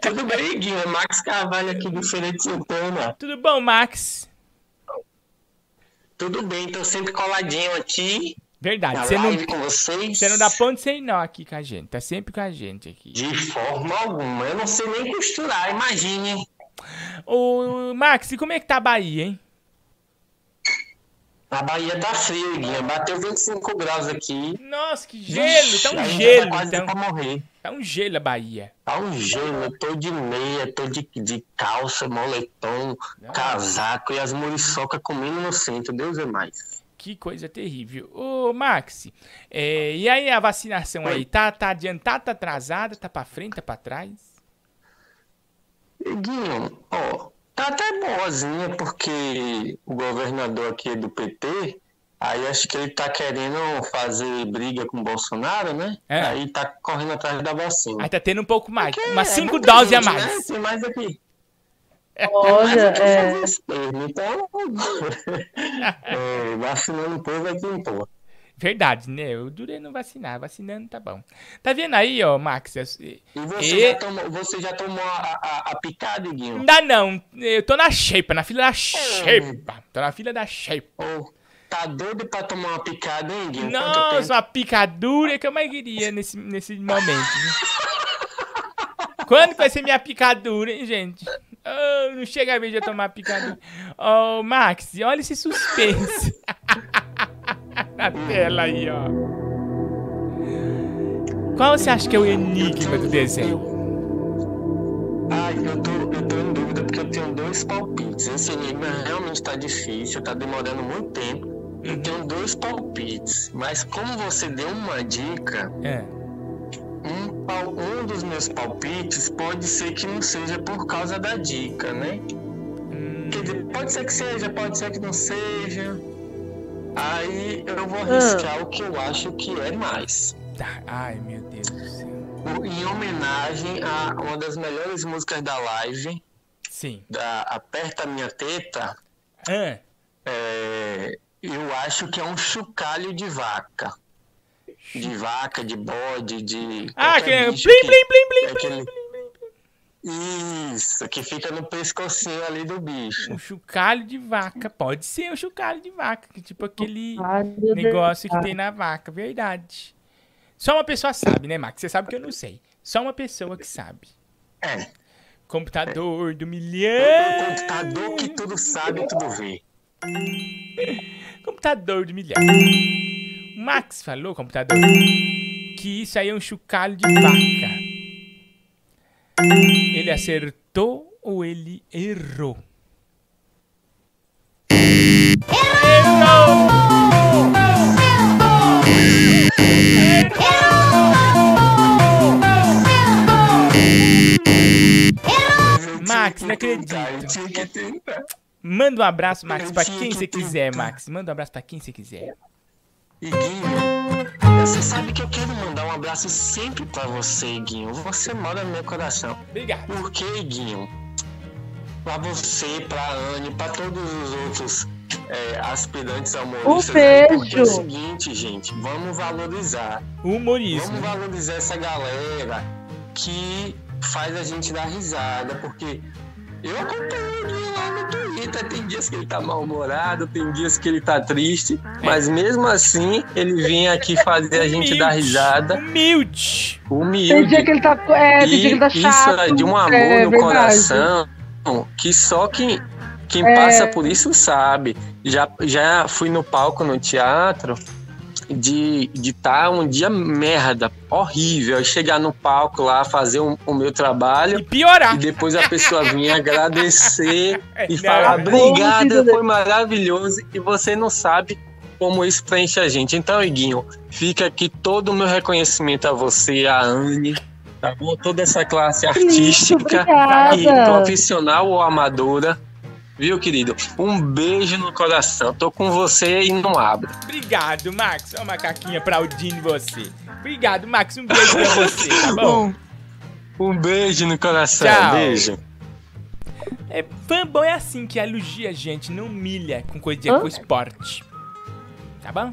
Tudo bem, Guinho? Max Carvalho aqui do Feira de Santana. Tudo bom, Max? Tudo bem, tô sempre coladinho aqui. Verdade, Na você não, com vocês. você não dá ponto sem nó aqui com a gente, tá sempre com a gente aqui. De forma alguma. Eu não sei nem costurar, imagine. Ô, Max, e como é que tá a Bahia, hein? A Bahia tá frio, Guinho. Bateu 25 graus aqui. Nossa, que gelo, tá um Vixe, gelo, Tá quase então. pra morrer. Tá um gelo a Bahia. Tá um gelo, eu tô de meia, tô de, de calça, moletom, casaco e as muriçocas comendo no centro, Deus é mais. Que coisa terrível. Ô, Max, é, e aí a vacinação aí? Tá, tá adiantada, tá atrasada, tá pra frente, tá pra trás? Guinho, ó, tá até boazinha porque o governador aqui é do PT, aí acho que ele tá querendo fazer briga com o Bolsonaro, né? É. Aí tá correndo atrás da vacina. Aí tá tendo um pouco mais, umas É, cinco muita doses a mais. Né? Tem mais aqui. Olha, é. Então, [laughs] é, vacinando o povo é importa. Verdade, né? Eu durei não vacinar, vacinando tá bom. Tá vendo aí, ó, Max? é- E você, E- já tomou, você já tomou a, a, a picada, Guinho? Ainda não, eu tô na shape, na fila da shape. Tô na fila da shape. Tá doido pra tomar uma picada, hein, Guinho? Nossa, uma picadura que eu mais queria nesse, nesse momento. Quando vai ser minha picadura, hein, gente? Oh, não chega a vez de eu tomar picadura. Oh, Max, olha esse suspense. [laughs] Na tela aí, ó. Qual você acha que é o enigma do desenho? Ai, eu tô, eu tô em dúvida porque eu tenho dois palpites. Esse enigma realmente tá difícil, tá demorando muito tempo. Eu tenho dois palpites, mas como você deu uma dica, É. um, um dos meus palpites pode ser que não seja por causa da dica, né? Quer dizer, pode ser que seja, pode ser que não seja. Aí eu vou arriscar o que eu acho que é mais. Tá, Ai, meu Deus do céu. Em homenagem a uma das melhores músicas da live, Sim. da Aperta Minha Teta, Ah, é, eu acho que é um chocalho de vaca. De vaca, de bode, de. Ah, que é bicho plim, que- plim, plim, plim, é aquele- Isso, que fica no pescocinho ali do bicho. um chocalho de vaca. Pode ser um chocalho de vaca. Que tipo aquele meu negócio que tem na vaca. Verdade. Só uma pessoa sabe, né, Max? Você sabe que eu não sei. Só uma pessoa que sabe. É. Computador do milhão. computador que tudo sabe, tudo vê. Computador do milhão. Max falou, computador, que isso aí é um chocalho de vaca. Ele acertou ou ele errou? Max, não acredito. Manda um abraço, Max, pra quem você quiser, Max. Manda um abraço pra quem você quiser. E Guinho, você sabe que eu quero mandar um abraço sempre pra você, Guinho. Você mora no meu coração. Obrigado. Por que, Guinho? Pra você, pra Anne, pra todos os outros é, aspirantes humoristas. Um aí, Porque é o beijo. seguinte, gente, vamos valorizar. Humorismo. Vamos valorizar essa galera que faz a gente dar risada, porque eu acompanho ele lá no Twitter. Tem dias que ele tá mal-humorado, tem dias que ele tá triste, mas mesmo assim ele vem aqui fazer a gente dar risada. Humilde. Humilde. Tem dia que ele tá. É, tem dia que ele tá isso chato. é de um amor é no verdade. coração que só quem, quem É. passa por isso sabe. Já, já fui no palco no teatro de estar de tá um dia merda, horrível, chegar no palco lá, fazer um- o meu trabalho. E piorar. E depois a pessoa vir agradecer [laughs] e Não. falar obrigada, foi maravilhoso. E você não sabe como isso preenche a gente. Então, Iguinho, fica aqui todo o meu reconhecimento a você, a Anne, tá bom? Toda essa classe artística e profissional ou amadora. Viu, querido? Um beijo no coração. Tô com você e não abro. Obrigado, Max. Ó, o macaquinho aplaudindo você. Obrigado, Max. Um beijo pra você, tá [laughs] bom? Um, um beijo no coração. Tchau. Beijo. É, fã bom é assim que elogia a gente, não humilha com coisa de com esporte. Tá bom?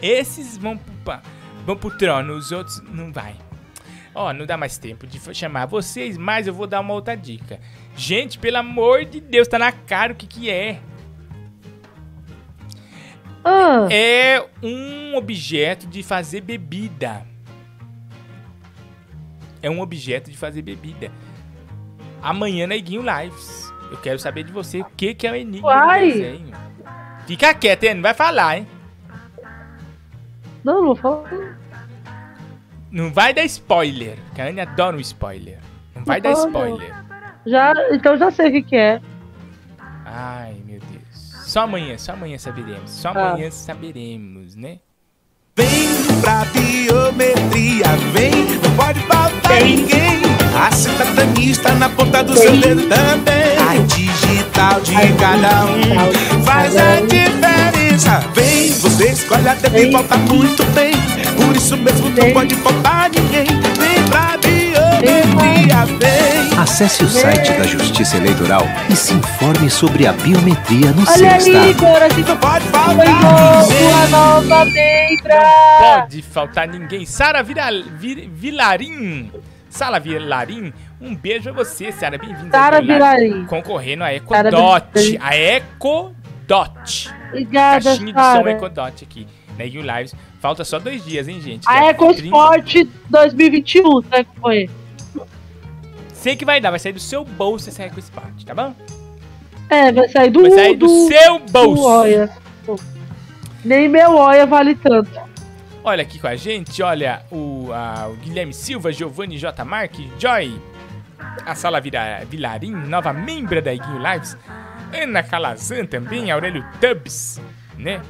Esses vão pro, vão pro trono, os outros não vai. Ó, não dá mais tempo de chamar vocês, mas eu vou dar uma outra dica. Gente, pelo amor de Deus, tá na cara o que que é. Ah. É um objeto de fazer bebida. É um objeto de fazer bebida. Amanhã na Iguinho Lives. Eu quero saber de você o que, que é o enigma Uai. do desenho. Fica quieto, hein? Não vai falar, hein? Não, não vou falar. Não vai dar spoiler. Que a Anne adora um spoiler. Não vai dar Não. spoiler. Já, então já sei o que, que é. Ai, meu Deus. Só amanhã, só amanhã saberemos. Só Ah. amanhã saberemos, né? Pra biometria, vem, não pode faltar ninguém. A cidadania na ponta do seu dedo também. A digital de cada um faz a diferença. Vem, você escolhe a tempo e volta muito bem. Por isso mesmo não pode faltar ninguém. Acesse o site da Justiça Eleitoral e se informe sobre a biometria no seu Olha aí, estado. Igor, a gente pode foi sua nova membra. Pode faltar ninguém. Sara Vira, Vir- Vilarim. Sala Vilarim, um beijo a você, Sara. Bem-vinda. Sara Vilarim. Concorrendo a Ecodot. A Ecodot. Obrigada, Caixinha de som. Ecodot aqui. Na You Lives. Falta só dois dias, hein, gente? A EcoSport 2021, sabe como foi? 30. Sei que vai dar, vai sair do seu bolso essa EcoSport, tá bom? É, vai sair do Vai sair do seu bolso. do Oia. Nem meu Oia vale tanto. Olha aqui com a gente, olha o, a- o Guilherme Silva, Giovanni J. Marques, Joy, a Sala Vira, Vilarim, nova membra da Iguinho Lives, Ana Calazan também, Aurélio Tubbs, né?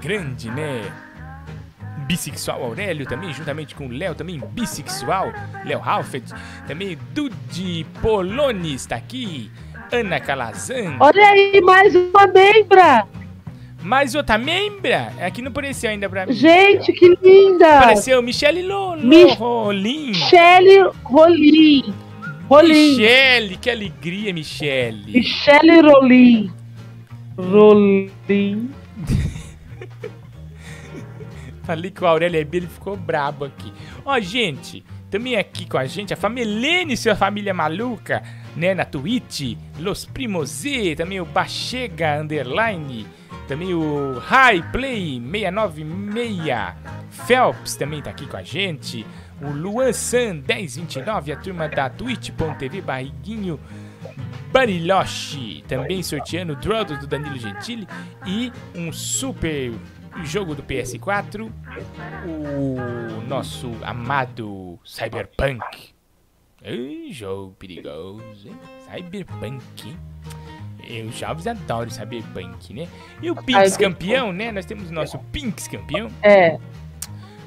Grande, né? Bissexual Aurélio também, juntamente com o Léo, também bissexual, Léo Halfett, também Dudi Polonis está aqui, Ana Calazan. Olha aí, mais uma membra. Mais outra membra? Aqui não apareceu ainda pra mim. Gente, que linda. Apareceu Michele Lolo, Mich- Rolim. Michele Rolim. Rolim. Michele, que alegria, Michele. Michele Rolim. Rolim. [laughs] Falei que o Aurélio é ficou brabo aqui. Ó, gente, também aqui com a gente, a Famelene, sua família maluca, né, na Twitch, Los Primos Z, também o Bachega Underline, também o High Play 696, Phelps também tá aqui com a gente, o Luan San 1029, a turma da twitch.tv barriguinho Bariloche, também sorteando o Drodo do Danilo Gentili e um super jogo do PS4, o nosso amado Cyberpunk. Ei, jogo perigoso, hein? Cyberpunk. Eu jovens adoram Cyberpunk, né? E o Pinks campeão, né? Nós temos o nosso Pinks campeão. É.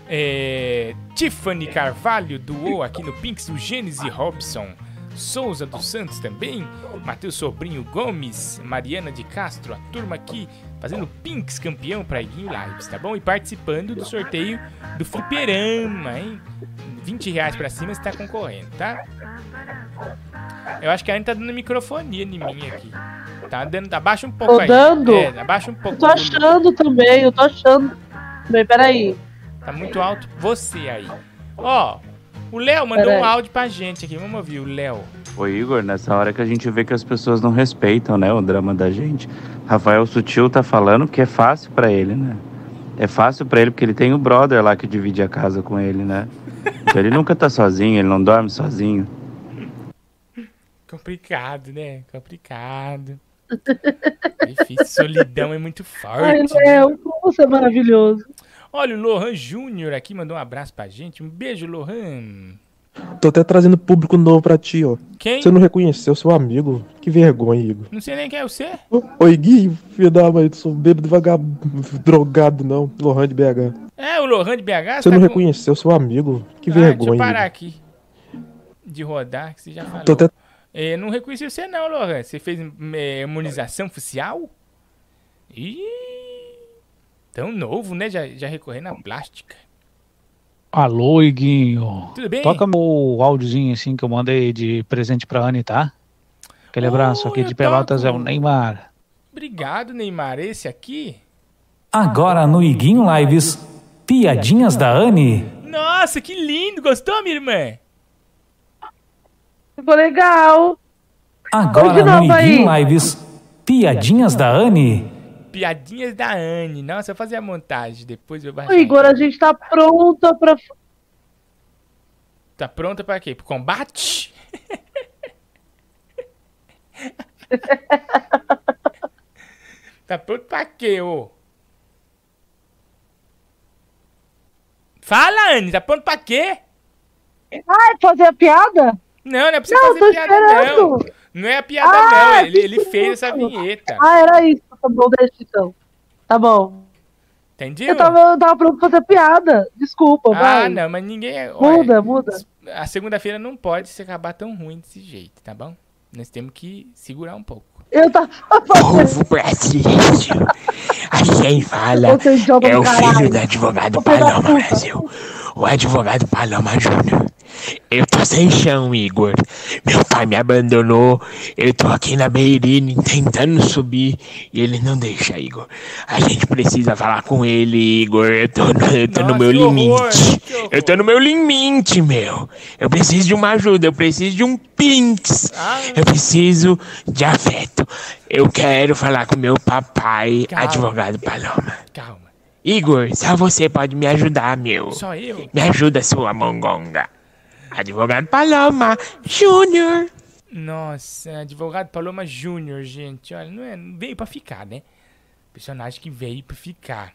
É, Tiffany Carvalho doou aqui no Pinks o Gênese Robson. Souza dos Santos também. Matheus Sobrinho Gomes. Mariana de Castro. A turma aqui fazendo Pinks campeão pra Iguinho Lives, tá bom? E participando do sorteio do Fliperama, hein? 20 reais pra cima você tá concorrendo, tá? Eu acho que a Anne tá dando microfonia em mim aqui. Tá dando. Abaixa um pouco Tô aí. dando? É, abaixa um pouco. Eu tô achando também, eu tô achando. Bem, peraí. Tá muito alto você aí. Ó, O Léo mandou um áudio pra gente aqui. Vamos ouvir o Léo. Ô Igor, nessa hora que a gente vê que as pessoas não respeitam, né, o drama da gente. Rafael Sutil tá falando que é fácil pra ele, né? É fácil pra ele porque ele tem o brother lá que divide a casa com ele, né? Então ele nunca tá sozinho, ele não dorme sozinho. Complicado, né? Complicado. Difícil. Solidão é muito Ai, forte. né? Léo, você é maravilhoso. Olha, o Lohan Júnior aqui mandou um abraço pra gente. Um beijo, Lohan. Tô até trazendo público novo pra ti, ó. Quem? Você não reconheceu seu amigo? Que vergonha, Igor. Não sei nem quem é você. Oi, Gui, filho da mãe, sou bêbado vagabundo, drogado não, Lohan de BH. É, o Lohan de BH. Você tá não com- reconheceu seu amigo? Que Ah, deixa eu vergonha, parar Igor. aqui. De rodar, que você já falou. Tô até... É, não reconheci você não, Lohan. Você fez é, imunização facial? Ih, tão novo, né? Já, já recorrendo à plástica. Alô, Iguinho. Tudo bem? Toca meu áudiozinho assim que eu mandei de presente pra Anne, tá? Aquele abraço aqui de Pelotas é o Neymar. Obrigado, Neymar. Esse aqui? Agora no Iguinho Lives, piadinhas da Anne. Nossa, que lindo! Gostou, minha irmã? Ficou legal. Agora no. Iguinho Lives, piadinhas da Anne. Piadinhas da Anne. Nossa, eu vou fazer a montagem. Depois eu baixar. Igor, a gente tá pronta pra. Tá pronta pra quê? Pro combate? [laughs] tá pronto pra quê, ô? Fala, Anne, tá pronto pra quê? Ai, fazer a piada? Não, não é pra você Não, fazer piada, não. esperando. Não é a piada, Ah, não. Ele, ele fez essa vinheta. Ah, era isso. Tá bom, deixa então. Tá bom. Entendeu? Eu tava, eu tava pronto pra fazer piada. Desculpa, Ah, vai. não, mas ninguém. é- olha, Muda, muda. A segunda-feira não pode se acabar tão ruim desse jeito, tá bom? Nós temos que segurar um pouco. Eu tava Povo brasileiro. Aqui quem fala é é o caralho. filho do advogado Paloma. Brasil. O advogado Paloma Júnior. Eu tô sem chão, Igor. Meu pai me abandonou. Eu tô aqui na Beirine tentando subir e ele não deixa, Igor. A gente precisa falar com ele, Igor. Eu tô no, eu tô no meu limite. Eu tô no meu limite, meu. Eu preciso de uma ajuda. Eu preciso de um pinks. Eu preciso de afeto. Eu quero falar com meu papai, Calma. advogado Paloma. Calma. Igor, só você pode me ajudar, meu. Só eu? Me ajuda, sua mongonga. Advogado Paloma Júnior. Nossa, advogado Paloma Júnior, gente. Olha, não é, veio pra ficar, né? Personagem que veio pra ficar.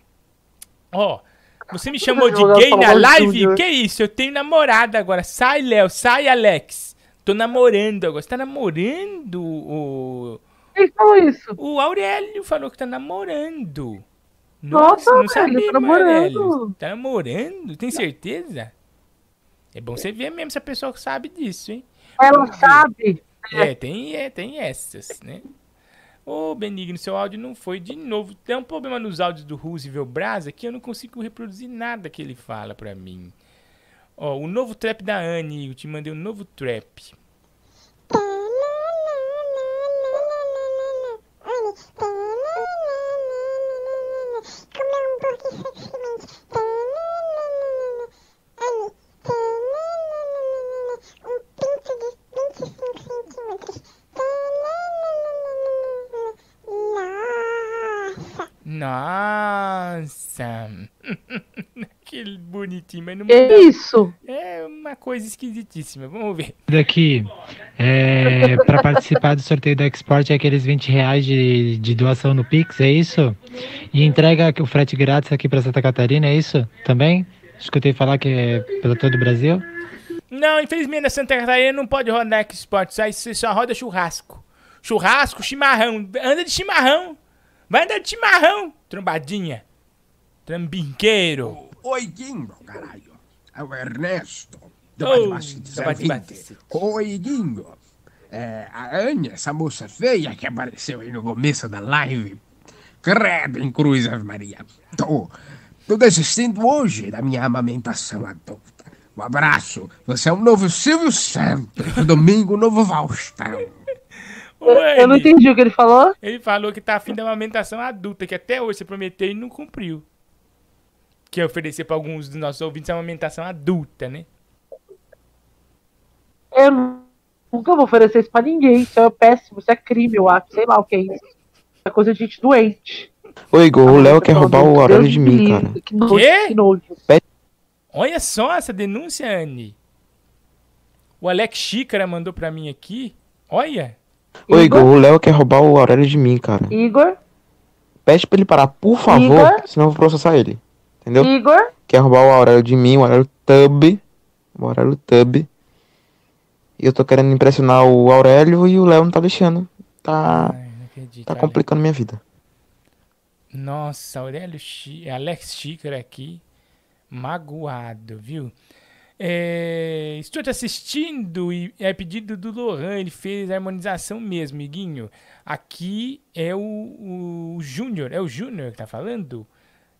Ó, você me chamou de gay na Paloma live? Júnior. Que isso? Eu tenho namorada agora. Sai, Léo. Sai, Alex. Tô namorando agora. Você tá namorando o. Quem falou isso? O Aurélio falou que tá namorando. Nossa, não velho, sabia, tá namorando. namorando. Tá namorando? Tem certeza? É bom você ver mesmo se a pessoa sabe disso, hein? Ela sabe. É, tem, é, tem essas, né? Ô, Benigno, seu áudio não foi de novo. Tem um problema nos áudios do Roosevelt Brasa que eu não consigo reproduzir nada que ele fala pra mim. Ó, o novo trap da Anne, eu te mandei um novo trap. Nossa! [laughs] que bonitinho, mas não Que muda- isso? É uma coisa esquisitíssima. Vamos ver. Daqui, é, para participar do sorteio do Export é aqueles 20 reais de, de doação no Pix, é isso? E entrega o frete grátis aqui para Santa Catarina, é isso? Também? Escutei falar que é pelo todo o Brasil. Não, infelizmente na Santa Catarina não pode rodar Export, só, isso só roda churrasco. Churrasco, chimarrão. Anda de chimarrão. Vai de chimarrão, trombadinha. Trambinqueiro. Oi, Guinho, caralho. É o Ernesto. Do Oh, Bate-Bate do Bate-Bate. 020. Oi, Guinho. É, a Anya, essa moça feia que apareceu aí no começo da live. Credo em cruz, Ave Maria. Tô, tô desistindo hoje da minha amamentação adulta. Um abraço. Você é o novo Silvio Santos. Domingo, novo Faustão. Eu não entendi o que ele falou. Ele falou que tá afim da amamentação adulta, que até hoje você prometeu e não cumpriu. Que é oferecer pra alguns dos nossos ouvintes a amamentação adulta, né? Eu nunca vou oferecer isso pra ninguém. Isso é péssimo, isso é crime, eu acho. Sei lá o que é isso. É coisa de gente doente. Ô Igor, o Léo quer roubar o Aurélio de mim, cara. Que nojo, Quê? que nojo. Olha só essa denúncia, Anne. O Alex Xícara mandou pra mim aqui. Olha. Ô Igor, o Léo quer roubar o Aurélio de mim, cara. Igor, Pede pra ele parar, por favor, Igor? senão eu vou processar ele. Entendeu? Igor, Quer roubar o Aurélio de mim, o Aurélio Tub. O Aurélio Tub. E eu tô querendo impressionar o Aurélio e o Léo não tá deixando. Tá. acredito, Tá complicando minha vida. Nossa, Aurélio Xí... Alex Xícara aqui. Magoado, viu? É, estou te assistindo e é pedido do Lohan, ele fez a harmonização mesmo, Iguinho. Aqui é o, o Júnior, é o Júnior que tá falando?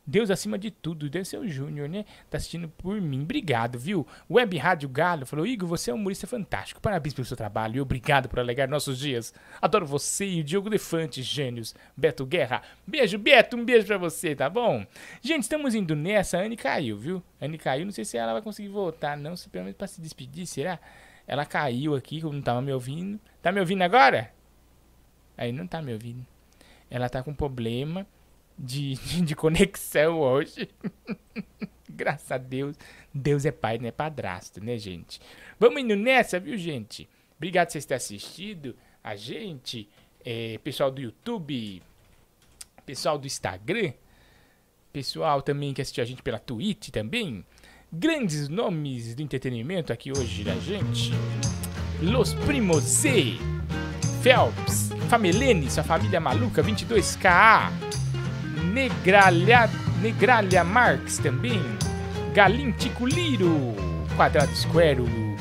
Deus acima de tudo, ser o Júnior, né? Tá assistindo por mim. Obrigado, viu? Web Rádio Galo falou: Igor, você é um humorista fantástico. Parabéns pelo seu trabalho e obrigado por alegar nossos dias. Adoro você e o Diogo Defante, gênios. Beto Guerra. Beijo, Beto, um beijo pra você, tá bom? Gente, estamos indo nessa. A Anne caiu, viu? A Anne caiu, não sei se ela vai conseguir voltar, não. Se pelo menos pra se despedir, será? Ela caiu aqui, como não tava me ouvindo. Tá me ouvindo agora? Aí não tá me ouvindo. Ela tá com problema de, [laughs] de conexão hoje. [laughs] Graças a Deus. Deus é pai, não é padrasto, né, gente? Vamos indo nessa, viu, gente? Obrigado por vocês terem assistido a gente. É, pessoal do YouTube, pessoal do Instagram, pessoal também que assistiu a gente pela Twitch também. Grandes nomes do entretenimento aqui hoje da gente. Los Primos Z, Phelps, Famelene, sua família maluca, 22K, Negralha, Negralha Marx também, Galim Ticuliro, Quadrado Square, o,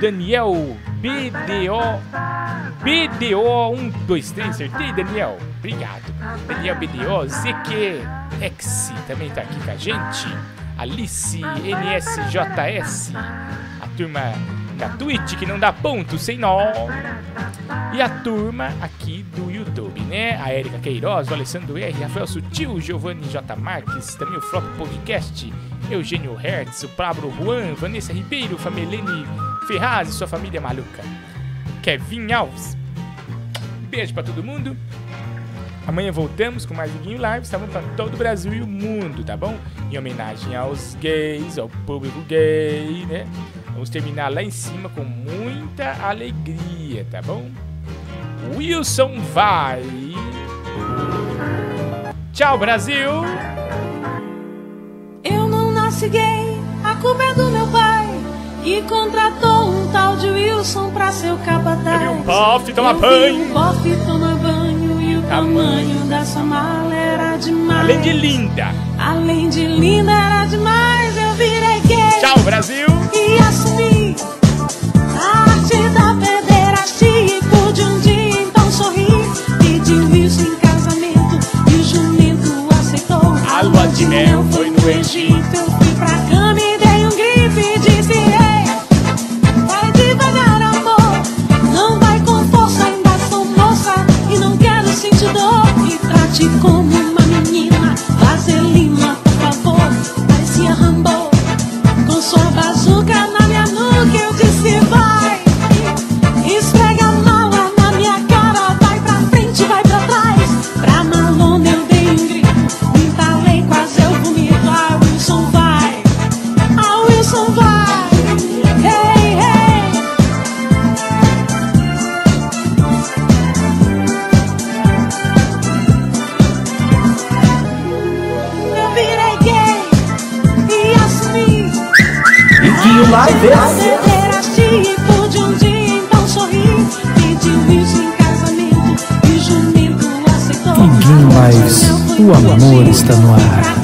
Daniel BDO, BDO 123, acertei, Daniel? Obrigado. Daniel BDO, ZQX também tá aqui com a gente, Alice NSJS, a turma da Twitch que não dá ponto sem nó. E a turma aqui do YouTube, né? A Erika Queiroz, o Alessandro R, Rafael Sutil, Giovanni J. Marques, também o Flop Podcast, Eugênio Hertz, o Pablo Juan, Vanessa Ribeiro, Famelene Ferraz e sua família maluca. Kevin Alves. Beijo pra todo mundo. Amanhã voltamos com mais Liguinho Live, estamos para todo o Brasil e o mundo, tá bom? Em homenagem aos gays, ao público gay, né? Vamos terminar lá em cima com muita alegria, tá bom? Wilson vai. Tchau, Brasil! Eu não nasci gay, a culpa é do meu pai, que contratou um tal de Wilson pra ser o capataz. um bofe tomar Eu vi banho. Um bofe tomar banho e o tamanho da sua mala era demais. Além de linda. Além de linda era demais, eu Tchau, Brasil! E assumi a arte da pederastia e pude um dia então sorrir. Pedi Wilson em casamento e o jumento aceitou. A lua de mel foi no Egito. Eu fui pra está no ar.